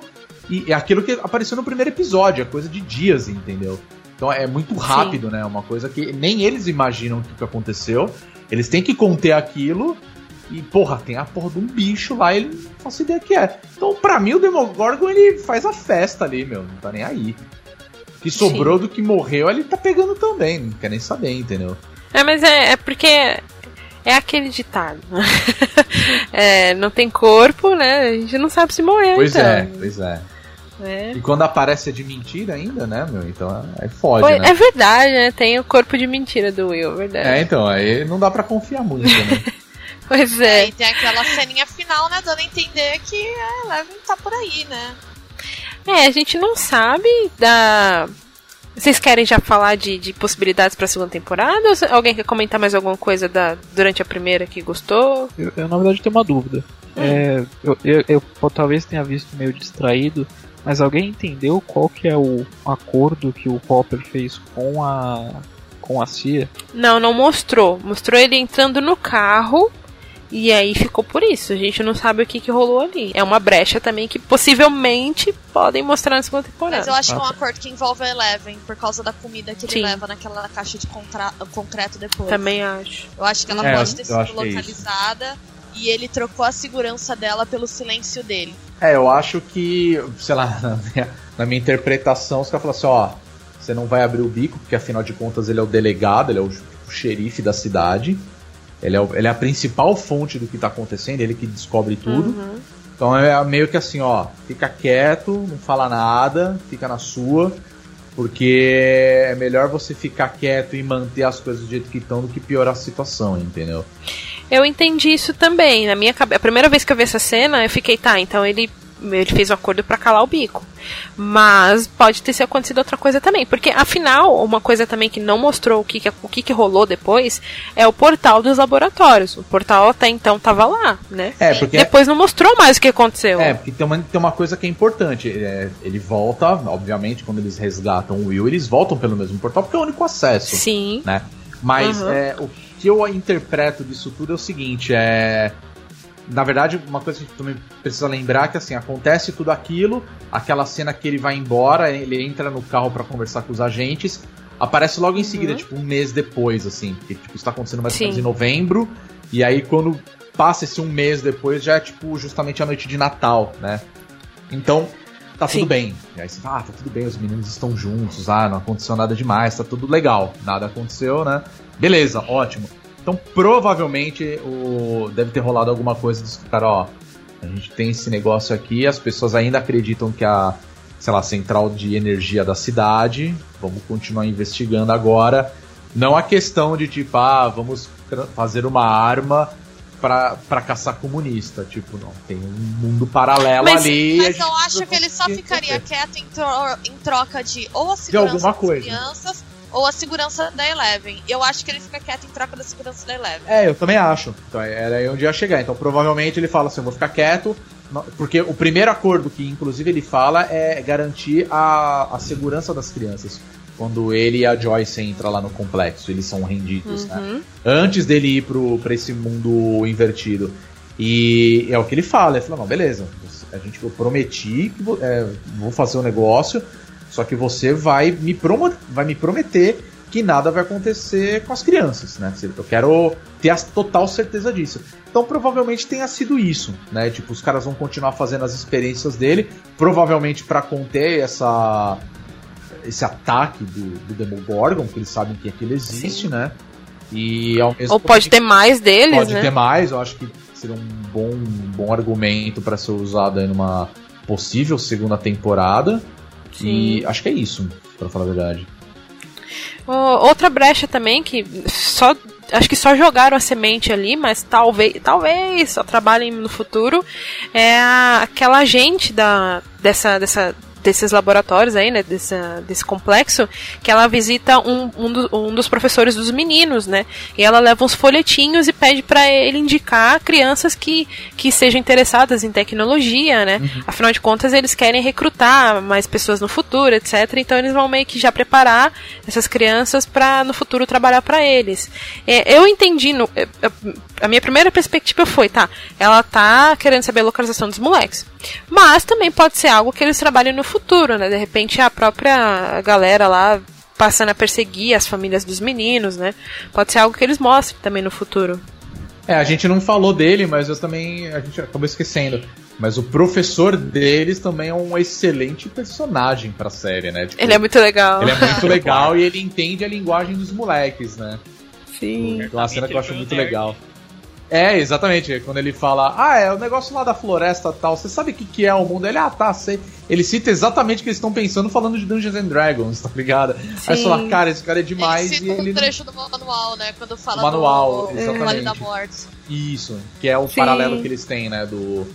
E é aquilo que apareceu no primeiro episódio, é coisa de dias, entendeu? Então é muito rápido, Sim. né? Uma coisa que nem eles imaginam o que aconteceu. Eles têm que conter aquilo. E, porra, tem a porra de um bicho lá, ele não faço ideia que é. Então, pra mim, o Demogorgon, ele faz a festa ali, meu. Não tá nem aí. Que sobrou Sim. do que morreu, ele tá pegando também. Não quer nem saber, entendeu? É, mas é, é porque é aquele ditado. <laughs> é, não tem corpo, né? A gente não sabe se morreu. Pois então. é, pois é. É. E quando aparece é de mentira ainda, né, meu? Então é foda, né? É verdade, né? Tem o corpo de mentira do Will, verdade. É, então, aí não dá pra confiar muito, né? <laughs> pois é. é. E tem aquela ceninha final, né, dando a entender que é, Eleven tá por aí, né? É, a gente não sabe da. Vocês querem já falar de, de possibilidades pra segunda temporada? Ou alguém quer comentar mais alguma coisa da, durante a primeira que gostou? Eu, eu na verdade, tenho uma dúvida. Hum. É, eu, eu, eu, talvez tenha visto meio distraído, mas alguém entendeu qual que é o acordo que o Popper fez com a com a CIA? Não, não mostrou. Mostrou ele entrando no carro e aí ficou por isso. A gente não sabe o que, que rolou ali. É uma brecha também que possivelmente podem mostrar na segunda temporada. Mas eu acho que é um acordo que envolve a Eleven por causa da comida que Sim. ele leva naquela caixa de concreto depois. Também acho. Eu acho que ela é, pode ter sido é localizada e ele trocou a segurança dela pelo silêncio dele. É, eu acho que, sei lá, <laughs> na minha, na minha interpretação, os caras falaram assim, ó, você não vai abrir o bico, porque afinal de contas ele é o delegado, ele é o, o xerife da cidade. Ele é, o, ele é a principal fonte do que tá acontecendo, ele que descobre tudo. Uhum. Então é meio que assim, ó, fica quieto, não fala nada, fica na sua, porque é melhor você ficar quieto e manter as coisas do jeito que estão do que piorar a situação, entendeu? Eu entendi isso também. Na minha cabeça, a primeira vez que eu vi essa cena, eu fiquei, tá, então ele ele fez o um acordo para calar o bico. Mas pode ter acontecido outra coisa também, porque afinal, uma coisa também que não mostrou o que, que o que, que rolou depois é o portal dos laboratórios. O portal até então tava lá, né? É, porque depois não mostrou mais o que aconteceu. É, porque tem uma, tem uma coisa que é importante. É, ele volta, obviamente, quando eles resgatam o Will, eles voltam pelo mesmo portal porque é o único acesso. Sim. Né? Mas uhum. é, o que eu interpreto disso tudo é o seguinte: é. Na verdade, uma coisa que a gente também precisa lembrar é que assim, acontece tudo aquilo, aquela cena que ele vai embora, ele entra no carro para conversar com os agentes, aparece logo em seguida, uhum. tipo, um mês depois, assim, que tipo, está acontecendo mais ou menos em novembro, e aí quando passa esse um mês depois, já é tipo justamente a noite de Natal, né? Então, tá Sim. tudo bem. E aí você fala, ah, tá tudo bem, os meninos estão juntos, ah, não aconteceu nada demais, tá tudo legal. Nada aconteceu, né? Beleza, ótimo. Então provavelmente o... deve ter rolado alguma coisa dos cara, ó. A gente tem esse negócio aqui, as pessoas ainda acreditam que a, sei lá, central de energia da cidade. Vamos continuar investigando agora. Não a questão de tipo, ah, vamos fazer uma arma para caçar comunista. Tipo, não, tem um mundo paralelo mas, ali. Mas eu acho que ele só ficaria quieto em, tro em, troca de ou a segurança de das coisa. crianças ou a segurança da Eleven. Eu acho que ele fica quieto em troca da segurança da Eleven. É, eu também acho. Então era aí onde ia chegar. Então provavelmente ele fala assim: eu vou ficar quieto. Porque o primeiro acordo que, inclusive, ele fala é garantir a, a segurança das crianças. Quando ele e a Joyce entram lá no complexo, eles são rendidos, né? uhum. né? Antes dele ir pro, pra esse mundo invertido. E é o que ele fala, ele fala, não, beleza, a gente eu prometi que vou, é, vou fazer um negócio, só que você vai me, vai me prometer que nada vai acontecer com as crianças, né? Eu quero ter a total certeza disso. Então provavelmente tenha sido isso, né? Tipo, os caras vão continuar fazendo as experiências dele, provavelmente para conter essa esse ataque do, do Demogorgon, porque eles sabem que aquilo existe, Sim. né? E ao mesmo Ou pode ter mais deles, pode né? ter mais, eu acho que seria um bom, um bom argumento para ser usado aí numa possível segunda temporada. Sim. E acho que é isso, para falar a verdade. outra brecha também que só acho que só jogaram a semente ali, mas talvez talvez só trabalhem no futuro é aquela agente da dessa dessa desses laboratórios aí, né, desse, desse complexo, que ela visita um, um, do, um, dos professores dos meninos, né, e ela leva uns folhetinhos e pede para ele indicar crianças que, que sejam interessadas em tecnologia, né, uhum. afinal de contas eles querem recrutar mais pessoas no futuro, etc, então eles vão meio que já preparar essas crianças para no futuro trabalhar para eles. É, eu entendi, no, é, é, a minha primeira perspectiva foi, tá, ela tá querendo saber a localização dos moleques, mas também pode ser algo que eles trabalhem no futuro, né? De repente a própria galera lá passando a perseguir as famílias dos meninos, né? Pode ser algo que eles mostrem também no futuro. É, a gente não falou dele, mas eu também. A gente acabou esquecendo. Mas o professor deles também é um excelente personagem pra série, né? Tipo, ele é muito legal. Ele é muito <laughs> legal e ele entende a linguagem dos moleques, né? Sim. Uma cena que eu acho muito legal. É, exatamente. Quando ele fala, ah, é o negócio lá da floresta tal, você sabe o que, que é o mundo? Ele, ah, tá, sei. Ele cita exatamente o que eles estão pensando falando de Dungeons and Dragons, tá ligado? Sim. Aí você fala, cara, esse cara é demais. Ele cita e ele... um trecho do manual, né? Quando fala manual, do, exatamente. Vale da Morte. Isso, que é o Sim. paralelo que eles têm, né? Do,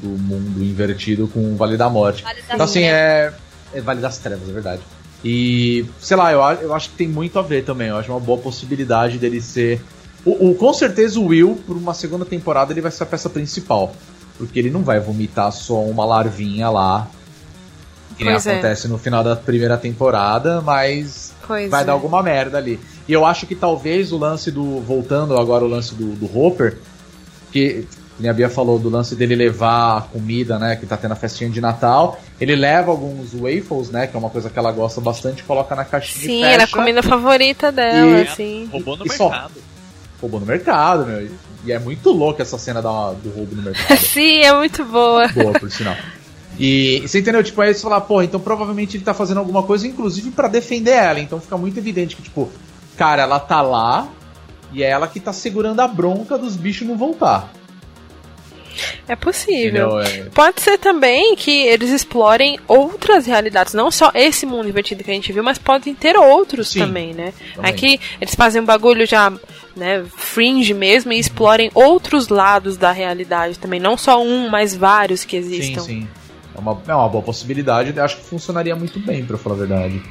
do mundo invertido com o Vale da Morte. Vale então, assim, é, é. Vale das Trevas, é verdade. E, sei lá, eu, eu acho que tem muito a ver também. Eu acho uma boa possibilidade dele ser o, o, com certeza o Will, por uma segunda temporada, ele vai ser a peça principal. Porque ele não vai vomitar só uma larvinha lá. Que nem é. acontece no final da primeira temporada, mas pois vai é. dar alguma merda ali. E eu acho que talvez o lance do. Voltando agora o lance do, do Hopper, que a Bia falou do lance dele levar a comida, né? Que tá tendo a festinha de Natal. Ele leva alguns waffles, né? Que é uma coisa que ela gosta bastante, coloca na caixinha Sim, era a comida favorita dela, e... assim. Roubou no mercado. Só roubou no mercado, meu. E é muito louco essa cena da, do roubo no mercado. <laughs> Sim, é muito boa. Boa, por sinal. E você entendeu? Tipo, aí você fala, pô, então provavelmente ele tá fazendo alguma coisa, inclusive para defender ela. Então fica muito evidente que, tipo, cara, ela tá lá e é ela que tá segurando a bronca dos bichos não voltar. É possível. É... Pode ser também que eles explorem outras realidades, não só esse mundo invertido que a gente viu, mas podem ter outros Sim, também, né? Também. É que eles fazem um bagulho já, né, fringe mesmo e explorem outros lados da realidade também, não só um, mas vários que existam. Sim, sim. É uma, é uma boa possibilidade, acho que funcionaria muito bem, para falar a verdade.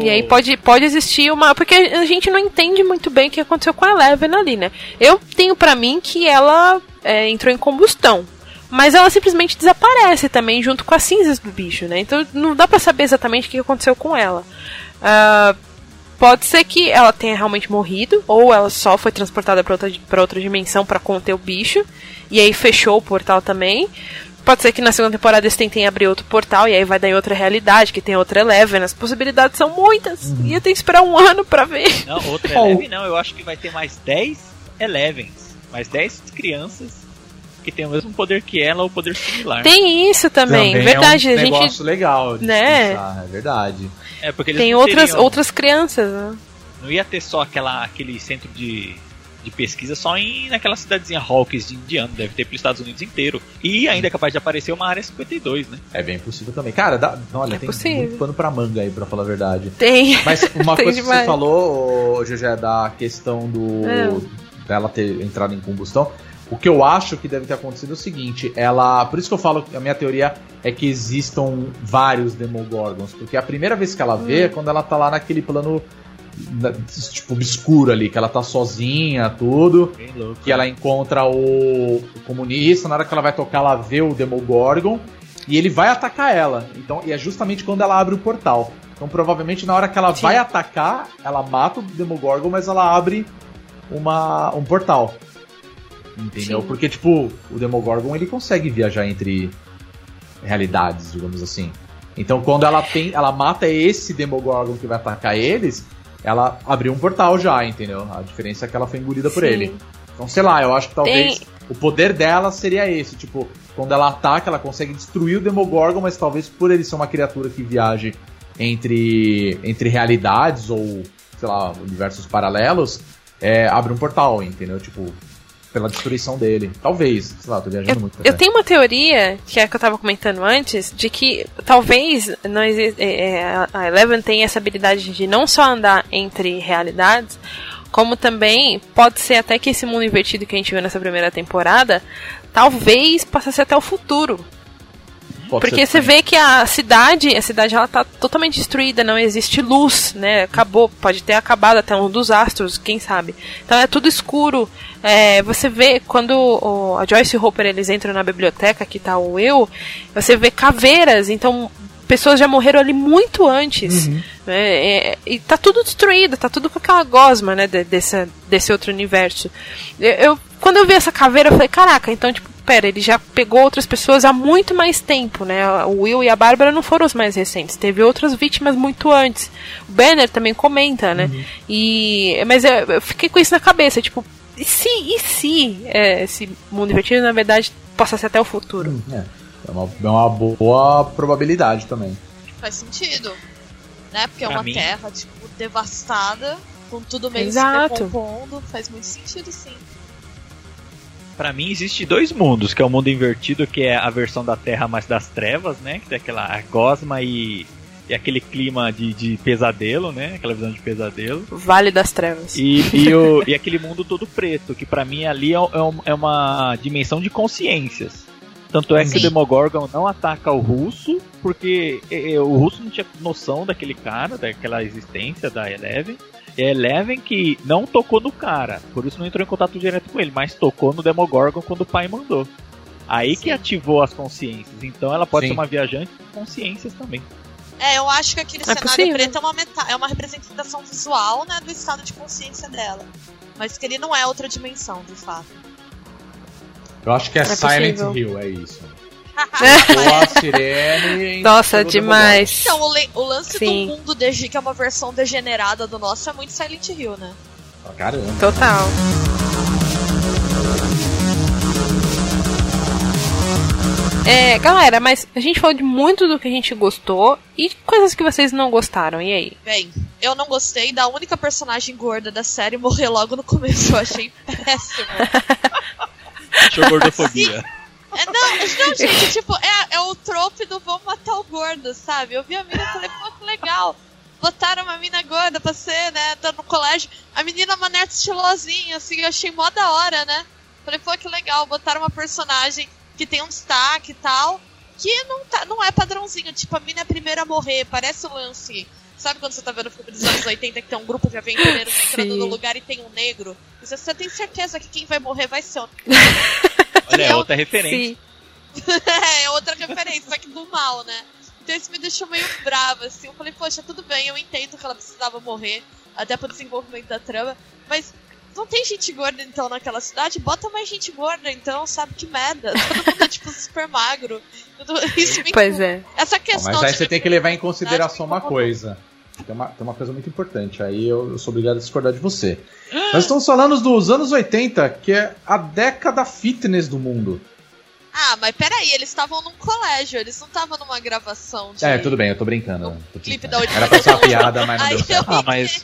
E aí pode, pode existir uma. Porque a gente não entende muito bem o que aconteceu com a Eleven ali, né? Eu tenho para mim que ela é, entrou em combustão. Mas ela simplesmente desaparece também junto com as cinzas do bicho, né? Então não dá para saber exatamente o que aconteceu com ela. Uh, pode ser que ela tenha realmente morrido, ou ela só foi transportada para outra, pra outra dimensão para conter o bicho, e aí fechou o portal também. Pode ser que na segunda temporada eles tentem abrir outro portal e aí vai dar em outra realidade, que tem outra Eleven. As possibilidades são muitas. Uhum. Ia ter que esperar um <laughs> ano pra ver. Não, outra Eleven não. Eu acho que vai ter mais 10 Elevens mais 10 crianças que tem o mesmo poder que ela ou poder similar. Tem isso também, também verdade. É um a gente negócio legal, de né? Pensar, é verdade. É porque tem outras teriam, outras crianças. Né? Não ia ter só aquela aquele centro de, de pesquisa só em naquela cidadezinha Hawkins de Indiana, deve ter para os Estados Unidos inteiro. E ainda é capaz de aparecer uma área 52, né? É bem possível também. Cara, dá, olha, é tem possível. muito pano para manga aí, para falar a verdade. Tem. Mas <laughs> uma tem coisa demais. que você falou, GG, da questão do é dela ter entrado em combustão. O que eu acho que deve ter acontecido é o seguinte, ela. Por isso que eu falo que a minha teoria é que existam vários Demogorgons. Porque a primeira vez que ela vê hum. é quando ela tá lá naquele plano tipo obscuro ali, que ela tá sozinha, tudo. que ela encontra o, o, comunista, na hora que ela vai tocar, ela vê o Demogorgon e ele vai atacar ela. Então, e é justamente quando ela abre o portal. Então, provavelmente na hora que ela Sim. vai atacar, ela mata o Demogorgon, mas ela abre uma, um portal. Entendeu? Sim. Porque, tipo, o Demogorgon ele consegue viajar entre realidades, digamos assim. Então, quando ela tem, ela mata esse Demogorgon que vai atacar eles, ela abriu um portal já, entendeu? A diferença é que ela foi engolida Sim. por ele. Então, sei lá, eu acho que talvez tem... o poder dela seria esse, tipo, quando ela ataca, ela consegue destruir o Demogorgon, mas talvez por ele ser uma criatura que viaje entre entre realidades ou, sei lá, universos paralelos, é, abre um portal, entendeu? Tipo, pela destruição dele. Talvez, sei lá, tô viajando eu, muito. Eu tenho uma teoria, que é a que eu tava comentando antes, de que talvez não existe, é, é, a Eleven tenha essa habilidade de não só andar entre realidades, como também pode ser até que esse mundo invertido que a gente viu nessa primeira temporada, talvez passasse até o futuro. Porque você vê que a cidade, a cidade ela tá totalmente destruída, não existe luz, né? Acabou, pode ter acabado até um dos astros, quem sabe. Então é tudo escuro. É, você vê quando o, a Joyce e o Hopper eles entram na biblioteca, que tá o eu, você vê caveiras, então pessoas já morreram ali muito antes. Uhum. Né? É, e tá tudo destruído, tá tudo com aquela gosma, né, de, desse, desse outro universo. Eu, eu, quando eu vi essa caveira, eu falei, caraca, então, tipo, pera, ele já pegou outras pessoas há muito mais tempo, né? O Will e a Bárbara não foram os mais recentes, teve outras vítimas muito antes. O Banner também comenta, né? Uhum. E, mas eu, eu, fiquei com isso na cabeça, tipo, e se, e se é, esse mundo invertido, na verdade, possa ser até o futuro? Hum, é. É uma, é uma boa probabilidade também. Faz sentido. Né? Porque é uma mim... terra, tipo, devastada, com tudo meio Exato. se decompondo. Faz muito sentido, sim. Para mim existe dois mundos, que é o mundo invertido, que é a versão da Terra mais das trevas, né? Que tem aquela gosma e, e aquele clima de, de pesadelo, né? Aquela visão de pesadelo. Vale das trevas. E, e, <laughs> o, e aquele mundo todo preto, que para mim ali é, é, é uma dimensão de consciências. Tanto é Sim. que o Demogorgon não ataca o russo, porque o russo não tinha noção daquele cara, daquela existência da Eleven. E a Eleven que não tocou no cara, por isso não entrou em contato direto com ele, mas tocou no Demogorgon quando o pai mandou. Aí Sim. que ativou as consciências. Então ela pode Sim. ser uma viajante de consciências também. É, eu acho que aquele é cenário possível. preto é uma, meta é uma representação visual né, do estado de consciência dela. Mas que ele não é outra dimensão, de fato. Eu acho que é, é Silent Hill, é isso. <laughs> a sirene. Nossa, demais. Então, o, o lance Sim. do mundo DG, que é uma versão degenerada do nosso, é muito Silent Hill, né? Oh, caramba. Total. É, galera, mas a gente falou de muito do que a gente gostou e coisas que vocês não gostaram, e aí? Bem, eu não gostei da única personagem gorda da série morrer logo no começo, eu achei <laughs> péssimo. Achou gordofobia. É, não, não, gente, tipo, é, é o trope do vamos matar o gordo, sabe? Eu vi a mina e falei, pô, que legal. Botaram uma mina gorda pra ser, né? Tá no colégio. A menina é uma nerd estilosinha, assim, eu achei mó da hora, né? Falei, pô, que legal. Botaram uma personagem que tem um destaque e tal. Que não, tá, não é padrãozinho. Tipo, a mina é a primeira a morrer. Parece o lance Sabe quando você tá vendo o filme dos anos 80 que tem um grupo de aventureiros <laughs> entrando no lugar e tem um negro? Você, você tem certeza que quem vai morrer vai ser o <laughs> Olha, é outra referência. <laughs> é, outra referência, só que do mal, né? Então isso me deixou meio brava, assim. Eu falei, poxa, tudo bem, eu entendo que ela precisava morrer, até pro desenvolvimento da trama, mas não tem gente gorda então naquela cidade? Bota mais gente gorda então, sabe? Que merda. Todo mundo é <laughs> tipo super magro. Isso me Pois é. Essa questão. Mas aí você tem que levar em consideração uma coisa. Tem uma, tem uma coisa muito importante. Aí eu, eu sou obrigado a discordar de você. Nós estamos falando dos anos 80, que é a década fitness do mundo. Ah, mas peraí, eles estavam num colégio, eles não estavam numa gravação de. É, tudo bem, eu tô brincando. Tô clipe da Era pra ser uma <laughs> piada, mas não deu certo. Ah, mas.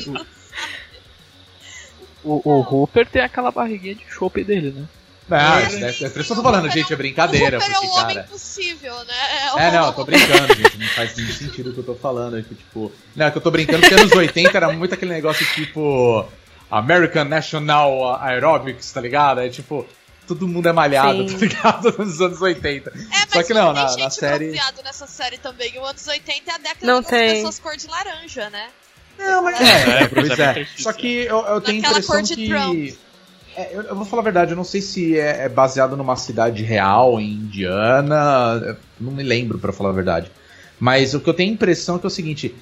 O, o, o Hooper tem aquela barriguinha de chope dele, né? Não, é, é, é, por isso que eu tô falando, gente, é brincadeira. O porque, é um cara... homem possível, né? É, não, eu tô brincando, gente. Não faz nenhum sentido o que eu tô falando. É que, tipo. Não, é que eu tô brincando porque anos 80 era muito aquele negócio tipo. American National Aerobics, tá ligado? É tipo. Todo mundo é malhado, Sim. tá ligado? Nos anos 80. É, Só que não, na, na série. nessa série também. O anos 80 é a década não das tem. pessoas cor de laranja, né? Não, mas é, é, pois é. Só que eu, eu tenho a impressão que. Trump. É, eu, eu, vou falar a verdade, eu não sei se é, é, baseado numa cidade real, em Indiana, não me lembro para falar a verdade. Mas o que eu tenho a impressão é que é o seguinte,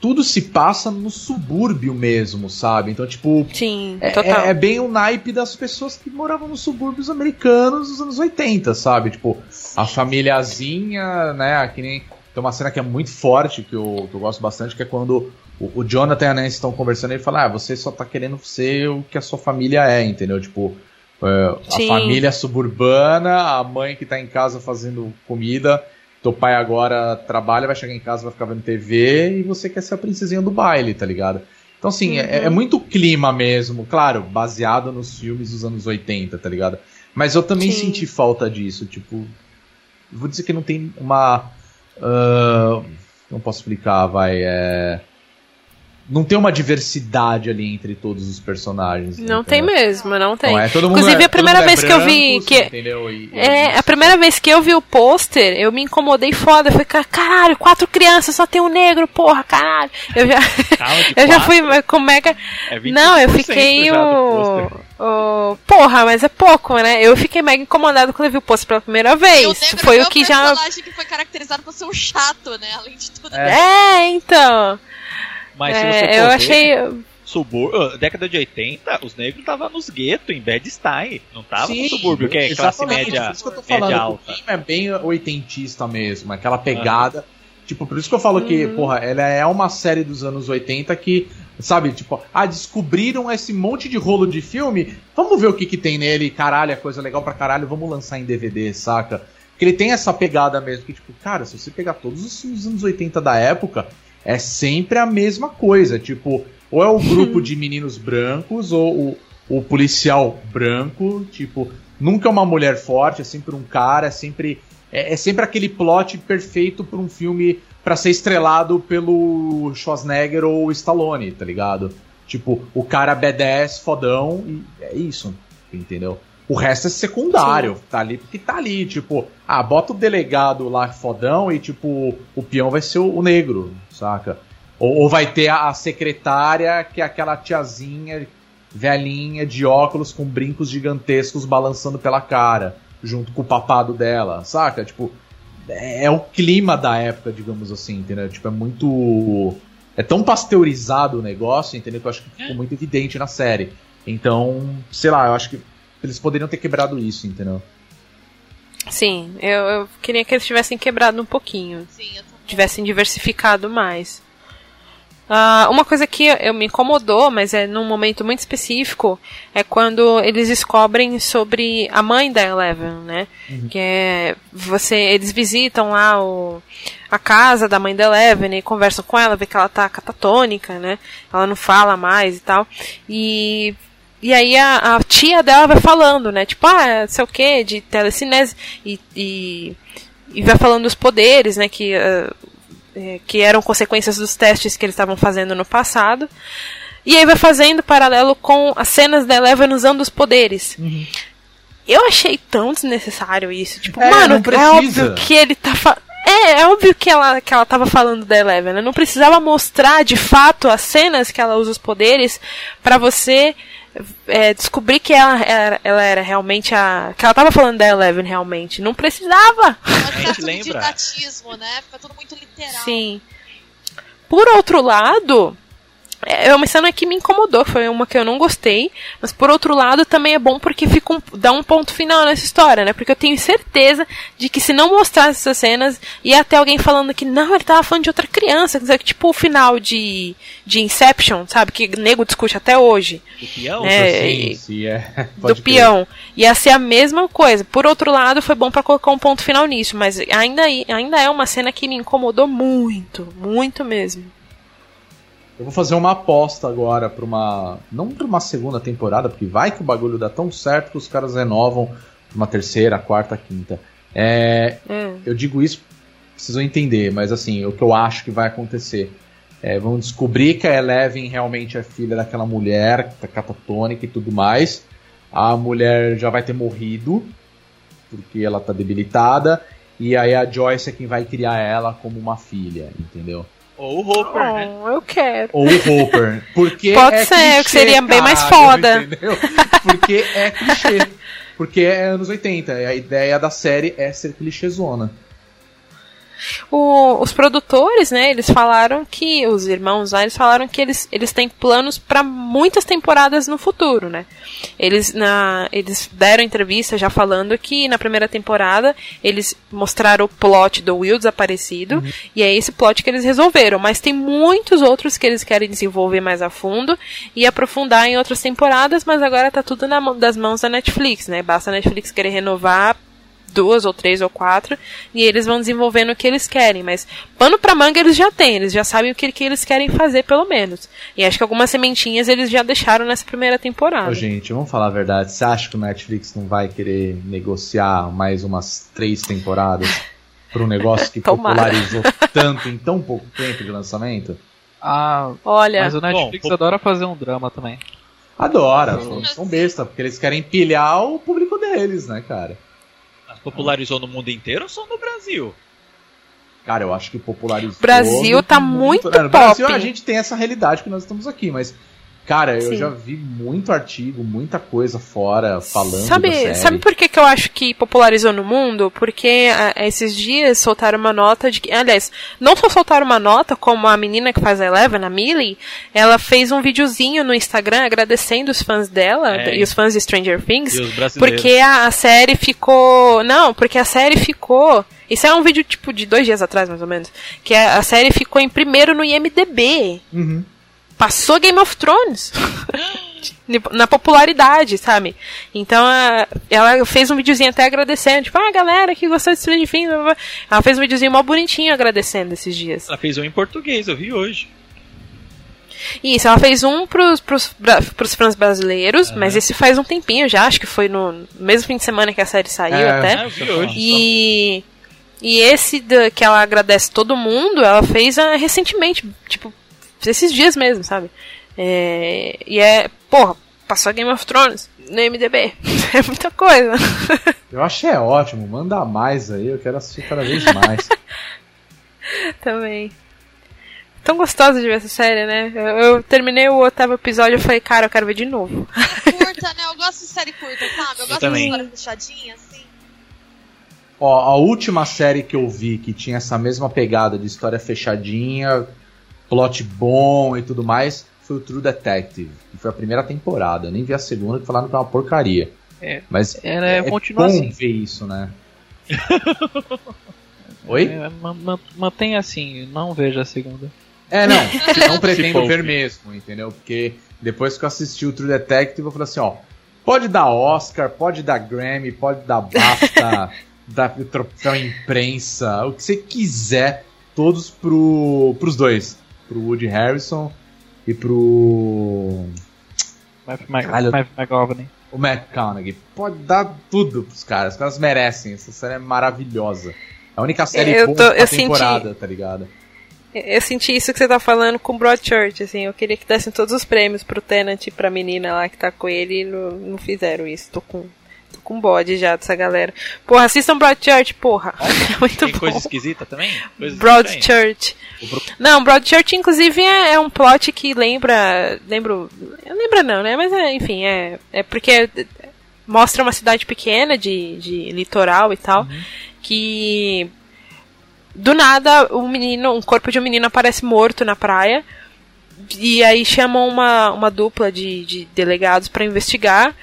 tudo se passa no subúrbio mesmo, sabe? Então, tipo. Sim, é, é, é, bem o naipe das pessoas que moravam nos subúrbios americanos dos anos 80, sabe? Tipo, a famíliazinha, né? Que nem. Tem uma cena que é muito forte, que eu, que eu gosto bastante, que é quando o, o Jonathan e a Nancy estão conversando e ele fala: Ah, você só tá querendo ser o que a sua família é, entendeu? Tipo, é, a família suburbana, a mãe que tá em casa fazendo comida, teu pai agora trabalha, vai chegar em casa, vai ficar vendo TV e você quer ser a princesinha do baile, tá ligado? Então, assim, é, uhum. é, é, muito clima mesmo, claro, baseado nos filmes dos anos 80, tá ligado? Mas eu também Sim. senti falta disso, tipo. Vou dizer que não tem uma. Uh, não posso explicar, vai. É não tem uma diversidade ali entre todos os personagens. Não tem mesmo, não tem. Não é, Inclusive, é, a primeira vez é branco, que eu vi. Que, e, é, a primeira vez que eu vi o pôster, eu me incomodei foda. Eu falei, caralho, quatro crianças, só tem um negro, porra, caralho. Eu já, <laughs> eu já fui com mega. É não, eu fiquei o. Oh, porra, mas é pouco, né? Eu fiquei mega incomodado quando eu vi o pôster pela primeira vez. O foi o que já. personagem que foi caracterizado por ser um chato, né? Além de tudo. É, é então. Mas se é, você for eu ver, achei. Subur... década de 80, os negros estavam nos guetos, em Bed-Stuy. Não tava no subúrbio, que é classe média, isso que eu tô falando, média alta. O é bem oitentista mesmo, aquela pegada. Tipo, por isso que eu falo que, uhum. porra, ela é uma série dos anos 80 que, sabe, tipo, ah, descobriram esse monte de rolo de filme, vamos ver o que que tem nele, caralho, é coisa legal pra caralho, vamos lançar em DVD, saca? Que ele tem essa pegada mesmo, que, tipo, cara, se você pegar todos os filmes dos anos 80 da época, é sempre a mesma coisa. Tipo, ou é o grupo <laughs> de meninos brancos, ou o, o policial branco. Tipo, nunca é uma mulher forte, é sempre um cara, é sempre. É, é sempre aquele plot perfeito para um filme para ser estrelado pelo Schwarzenegger ou Stallone, tá ligado? Tipo, o cara B10 fodão e é isso, entendeu? O resto é secundário, Sim. tá ali porque tá ali, tipo, ah, bota o delegado lá fodão e, tipo, o peão vai ser o, o negro, saca? Ou, ou, vai ter a, a, secretária, que é aquela tiazinha velhinha de óculos com brincos gigantescos balançando pela cara, junto com o papado dela, saca? Tipo, é, é o clima da época, digamos assim, entendeu? Tipo, é muito. É tão pasteurizado o negócio, entendeu? Que eu acho que ficou muito evidente na série. Então, sei lá, eu acho que eles poderiam ter quebrado isso, entendeu? Sim, eu, eu queria que eles tivessem quebrado um pouquinho. Sim, eu tivessem diversificado mais. Uh, uma coisa que eu me incomodou, mas é num momento muito específico, é quando eles descobrem sobre a mãe da Eleven, né? Uhum. Que é você, eles visitam lá o, a casa da mãe da Eleven e conversam com ela, vê que ela tá catatônica, né? Ela não fala mais e tal. E e aí a, a, tia dela vai falando, né? Tipo, ah, sei o que, de telecinese. E, e, e, vai falando dos poderes, né? Que, uh, que eram consequências dos testes que eles estavam fazendo no passado. E aí vai fazendo paralelo com as cenas da Eleven usando os poderes. Uhum. Eu achei tão desnecessário isso. Tipo, é, mano, é óbvio que ele tá. É, é óbvio que ela, que ela tava falando da Eleven, né? Não precisava mostrar de fato as cenas que ela usa os poderes para você é, descobrir que ela era, ela era realmente a. que ela tava falando da Eleven realmente. Não precisava! Mas tudo lembra. didatismo, né? Fica tudo muito literal. Sim. Por outro lado, é, uma cena que me incomodou, foi uma que eu não gostei, mas por outro lado também é bom porque fica um, dá um ponto final nessa história, né? Porque eu tenho certeza de que se não mostrasse essas cenas, ia até alguém falando que não, ele tava falando de outra criança, quer dizer, tipo o final de, de Inception, sabe? Que nego discute até hoje. Do peão? É, sim, sim, é. do peão. Ia ser a mesma coisa. Por outro lado, foi bom para colocar um ponto final nisso, mas ainda, ainda é uma cena que me incomodou muito, muito mesmo. Eu vou fazer uma aposta agora pra uma. Não pra uma segunda temporada, porque vai que o bagulho dá tão certo que os caras renovam pra uma terceira, quarta, quinta. É, hum. Eu digo isso, precisam entender, mas assim, o que eu acho que vai acontecer. É, vão descobrir que a Eleven realmente é filha daquela mulher, que tá catatônica e tudo mais. A mulher já vai ter morrido, porque ela tá debilitada. E aí a Joyce é quem vai criar ela como uma filha, entendeu? Ou o Hopper, oh, né? Eu quero. Ou o Hopper. Porque Pode é ser, clichê, que seria bem mais foda. Entendeu? Porque é clichê. Porque é anos 80. A ideia da série é ser clichêzona. O, os produtores, né, eles falaram que, os irmãos lá, eles falaram que eles, eles têm planos para muitas temporadas no futuro, né. Eles, na, eles deram entrevista já falando que na primeira temporada eles mostraram o plot do Will desaparecido, uhum. e é esse plot que eles resolveram, mas tem muitos outros que eles querem desenvolver mais a fundo e aprofundar em outras temporadas, mas agora tá tudo na, das mãos da Netflix, né, basta a Netflix querer renovar duas ou três ou quatro, e eles vão desenvolvendo o que eles querem, mas pano pra manga eles já têm, eles já sabem o que, que eles querem fazer, pelo menos. E acho que algumas sementinhas eles já deixaram nessa primeira temporada. Ô, gente, vamos falar a verdade, você acha que o Netflix não vai querer negociar mais umas três temporadas <laughs> para um negócio que popularizou tanto em tão pouco tempo de lançamento? Ah, Olha. Mas o Netflix Bom, adora fazer um drama também. Adora, são, são besta, porque eles querem pilhar o público deles, né, cara? Popularizou no mundo inteiro ou só no Brasil? Cara, eu acho que popularizou. Brasil tá muito, muito pop. No Brasil a gente tem essa realidade que nós estamos aqui, mas Cara, eu Sim. já vi muito artigo, muita coisa fora falando sabe, da série. Sabe por que, que eu acho que popularizou no mundo? Porque a, ah, esses dias soltaram uma nota de que. Aliás, não só soltaram uma nota, como a menina que faz a Eleven, a Millie, ela fez um videozinho no Instagram agradecendo os fãs dela é. e os fãs de Stranger Things. porque a, a série ficou. Não, porque a série ficou. Isso é um vídeo tipo de dois dias atrás, mais ou menos. Que a, a série ficou em primeiro no IMDB. Uhum passou Game of Thrones. <laughs> na popularidade, sabe? Então ela fez um videozinho até agradecendo, tipo, ah, galera que gostou de Stranger Things. Ela fez um videozinho mó bonitinho agradecendo esses dias. Ela fez um em português, eu vi hoje. Isso, ela fez um pros, pros, pros fãs brasileiros, uhum. mas esse faz um tempinho já, acho que foi no mesmo fim de semana que a série saiu é, até. eu vi hoje, e, e esse da, que ela agradece todo mundo, ela fez uh, recentemente, tipo, esses dias mesmo, sabe? É, e é, porra, passou Game of Thrones no MDB. <laughs> É muita coisa. <laughs> Eu achei é ótimo, manda mais aí, eu quero assistir cada vez mais. <laughs> Também. Tão gostosa de ver essa série, né? Eu, eu, terminei o oitavo episódio e falei, cara, eu quero ver de novo. Curta, né? Eu gosto de série curta, sabe? Eu, eu gosto também. de história fechadinha, assim. Ó, a última série que eu vi que tinha essa mesma pegada de história fechadinha, plot bom e tudo mais, foi o True Detective, que foi a primeira temporada. Eu nem vi a segunda, que falaram que é uma porcaria. É, Mas era é, é bom assim. ver isso, né? <laughs> Oi? É, mantém assim, não veja a segunda. É, não, <laughs> não pretendo ver mesmo, entendeu? Porque depois que eu assisti o True Detective, eu falei assim, ó, pode dar Oscar, pode dar Grammy, pode dar BAFTA, <laughs> dar troféu imprensa, o que você quiser, todos pro, pros dois pro Woody Harrison e pro. Matthew McGovney. O McConaughey. Pode dar tudo pros caras. Os caras merecem. Essa série é maravilhosa. É a única série eu boa tô, da temporada, senti... tá ligado? Eu senti isso que você tá falando com Broadchurch, assim, eu queria que dessem todos os prêmios pro Tenant e pra menina lá que tá com ele e não, não fizeram isso. Tô com com bode já dessa galera. Porra, assistam Broadchurch, porra. <laughs> É muito Tem bom. coisa esquisita também? Broadchurch. Não, Broadchurch, inclusive, é, é, um plot que lembra. Lembro. Lembra não, né? Mas é, enfim, é. É porque mostra uma cidade pequena de, de litoral e tal. Uhum. Que. Do nada, um menino, um corpo de um menino aparece morto na praia. E aí chamam uma, uma dupla de, de delegados para investigar.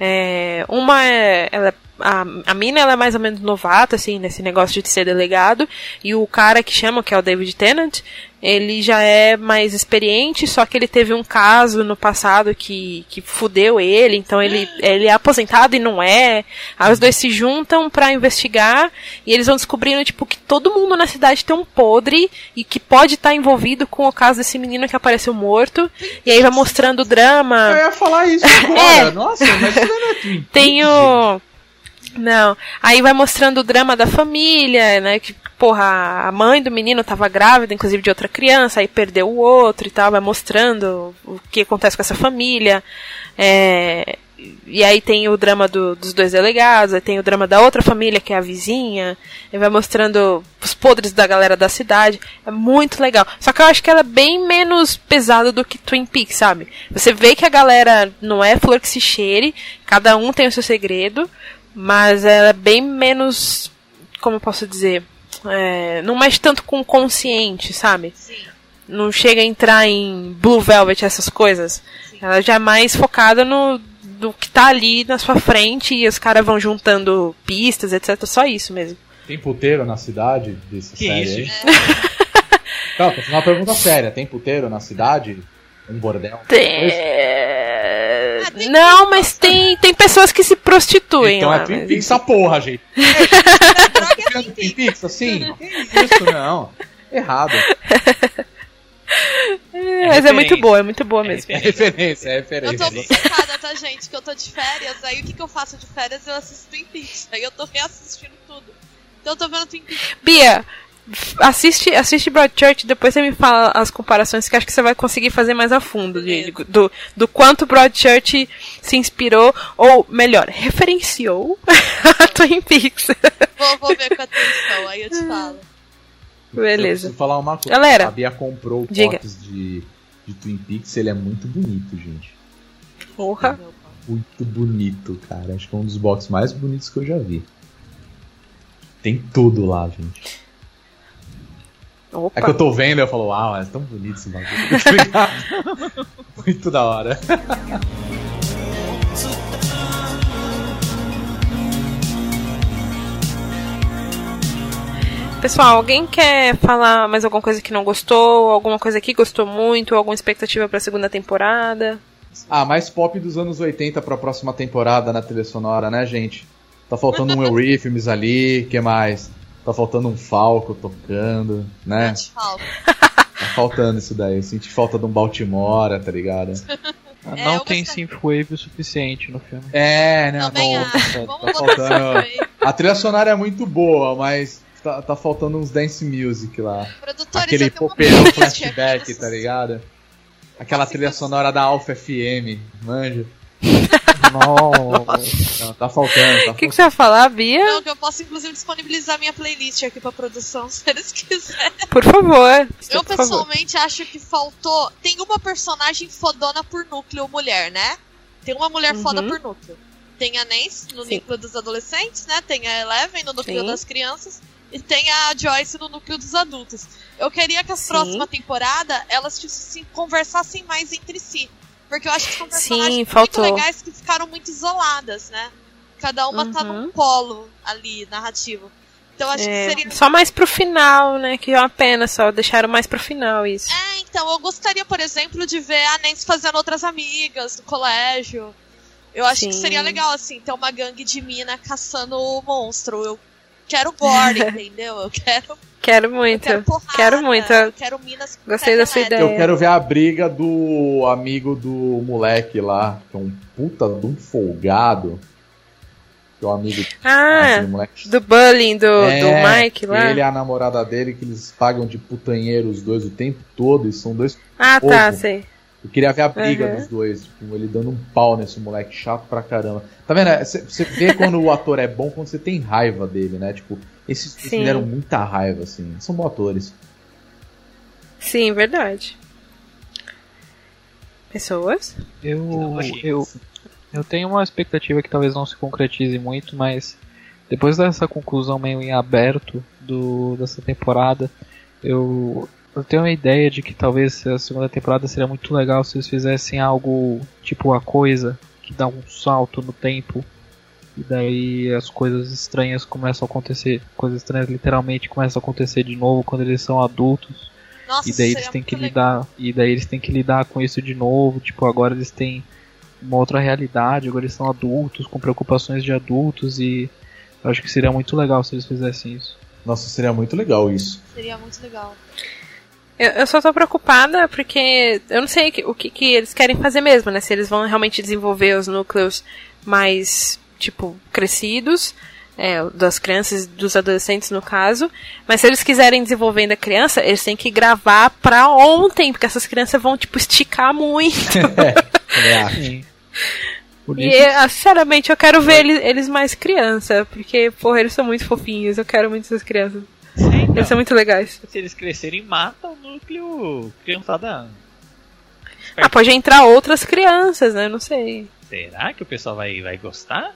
É, uma é. Ela, a, a mina ela é mais ou menos novata, assim, nesse negócio de ser delegado. E o cara que chama, que é o David Tennant, ele já é mais experiente, só que ele teve um caso no passado que, que fudeu ele, então ele, ele é aposentado e não é. Aí os dois se juntam para investigar e eles vão descobrindo, tipo, que todo mundo na cidade tem um podre e que pode estar tá envolvido com o caso desse menino que apareceu morto. E aí vai mostrando o drama. Eu ia falar isso <laughs> agora. é. Nossa, mas isso não é <laughs> Twin Tem o... Não. Aí vai mostrando o drama da família, né? Que, porra, a mãe do menino estava grávida, inclusive de outra criança, aí perdeu o outro e tal, vai mostrando o que acontece com essa família. É, e aí tem o drama do, dos dois delegados, aí tem o drama da outra família, que é a vizinha, e vai mostrando os podres da galera da cidade. É muito legal. Só que eu acho que ela é bem menos pesada do que Twin Peaks, sabe? Você vê que a galera não é flor que se cheire, cada um tem o seu segredo, mas ela é bem menos, como eu posso dizer, é, não mexe tanto com o consciente, sabe? Sim. Não chega a entrar em Blue Velvet, essas coisas. Sim. Ela já é mais focada no do que tá ali na sua frente e os caras vão juntando pistas, etc. Só isso mesmo. Tem puteiro na cidade dessa que série isso? aí? <laughs> Não, uma pergunta séria. Tem puteiro na cidade? Um bordel? Tem... Não, mas tem, tem pessoas que se prostituem então lá. é Twin Peaks essa porra, gente. é Twin Peaks assim? Que isso, não. Errado. É, mas é muito boa, é muito boa mesmo. É referência, é referência. Eu tô obcecada, tá, gente? Que eu tô de férias, aí o que, que eu faço de férias? Eu assisto Twin Peaks. Aí eu tô reassistindo tudo. Então eu tô vendo Twin Peaks. Bia, assiste, assiste Broadchurch, depois você me fala as comparações que acho que você vai conseguir fazer mais a fundo de, do, do quanto Broadchurch se inspirou, ou melhor, referenciou <laughs> a Twin Peaks. Vou, vou ver com atenção, aí eu te falo. Beleza. Eu falar uma coisa. Galera, a Bia comprou o diga. de, de Twin Peaks, ele é muito bonito, gente. Porra. Muito bonito, cara. Acho que é um dos boxes mais bonitos que eu já vi. Tem tudo lá, gente. Opa. É que eu tô vendo e eu falo, uau, é tão bonito esse bagulho. <laughs> Muito da hora. Pessoal, alguém quer falar mais alguma coisa que não gostou? Alguma coisa que gostou muito? Alguma expectativa pra segunda temporada? Ah, mais pop dos anos 80 pra próxima temporada na trilha sonora, né, gente? Tá faltando um <laughs> Eurythmics ali, que mais? Tá faltando um Falco tocando, né? Tá faltando isso daí. Eu senti falta de um Baltimora, tá ligado? Ah, não é, tem synthwave o suficiente no filme. É, né? Também tá, tá, tá faltando. A trilha sonora é muito boa, mas tá, tá faltando uns dance music lá. Produtores Aquele popeirão flashback, tá ligado? Aquela trilha sonora da Alpha FM, manja. <laughs> Nossa. Tá faltando. Tá o que, que, você vai falar, Bia? Não, que eu posso inclusive disponibilizar minha playlist aqui pra produção, <laughs> se eles quiserem. Por favor. Eu por pessoalmente favor. acho que faltou. Tem uma personagem fodona por núcleo mulher, né? Tem uma mulher uhum. foda por núcleo. Tem a Nancy no Sim. núcleo dos adolescentes, né? Tem a Eleven no núcleo Sim. das crianças. E tem a Joyce no núcleo dos adultos. Eu queria que a próxima temporada elas assim, conversassem mais entre si. Porque eu acho que são personagens Sim, muito legais que ficaram muito isoladas, né? Cada uma uhum. tá num polo ali, narrativo. Então acho é, que seria. Só mais pro final, né? Que é uma pena, só deixaram mais pro final isso. É, então, eu gostaria, por exemplo, de ver a Nancy fazendo outras amigas no colégio. Eu acho Sim. que seria legal, assim, ter uma gangue de mina caçando o monstro. Eu quero gore, <laughs> entendeu? Eu quero. Quero muito. Eu quero, porrada, quero muito. Eu quero Minas Gostei da sua ideia. Eu quero ver a briga do amigo do moleque lá, que é um puta de um folgado. Que é um amigo. Ah, moleque. do bullying do, é, do Mike lá. Ele é a namorada dele, que eles pagam de putanheiro os dois o tempo todo, e são dois. Ah, tá, sei. Eu queria ver a briga uhum. dos dois, tipo, ele dando um pau nesse moleque chato pra caramba. Tá vendo? Você vê quando o ator é bom quando você tem raiva dele, né? Tipo, esses me deram muita raiva, assim. São bons atores. Sim, verdade. Pessoas? Eu, eu, eu tenho uma expectativa que talvez não se concretize muito, mas depois dessa conclusão meio em aberto do, dessa temporada, eu, eu tenho uma ideia de que talvez a segunda temporada seria muito legal se eles fizessem algo tipo a coisa, que dá um salto no tempo. E daí as coisas estranhas começam a acontecer. Coisas estranhas literalmente começam a acontecer de novo quando eles são adultos. Nossa, e daí eles têm que legal. lidar. E daí eles têm que lidar com isso de novo. Tipo, agora eles têm uma outra realidade, agora eles são adultos, com preocupações de adultos e eu acho que seria muito legal se eles fizessem isso. Nossa, seria muito legal isso. Seria muito legal. Eu, eu só tô preocupada porque eu não sei o que, que eles querem fazer mesmo, né? Se eles vão realmente desenvolver os núcleos mais, tipo, crescidos, é, das crianças, dos adolescentes no caso. Mas se eles quiserem desenvolver a criança, eles têm que gravar pra ontem, porque essas crianças vão, tipo, esticar muito. <laughs> é, e, ah, sinceramente, eu quero ver eles, eles mais criança, porque, porra, eles são muito fofinhos, eu quero muito essas crianças. Então, Eles são muito legais. Se eles crescerem, matam o núcleo criançada. Ah, pode entrar outras crianças, né? Não sei. Será que o pessoal vai, vai gostar?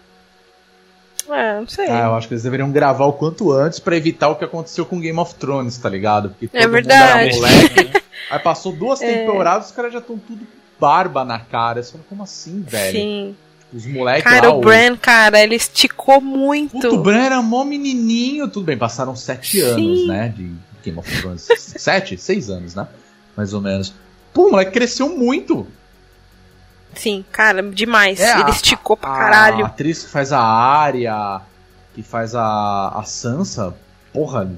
É, não sei. Ah, eu acho que eles deveriam gravar o quanto antes para evitar o que aconteceu com Game of Thrones, tá ligado? Porque é verdade. Moleque, né? <laughs> Aí passou duas é. temporadas, os caras já estão tudo barba na cara. Você fala, como assim, velho? Sim. Os moleques Cara, lá, o Bran, cara, ele esticou muito. Puta, o Bran era mó menininho. Tudo bem, passaram sete Sim. anos, né? De Game of Thrones. <laughs> sete? Seis anos, né? Mais ou menos. Pô, o moleque cresceu muito. Sim, cara, demais. É, ele a, esticou pra caralho. A atriz que faz a Arya, que faz a, a Sansa, porra,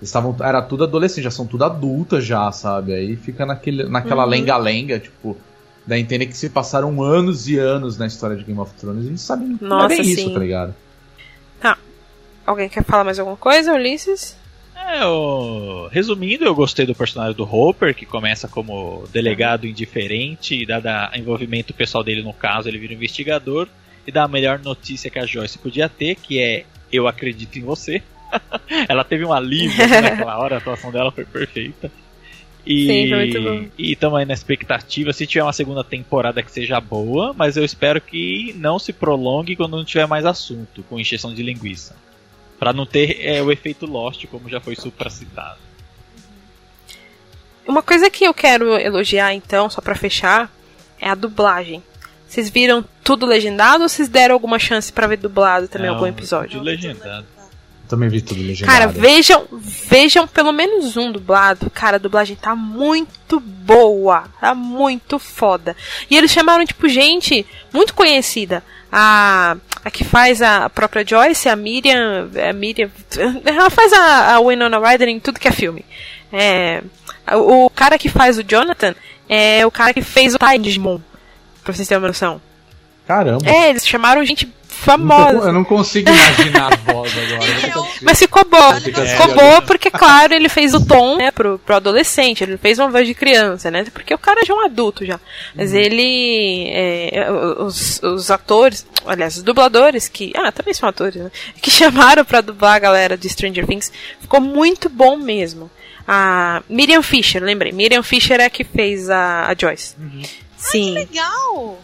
estavam. Era tudo adolescente, já são tudo adultas já, sabe? Aí fica naquele, naquela uhum. lenga-lenga, uhum. tipo Dá a entender que se passaram anos e anos na história de Game of Thrones e não sabem Nossa, é bem sim. isso, tá ligado? Tá. Alguém quer falar mais alguma coisa, Ulisses? É, eu... Resumindo, eu gostei do personagem do Hopper, que começa como delegado indiferente, e dado o envolvimento pessoal dele no caso, ele vira investigador, e dá a melhor notícia que a Joyce podia ter, que é eu acredito em você. <laughs> ela teve um alívio naquela hora, a atuação dela foi perfeita. E, Sim, foi muito bom. E estamos aí na expectativa, se tiver uma segunda temporada que seja boa, mas eu espero que não se prolongue quando não tiver mais assunto, com encheção de linguiça. para não ter é, o efeito Lost, como já foi supracitado. Uma coisa que eu quero elogiar, então, só para fechar, é a dublagem. Vocês viram tudo legendado ou vocês deram alguma chance para ver dublado também não, algum episódio? Tudo legendado. Também vi tudo legendado. Cara, vejam, vejam pelo menos um dublado. Cara, a dublagem tá muito boa. Tá muito foda. E eles chamaram, tipo, gente muito conhecida. A, a que faz a própria Joyce, a Miriam. A Miriam. <laughs> Ela faz a, a Winona Ryder em tudo que é filme. É, o cara que faz o Jonathan é o cara que fez o Ty Digimon. Pra vocês terem uma noção. Caramba. É, eles chamaram gente famosa. Eu não consigo imaginar a voz agora. Mas ficou boa. ficou boa porque, claro, ele fez o tom, né, pro, pro adolescente. Ele fez uma voz de criança, né? Porque o cara já é um adulto já. Mas uhum. ele. É, os, os atores, aliás, os dubladores que. Ah, também são atores, né? Que <laughs> chamaram pra dublar a galera de Stranger Things. Ficou muito bom mesmo. A Miriam Fisher, lembrei. Miriam Fisher é a que fez a, a Joyce. Uhum. Sim. Ah, que legal!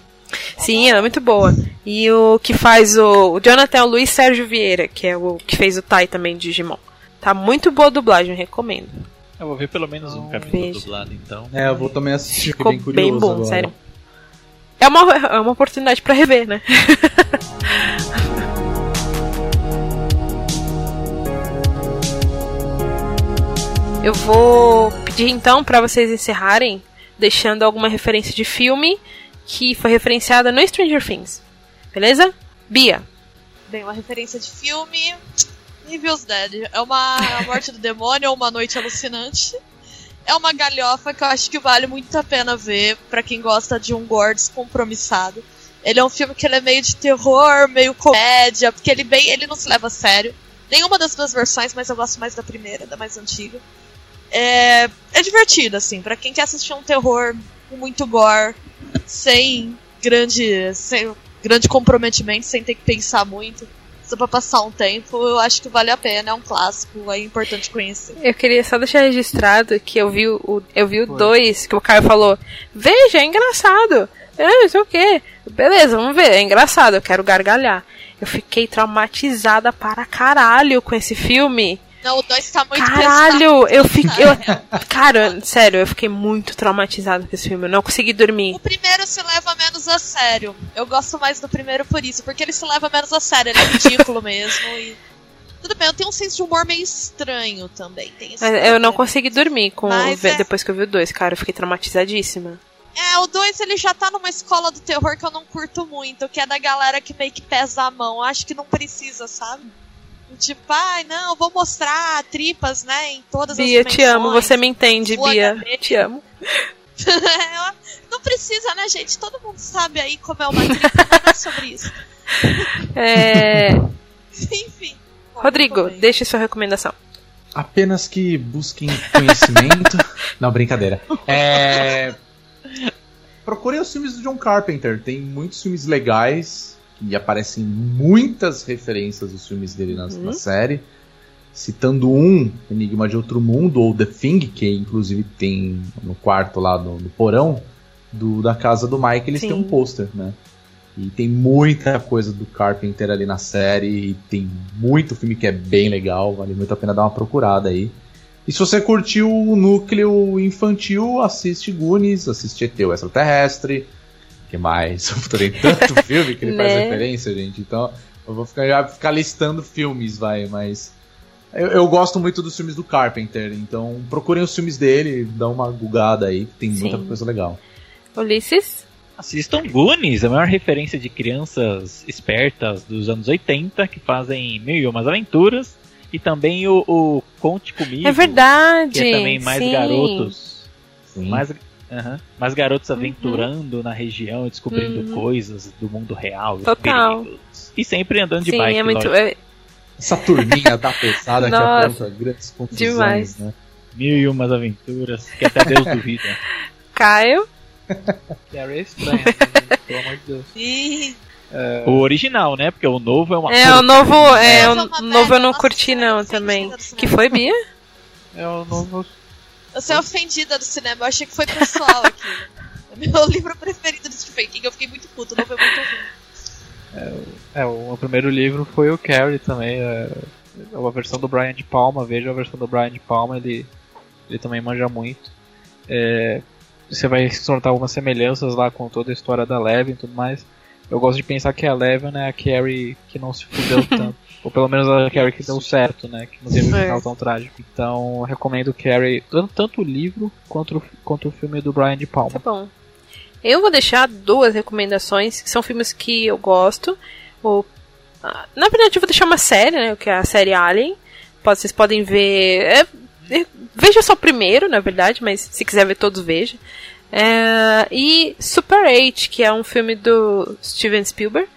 Sim, ela é muito boa. E o que faz o, o Jonathan é o Luiz Sérgio Vieira, que é o que fez o Tai também de Digimon. Tá muito boa a dublagem, recomendo. Eu vou ver pelo menos um capítulo dublado, então. É, eu vou também assistir, Ficou bem, bem bom, agora. sério. É uma, é uma oportunidade para rever, né? <laughs> eu vou pedir então para vocês encerrarem deixando alguma referência de filme que foi referenciada no Stranger Things. Beleza? Bia. Bem, uma referência de filme. Evil's Dead. É uma a <laughs> morte do demônio ou uma noite alucinante. É uma galhofa que eu acho que vale muito a pena ver para quem gosta de um gore descompromissado. Ele é um filme que ele é meio de terror, meio comédia, porque ele bem, ele não se leva a sério. Nenhuma das duas versões, mas eu gosto mais da primeira, da mais antiga. É, é divertido, assim, para quem quer assistir um terror com muito gore, sem grande, sem grande comprometimento, sem ter que pensar muito. Só pra passar um tempo, eu acho que vale a pena, é um clássico, é importante conhecer. Eu queria só deixar registrado que eu vi o, eu vi o 2, que o Caio falou, veja, é engraçado. É, não sei o que. Beleza, vamos ver, é engraçado, eu quero gargalhar. Eu fiquei traumatizada para caralho com esse filme. Não, o 2 tá muito Caralho, eu fiquei. Eu, <laughs> cara, sério, eu fiquei muito traumatizado com esse filme. Eu não consegui dormir. O primeiro se leva menos a sério. Eu gosto mais do primeiro por isso, porque ele se leva menos a sério. Ele é ridículo <laughs> mesmo. E... Tudo bem, eu tenho um senso de humor meio estranho também. eu não consegui dormir com o, é... depois que eu vi o 2, cara. Eu fiquei traumatizadíssima. É, o 2 ele já tá numa escola do terror que eu não curto muito, que é da galera que meio que pesa a mão. Acho que não precisa, sabe? Tipo, ai, não, vou mostrar tripas, né, em todas Bia, as Bia, te amo, você me entende, Bia. Te amo. <laughs> não precisa, né, gente? Todo mundo sabe aí como é uma tripa, não é sobre isso. <laughs> É... <laughs> Enfim. Rodrigo, deixe sua recomendação. Apenas que busquem conhecimento. não, brincadeira. É... Procurem os filmes do John Carpenter. Tem muitos filmes legais e aparecem muitas referências dos filmes dele na, uhum. na, série. Citando um, Enigma de Outro Mundo, ou The Thing, que inclusive tem no quarto lá no, no porão do, da casa do Mike, eles Sim. têm um pôster, né? E tem muita coisa do Carpenter ali na série, e tem muito filme que é bem legal, vale muito a pena dar uma procurada aí. E se você curtiu o núcleo infantil, assiste Goonies, assiste ET o Extraterrestre, que mais? <laughs> Tem tanto filme que ele né? faz referência, gente. Então, eu vou ficar, já ficar listando filmes, vai, mas. Eu, eu, gosto muito dos filmes do Carpenter, então procurem os filmes dele, dá uma gugada aí, que tem Sim. muita coisa legal. Ulisses? Assistam Goonies, a maior referência de crianças espertas dos anos 80 que fazem mil e umas aventuras. E também o, o Conte Comigo. É verdade. Que é também mais sim. garotos. Sim. Mais, Uhum. Mas garotos uhum. aventurando uhum. na região, descobrindo uhum. coisas do mundo real. Total. E sempre andando de Sim, bike. É muito, é, Essa turminha da pesada que apronta grandes confusões, demais. né? Mil e umas aventuras que até Deus duvida. <laughs> Caio? Carrie é estranho, né, pelo amor de Deus. É... O original, né? Porque o novo é uma. É, o novo, é, é o novo eu não curti não também. Que foi, Bia? É o novo. Eu sou ofendida do cinema, eu achei que foi pessoal aqui. É <laughs> meu livro preferido do Stephen King, eu fiquei muito puto, o novo é muito ruim. É, é, o meu primeiro livro foi o Carrie também. É, é a versão do Brian de Palma, veja a versão do Brian de Palma, ele, ele também manja muito. É, você vai soltar algumas semelhanças lá com toda a história da Levin e tudo mais. Eu gosto de pensar que a Levin é a Carrie que não se fudeu <laughs> tanto. Ou pelo menos a Carrie que deu certo, né? Que não teve um final tão trágico. Então, recomendo Carrie, tanto o livro quanto, quanto o filme do Brian de Palma. Tá bom. Eu vou deixar duas recomendações, que são filmes que eu gosto. Ou, na verdade, eu vou deixar uma série, né? Que é a série Alien. Vocês podem ver. É, é, veja só o primeiro, na verdade, mas se quiser ver todos, veja. É, e Super 8, que é um filme do Steven Spielberg.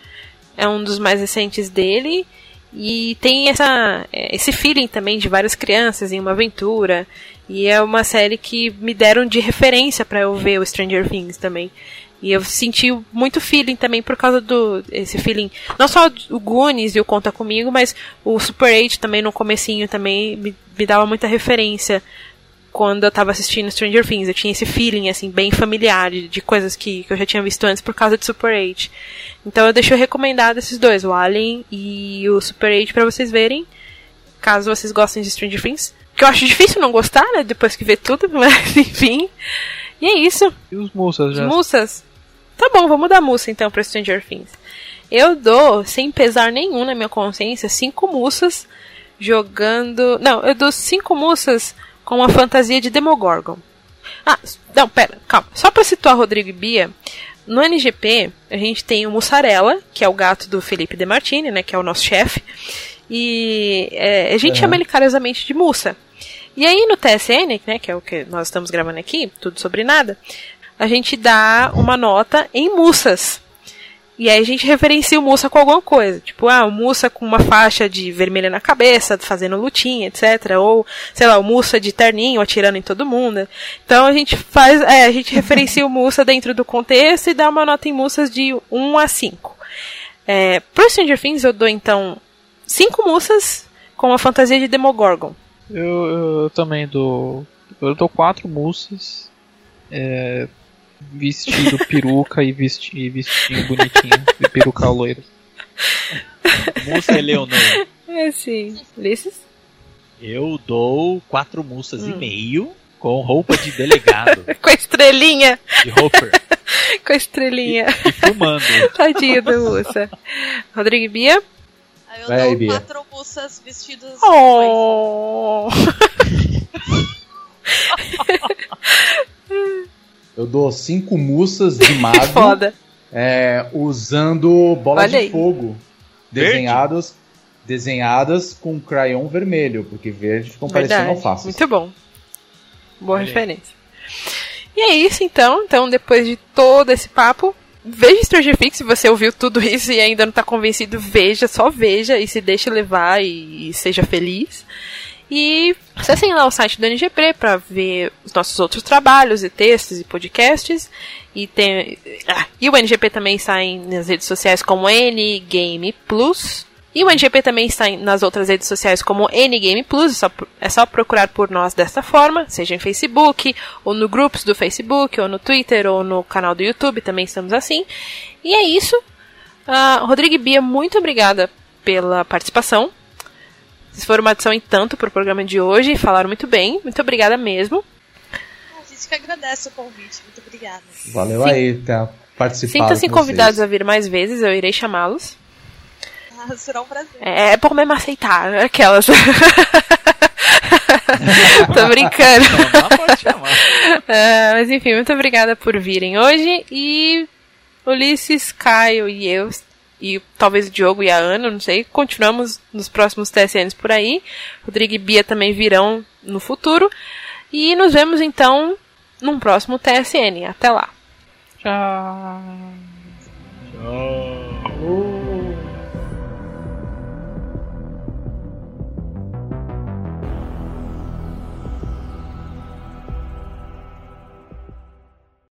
É um dos mais recentes dele. E tem essa, é, esse feeling também de várias crianças em uma aventura. E é uma série que me deram de referência para eu ver o Stranger Things também. E eu senti muito feeling também por causa do esse feeling, não só o Goonies e o Conta Comigo, mas o Super 8 também no comecinho também me, me dava muita referência quando eu tava assistindo Stranger Things. Eu tinha esse feeling, assim, bem familiar de, de coisas que, que, eu já tinha visto antes por causa de Super 8. Então eu deixo recomendado esses dois, o Alien e o Super 8 para vocês verem, caso vocês gostem de Stranger Things. Que eu acho difícil não gostar, né, depois que ver tudo, <laughs> mas enfim. E é isso. E os Mussas já? Os Mussas. Tá bom, vamos dar Mussa então pra Stranger Things. Eu dou, sem pesar nenhum na minha consciência, cinco Mussas jogando. Não, eu dou cinco Mussas com a fantasia de Demogorgon. Ah, não, pera, calma. Só para situar Rodrigo e Bia, no NGP a gente tem o Mussarela, que é o gato do Felipe De Martini, né, que é o nosso chefe, e é, a gente uhum. chama ele carinhosamente de Mussa. E aí no TSN, né, que é o que nós estamos gravando aqui, tudo sobre nada, a gente dá uma nota em mussas. E aí a gente referencia o Mussa com alguma coisa. Tipo, ah, o Mussa com uma faixa de vermelha na cabeça, fazendo lutinha, etc. Ou, sei lá, o Mussa de terninho atirando em todo mundo. Então a gente faz, é, a gente <laughs> referencia o Mussa dentro do contexto e dá uma nota em Mussas de 1 a 5. É, pro Stranger Things eu dou então 5 Mussas com a fantasia de Demogorgon. Eu, eu também dou. Eu dou 4 Mussas. É, vestido peruca e, vesti, e vestinho bonitinho. e peruca loira. Mussa Leonor. É sim. Ulisses? Eu dou quatro mussas hum. e meio com roupa de delegado. <laughs> com a estrelinha. De Hopper. <laughs> com a estrelinha. E, e fumando. <laughs> Tadinho do Mussa. Rodrigo e Bia? Eu Vai, dou Bia. quatro mussas vestidas. Oh! Eu dou cinco mussas de <laughs> mago. Foda. É, usando bolas de fogo desenhadas desenhadas com crayon vermelho, porque verde ficam parecendo alface. Muito bom. Boa Olha referência. E é isso então. Então, depois de todo esse papo, veja Stranger Things se você ouviu tudo isso e ainda não está convencido, veja, só veja e se deixe levar e, e seja feliz. E acessem lá o site do NGP para ver os nossos outros trabalhos e textos e podcasts. E, tem, ah, e o NGP também está em, nas redes sociais como NGame Plus. E o NGP também está nas outras redes sociais como NGame Plus. É só, é só procurar por nós desta forma, seja em Facebook, ou no grupos do Facebook, ou no Twitter, ou no canal do YouTube, também estamos assim. E é isso. Uh, Rodrigo Bia, muito obrigada pela participação. Vocês foram uma adição em tanto pro programa de hoje e falaram muito bem. Muito obrigada mesmo. A gente que agradece o convite. Muito obrigada. Valeu Sim. aí, tá participando. Sintam-se convidados a vir mais vezes, eu irei chamá-los. Ah, será um prazer. É, é por mesmo aceitar, aquelas. <laughs> Tô brincando. Uh, <laughs> mas enfim, muito obrigada por virem hoje e Ulisses, Caio e eu e talvez o Diogo e a Ana, não sei. Continuamos nos próximos TSNs por aí. Rodrigo e Bia também virão no futuro. E nos vemos então num próximo TSN. Até lá. Tchau.